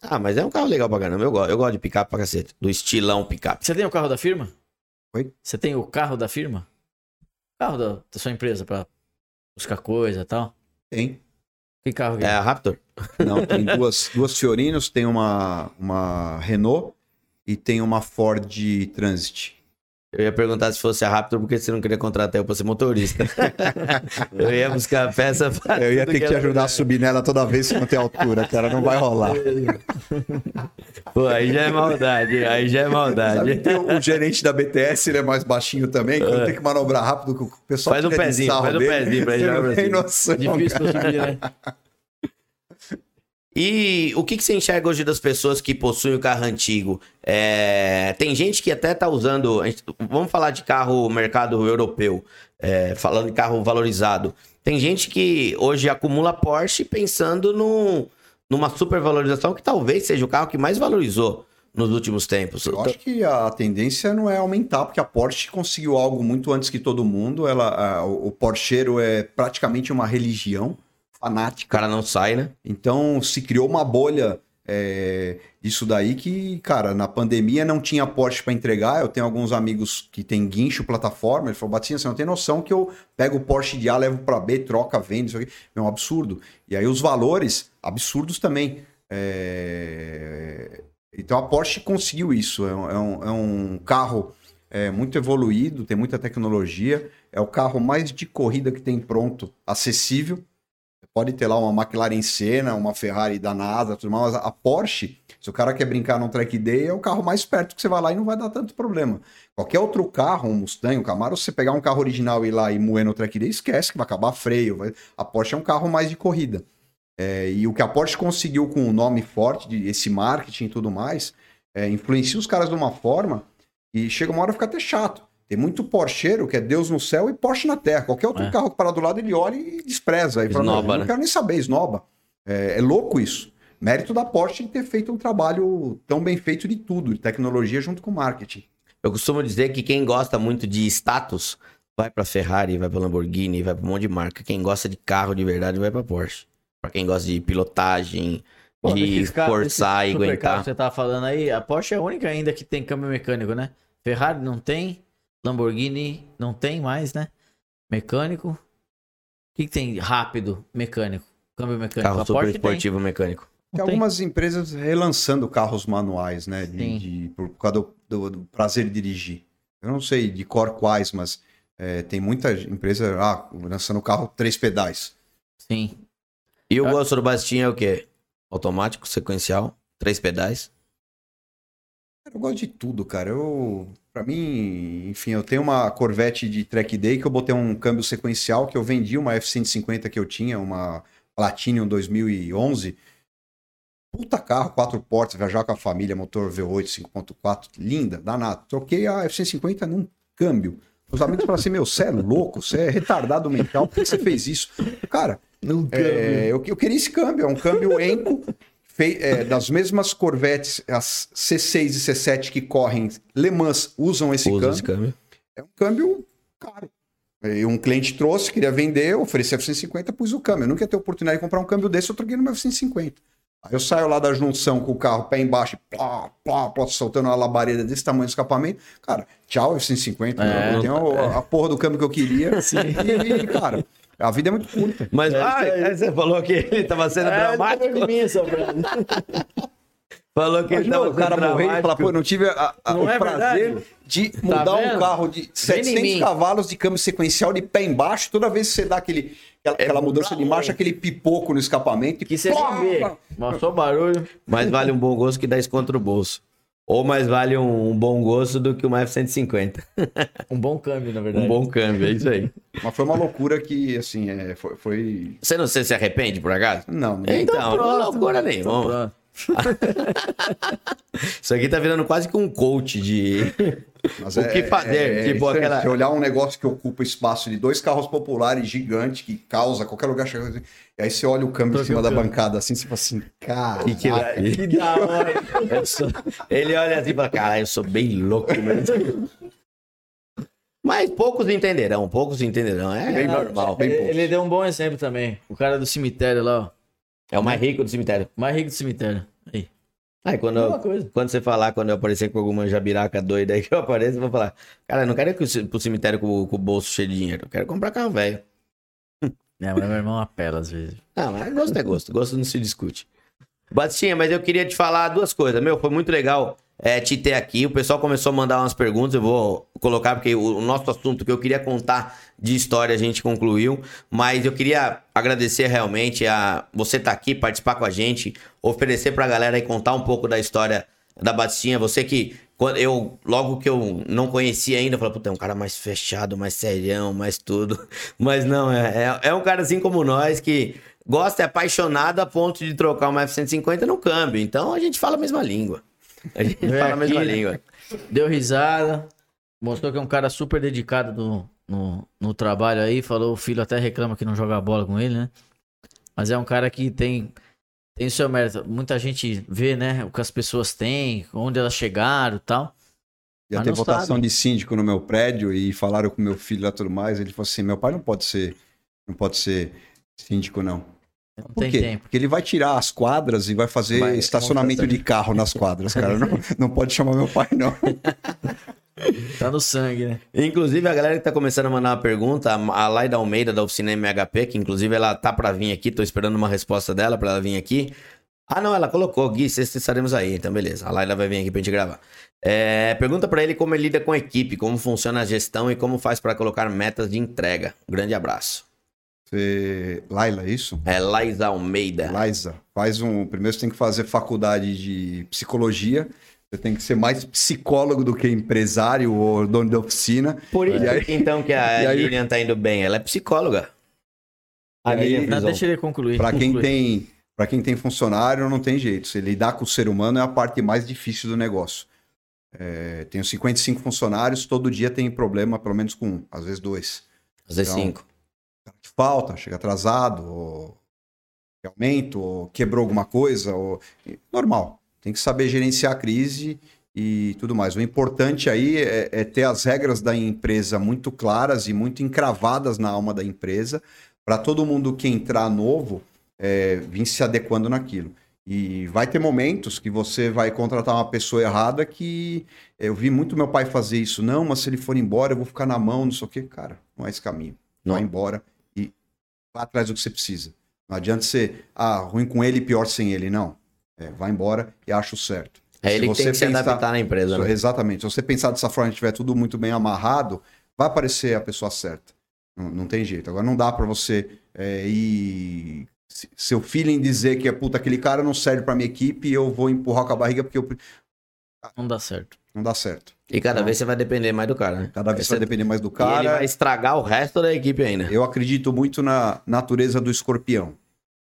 Ah, mas é um carro legal pra caramba. Eu gosto, eu gosto de picape pra cacete. Do estilão picape. Você tem o carro da firma? Oi? Você tem o carro da firma? Carro da, da sua empresa pra buscar coisa e tal? Tem. Que carro que É é? a Raptor? Não, tem duas, duas Fiorinos, tem uma, uma Renault e tem uma Ford Transit. Eu ia perguntar se fosse a Raptor, porque você não queria contratar eu pra ser motorista. eu ia buscar a peça pra Eu ia ter que te ajudar a subir nela toda vez que não tem altura, cara. Não vai rolar. Pô, aí já é maldade, aí já é Sabe maldade. que tem o, o gerente da BTS, ele é mais baixinho também, quando tem que manobrar rápido, que o pessoal Faz um pezinho, faz um dele, pezinho pra ele não tem noção. Difícil pra subir, né? E o que, que você enxerga hoje das pessoas que possuem o carro antigo? É, tem gente que até tá usando. Vamos falar de carro mercado europeu, é, falando de carro valorizado. Tem gente que hoje acumula Porsche pensando num, numa supervalorização que talvez seja o carro que mais valorizou nos últimos tempos. Eu acho que a tendência não é aumentar, porque a Porsche conseguiu algo muito antes que todo mundo. Ela, a- o Porscheiro é praticamente uma religião O fanática. cara não sai, né? Então se criou uma bolha é, disso daí que, cara, na pandemia não tinha Porsche para entregar. Eu tenho alguns amigos que tem guincho plataforma. Ele falou, Batinha, você não tem noção que eu pego o Porsche de A, levo para B, troca, vendo, isso aqui. É um absurdo. E aí os valores, absurdos também. É, Então a Porsche conseguiu isso. É um, é um- é um carro é, muito evoluído, tem muita tecnologia. É o carro mais de corrida que tem pronto, acessível. Pode ter lá uma McLaren Senna, uma Ferrari da NASA, tudo mais, mas a Porsche, se o cara quer brincar num track day, é o carro mais perto que você vai lá e não vai dar tanto problema. Qualquer outro carro, um Mustang, um Camaro, se você pegar um carro original e ir lá e moer no track day, esquece que vai acabar freio. vai- A Porsche é um carro mais de corrida. É, e o que a Porsche conseguiu com o nome forte, de esse marketing e tudo mais, é, influencia os caras de uma forma e chega uma hora fica até chato. Tem muito Porscheiro que é Deus no céu e Porsche na terra. Qualquer outro É. carro que parar do lado ele olha e despreza. Aí fala, Esnoba, "Não, eu né? não quero nem saber, esnoba. É, é louco isso. Mérito da Porsche de ter feito um trabalho tão bem feito de tudo, de tecnologia junto com marketing. Eu costumo dizer que quem gosta muito de status vai pra Ferrari, vai pra Lamborghini, vai pra um monte de marca. Quem gosta de carro de verdade vai pra Porsche. Pra quem gosta de pilotagem, Pô, de forçar e aguentar. que você tava falando aí, a Porsche é a única ainda que tem câmbio mecânico, né? Ferrari não tem, Lamborghini não tem mais, né? Mecânico. O que, que tem rápido mecânico? Câmbio mecânico. Carro a super Porsche tem. esportivo mecânico. Tem algumas empresas relançando carros manuais, né? de- de- por causa do, do- do prazer de dirigir. Eu não sei de cor quais, mas é, tem muita empresa ah, lançando carro três pedais. Sim. E o Ah. gosto do Bastinha é o quê? Automático, sequencial, três pedais. Eu gosto de tudo, cara. Eu, para mim, enfim, eu tenho uma Corvette de track day que eu botei um câmbio sequencial que eu vendi uma F150 que eu tinha, uma Platinum 2011. Puta carro, quatro portas, viajar com a família, motor V8 5.4, linda, danado. Troquei a F150 num câmbio. Os amigos falaram assim: Meu, você é louco, você é retardado mental, por que você fez isso? Cara, é, eu, eu queria esse câmbio, é um câmbio Enco, fei- é, das mesmas Corvettes, as C6 e C7 que correm Le Mans usam esse Usa câmbio. esse câmbio. É um câmbio caro. E um cliente trouxe, queria vender, ofereci a F-150, pus o câmbio. Eu nunca ia ter oportunidade de comprar um câmbio desse, eu troquei no meu F-150. Aí eu saio lá da junção com o carro, pé embaixo, plá, plá, plá, soltando uma labareda desse tamanho de escapamento. Cara, tchau, F-150. É, eu tenho a, a porra do câmbio que eu queria. E, e, cara, a vida é muito curta. Mas É, ah, isso você falou que ele tava sendo dramático. de mim. Falou que ele tava o cara morrer e dramático. pô, eu não tive a- a- Não o é prazer verdade? de Tá mudar um vendo? carro de Vem em 700 mim. cavalos de câmbio sequencial de pé embaixo, toda vez que você dá aquele, aquela, aquela mudança de marcha, aquele pipoco no escapamento. e Que você vê. Mas só barulho. Mais vale um bom gosto que 10 contra o bolso. Ou mais vale um, um bom gosto do que uma F-150. Um bom câmbio, na verdade. Um bom câmbio, é isso aí. Mas foi uma loucura que, assim, é, foi, foi- Você não sei se arrepende, por acaso? Não, não. Então, não é loucura Então nenhuma. Isso aqui tá virando quase que um coach de. Mas o que fazer, tipo isso aí, aquela- Se olhar um negócio que ocupa espaço de dois carros populares gigantes, que causa qualquer lugar. chega- E aí você olha o câmbio em cima da bancada assim, você fala assim, cara. Que que- Que da hora. Sou- Ele olha assim e fala: caralho, eu sou bem louco mesmo. Mas poucos entenderão, poucos entenderão. É Bem normal. bem Ele, ele deu um bom exemplo também. O cara do cemitério lá, ó. É o mais rico do cemitério. Mais rico do cemitério. Aí. Aí quando, eu, quando você falar, quando eu aparecer com alguma jabiraca doida aí que eu apareço, eu vou falar: cara, eu não quero ir pro- pro cemitério com, com o bolso cheio de dinheiro. Eu quero comprar carro velho. É, mas meu irmão apela às vezes. Ah, mas gosto é gosto. Gosto não se discute. Batistinha, mas eu queria te falar duas coisas. Meu, foi muito legal é, te ter aqui. O pessoal começou a mandar umas perguntas. Eu vou colocar, porque o, o nosso assunto que eu queria contar de história a gente concluiu. Mas eu queria agradecer realmente a você estar aqui, participar com a gente, oferecer pra galera e contar um pouco da história da Batistinha. Você que, quando eu, logo que eu não conhecia ainda, eu falei, puta, é um cara mais fechado, mais serião, mais tudo. Mas não, é, é, é um cara assim como nós que gosta, é apaixonado a ponto de trocar uma F-150 no câmbio. Então a gente fala a mesma língua. A gente Vem fala a mesma aqui, né? língua. Deu risada. Mostrou que é um cara super dedicado no, no, no trabalho aí. Falou, o filho até reclama que não joga bola com ele, né? Mas é um cara que tem, tem o seu mérito. Muita gente vê, né? O que as pessoas têm, onde elas chegaram e tal. Ia Mas ter votação sabe. de síndico no meu prédio e falaram com meu filho lá e tudo mais. Ele falou assim: meu pai não pode ser, não pode ser síndico, não. Não Por tem quê? tempo. Porque ele vai tirar as quadras e vai fazer Vai, estacionamento de carro nas quadras, cara. Não, não pode chamar meu pai, não. Tá no sangue, né? Inclusive, a galera que tá começando a mandar uma pergunta, a Laida Almeida da oficina MHP, que inclusive ela tá pra vir aqui, tô esperando uma resposta dela pra ela vir aqui. Ah, não, ela colocou, Gui, sexta estaremos aí, então beleza. A Laida vai vir aqui pra gente gravar. É, pergunta pra ele como ele lida com a equipe, como funciona a gestão e como faz pra colocar metas de entrega. Um grande abraço. Você... Laila, é isso? É Laisa Almeida. Liza, faz um. Primeiro você tem que fazer faculdade de psicologia. Você tem que ser mais psicólogo do que empresário ou dono de oficina. Por isso, aí- então, que a aí- Lilian tá indo bem. Ela é psicóloga. A aí- Lilian Não, deixa ele concluir. Para quem tem, para quem tem funcionário, não tem jeito. Se lidar com o ser humano é a parte mais difícil do negócio. É, tenho 55 funcionários, todo dia tem problema, pelo menos com um, às vezes dois. Fazer Então, cinco. Falta, chega atrasado, ou aumento, ou quebrou alguma coisa, ou normal. Tem que saber gerenciar a crise e tudo mais. O importante aí é, é ter as regras da empresa muito claras e muito encravadas na alma da empresa, para todo mundo que entrar novo é, vir se adequando naquilo. E vai ter momentos que você vai contratar uma pessoa errada que eu vi muito meu pai fazer isso. Não, mas se ele for embora, eu vou ficar na mão, não sei o quê. Cara, não é esse caminho. Não. Vai embora vá atrás do que você precisa. Não adianta ser, ah, ruim com ele e pior sem ele. Não. É, vai embora e acha o certo. É Se ele que você tem que se pensar- adaptar na empresa, né? Exatamente. Se você pensar dessa forma e tiver tudo muito bem amarrado, vai aparecer a pessoa certa. Não, não tem jeito. Agora não dá pra você é, ir. se- Seu feeling dizer que é puta, aquele cara não serve pra minha equipe e eu vou empurrar com a barriga porque eu... Não dá certo. não dá certo. E cada vez você vai depender mais do cara, né? Cada vez Você- vai depender mais do E ele cara. vai estragar o resto da equipe ainda. Eu acredito muito na natureza do escorpião.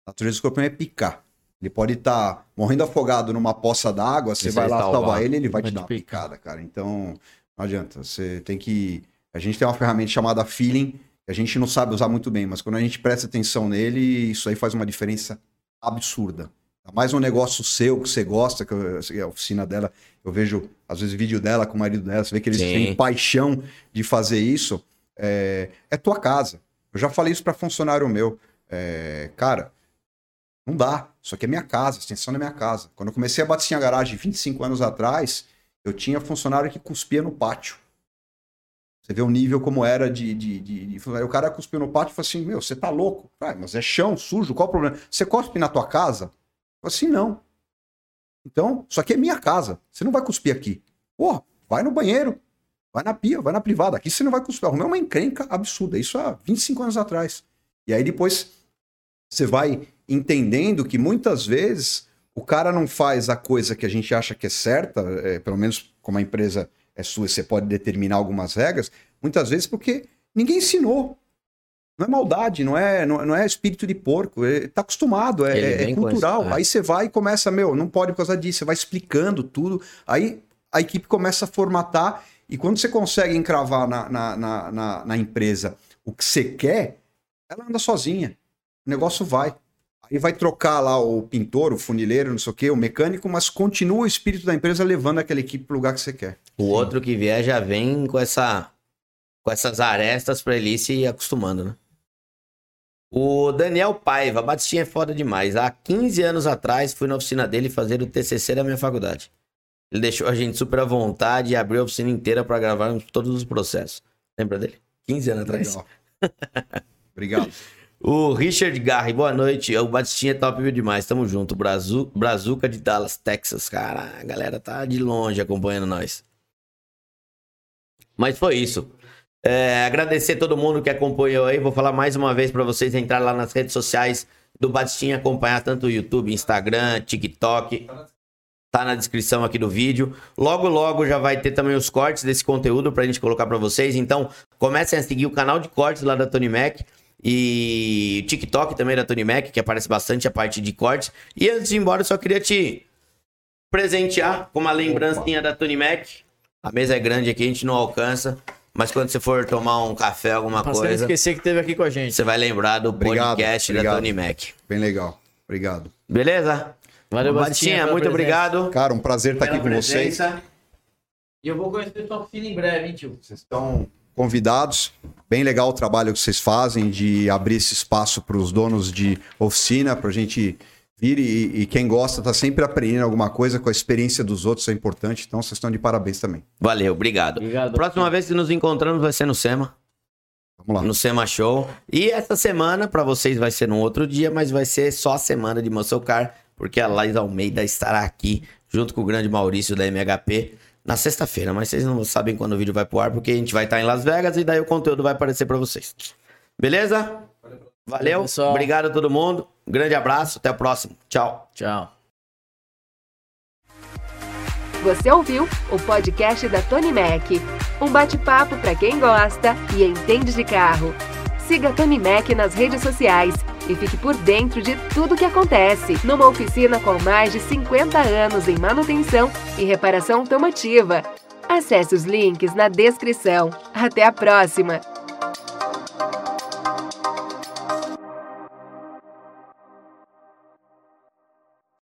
A natureza do escorpião é picar. Ele pode estar morrendo afogado numa poça d'água, você vai lá salvar. salvar ele, ele vai, Vai te dar uma picar. picada, cara. Então, não adianta. Você tem que. A gente tem uma ferramenta chamada feeling, que a gente não sabe usar muito bem, mas quando a gente presta atenção nele, isso aí faz uma diferença absurda. Mais um negócio seu que você gosta, que eu- assim, a oficina dela, eu vejo, às vezes, vídeo dela com o marido dela, você vê que eles Sim. têm paixão de fazer isso. É, é tua casa. Eu já falei isso para funcionário meu. É, cara, não dá. Isso aqui é minha casa, extensão da minha casa. Quando eu comecei a bater a garagem 25 anos atrás, eu tinha funcionário que cuspia no pátio. Você vê o nível como era de, de, de, de. O cara cuspiu no pátio e falou assim: Meu, você tá louco? Ah, mas é chão, sujo, qual o problema? Você cospe na tua casa? Assim: Não. Então, isso aqui é minha casa. Você não vai cuspir aqui. Porra, vai no banheiro. Vai na pia, vai na privada. Aqui você não vai cuspir. Arrumei uma encrenca absurda. Isso há 25 anos atrás. E aí depois você vai entendendo que muitas vezes o cara não faz a coisa que a gente acha que é certa, é, pelo menos como a empresa é sua, você pode determinar algumas regras, muitas vezes porque ninguém ensinou. Não é maldade, não é, não, é espírito de porco, é, tá acostumado, é, é- é cultural. é. Aí você vai e começa, meu, não pode por causa disso, você vai explicando tudo, aí a equipe começa a formatar, e quando você consegue encravar na, na, na, na- na empresa o que você quer, ela anda sozinha. O negócio vai. Aí vai trocar lá o pintor, o funileiro, não sei o quê, o mecânico, mas continua o espírito da empresa levando aquela equipe pro lugar que você quer. O outro que vier já vem com essa com essas arestas pra ele ir se acostumando, né? O Daniel Paiva, Batistinha é foda demais. Há 15 anos atrás fui na oficina dele fazer o TCC da minha faculdade. Ele deixou a gente super à vontade e abriu a oficina inteira pra gravarmos todos os processos. Lembra dele? 15 anos atrás. Obrigado. O Richard Garri, boa noite. O Batistinha é top demais. Tamo junto. Brazu, Brazuca de Dallas, Texas. Cara, a galera tá de longe acompanhando nós. Mas foi isso. É, agradecer todo mundo que acompanhou aí. Vou falar mais uma vez pra vocês entrar lá nas redes sociais do Batistinha, acompanhar tanto o YouTube, Instagram, TikTok. Tá na descrição aqui do vídeo. Logo, logo já vai ter também os cortes desse conteúdo pra gente colocar pra vocês. Então, comecem a seguir o canal de cortes lá da Tony Mac. E o TikTok também da Tony Mac, que aparece bastante a parte de cortes. E antes de ir embora, eu só queria te presentear com uma lembrancinha da Tony Mac. A mesa é grande aqui, a gente não alcança. Mas quando você for tomar um café, alguma não coisa, esquecer que teve aqui com a gente. você vai lembrar do Obrigado, podcast da obrigado. Tony Mac. Bem legal. Obrigado. Beleza? Valeu, pela muito presença. obrigado. Cara, um prazer estar aqui pela com vocês. presença. E eu vou conhecer tua oficina em breve, hein, tio? Vocês estão convidados. Bem legal o trabalho que vocês fazem de abrir esse espaço para os donos de oficina, para a gente vir e, e quem gosta tá sempre aprendendo alguma coisa com a experiência dos outros, é importante. Então vocês estão de parabéns também. Valeu, obrigado. Obrigado. Próxima vez que nos encontramos vai ser no SEMA. Vamos lá. no Sema Show. E essa semana, pra vocês, vai ser num outro dia, mas vai ser só a semana de Muscle Car, porque a Laís Almeida estará aqui, junto com o grande Maurício da MHP, na sexta-feira. Mas vocês não sabem quando o vídeo vai pro ar, porque a gente vai estar em Las Vegas e daí o conteúdo vai aparecer pra vocês. Beleza? Valeu, pessoal. obrigado a todo mundo. Um grande abraço, até o próximo. Tchau. Tchau. Você ouviu o podcast da Tony Mac. Um bate-papo para quem gosta e entende de carro. Siga a Tony Mac nas redes sociais e fique por dentro de tudo que acontece numa oficina com mais de 50 anos em manutenção e reparação automotiva. Acesse os links na descrição. Até a próxima!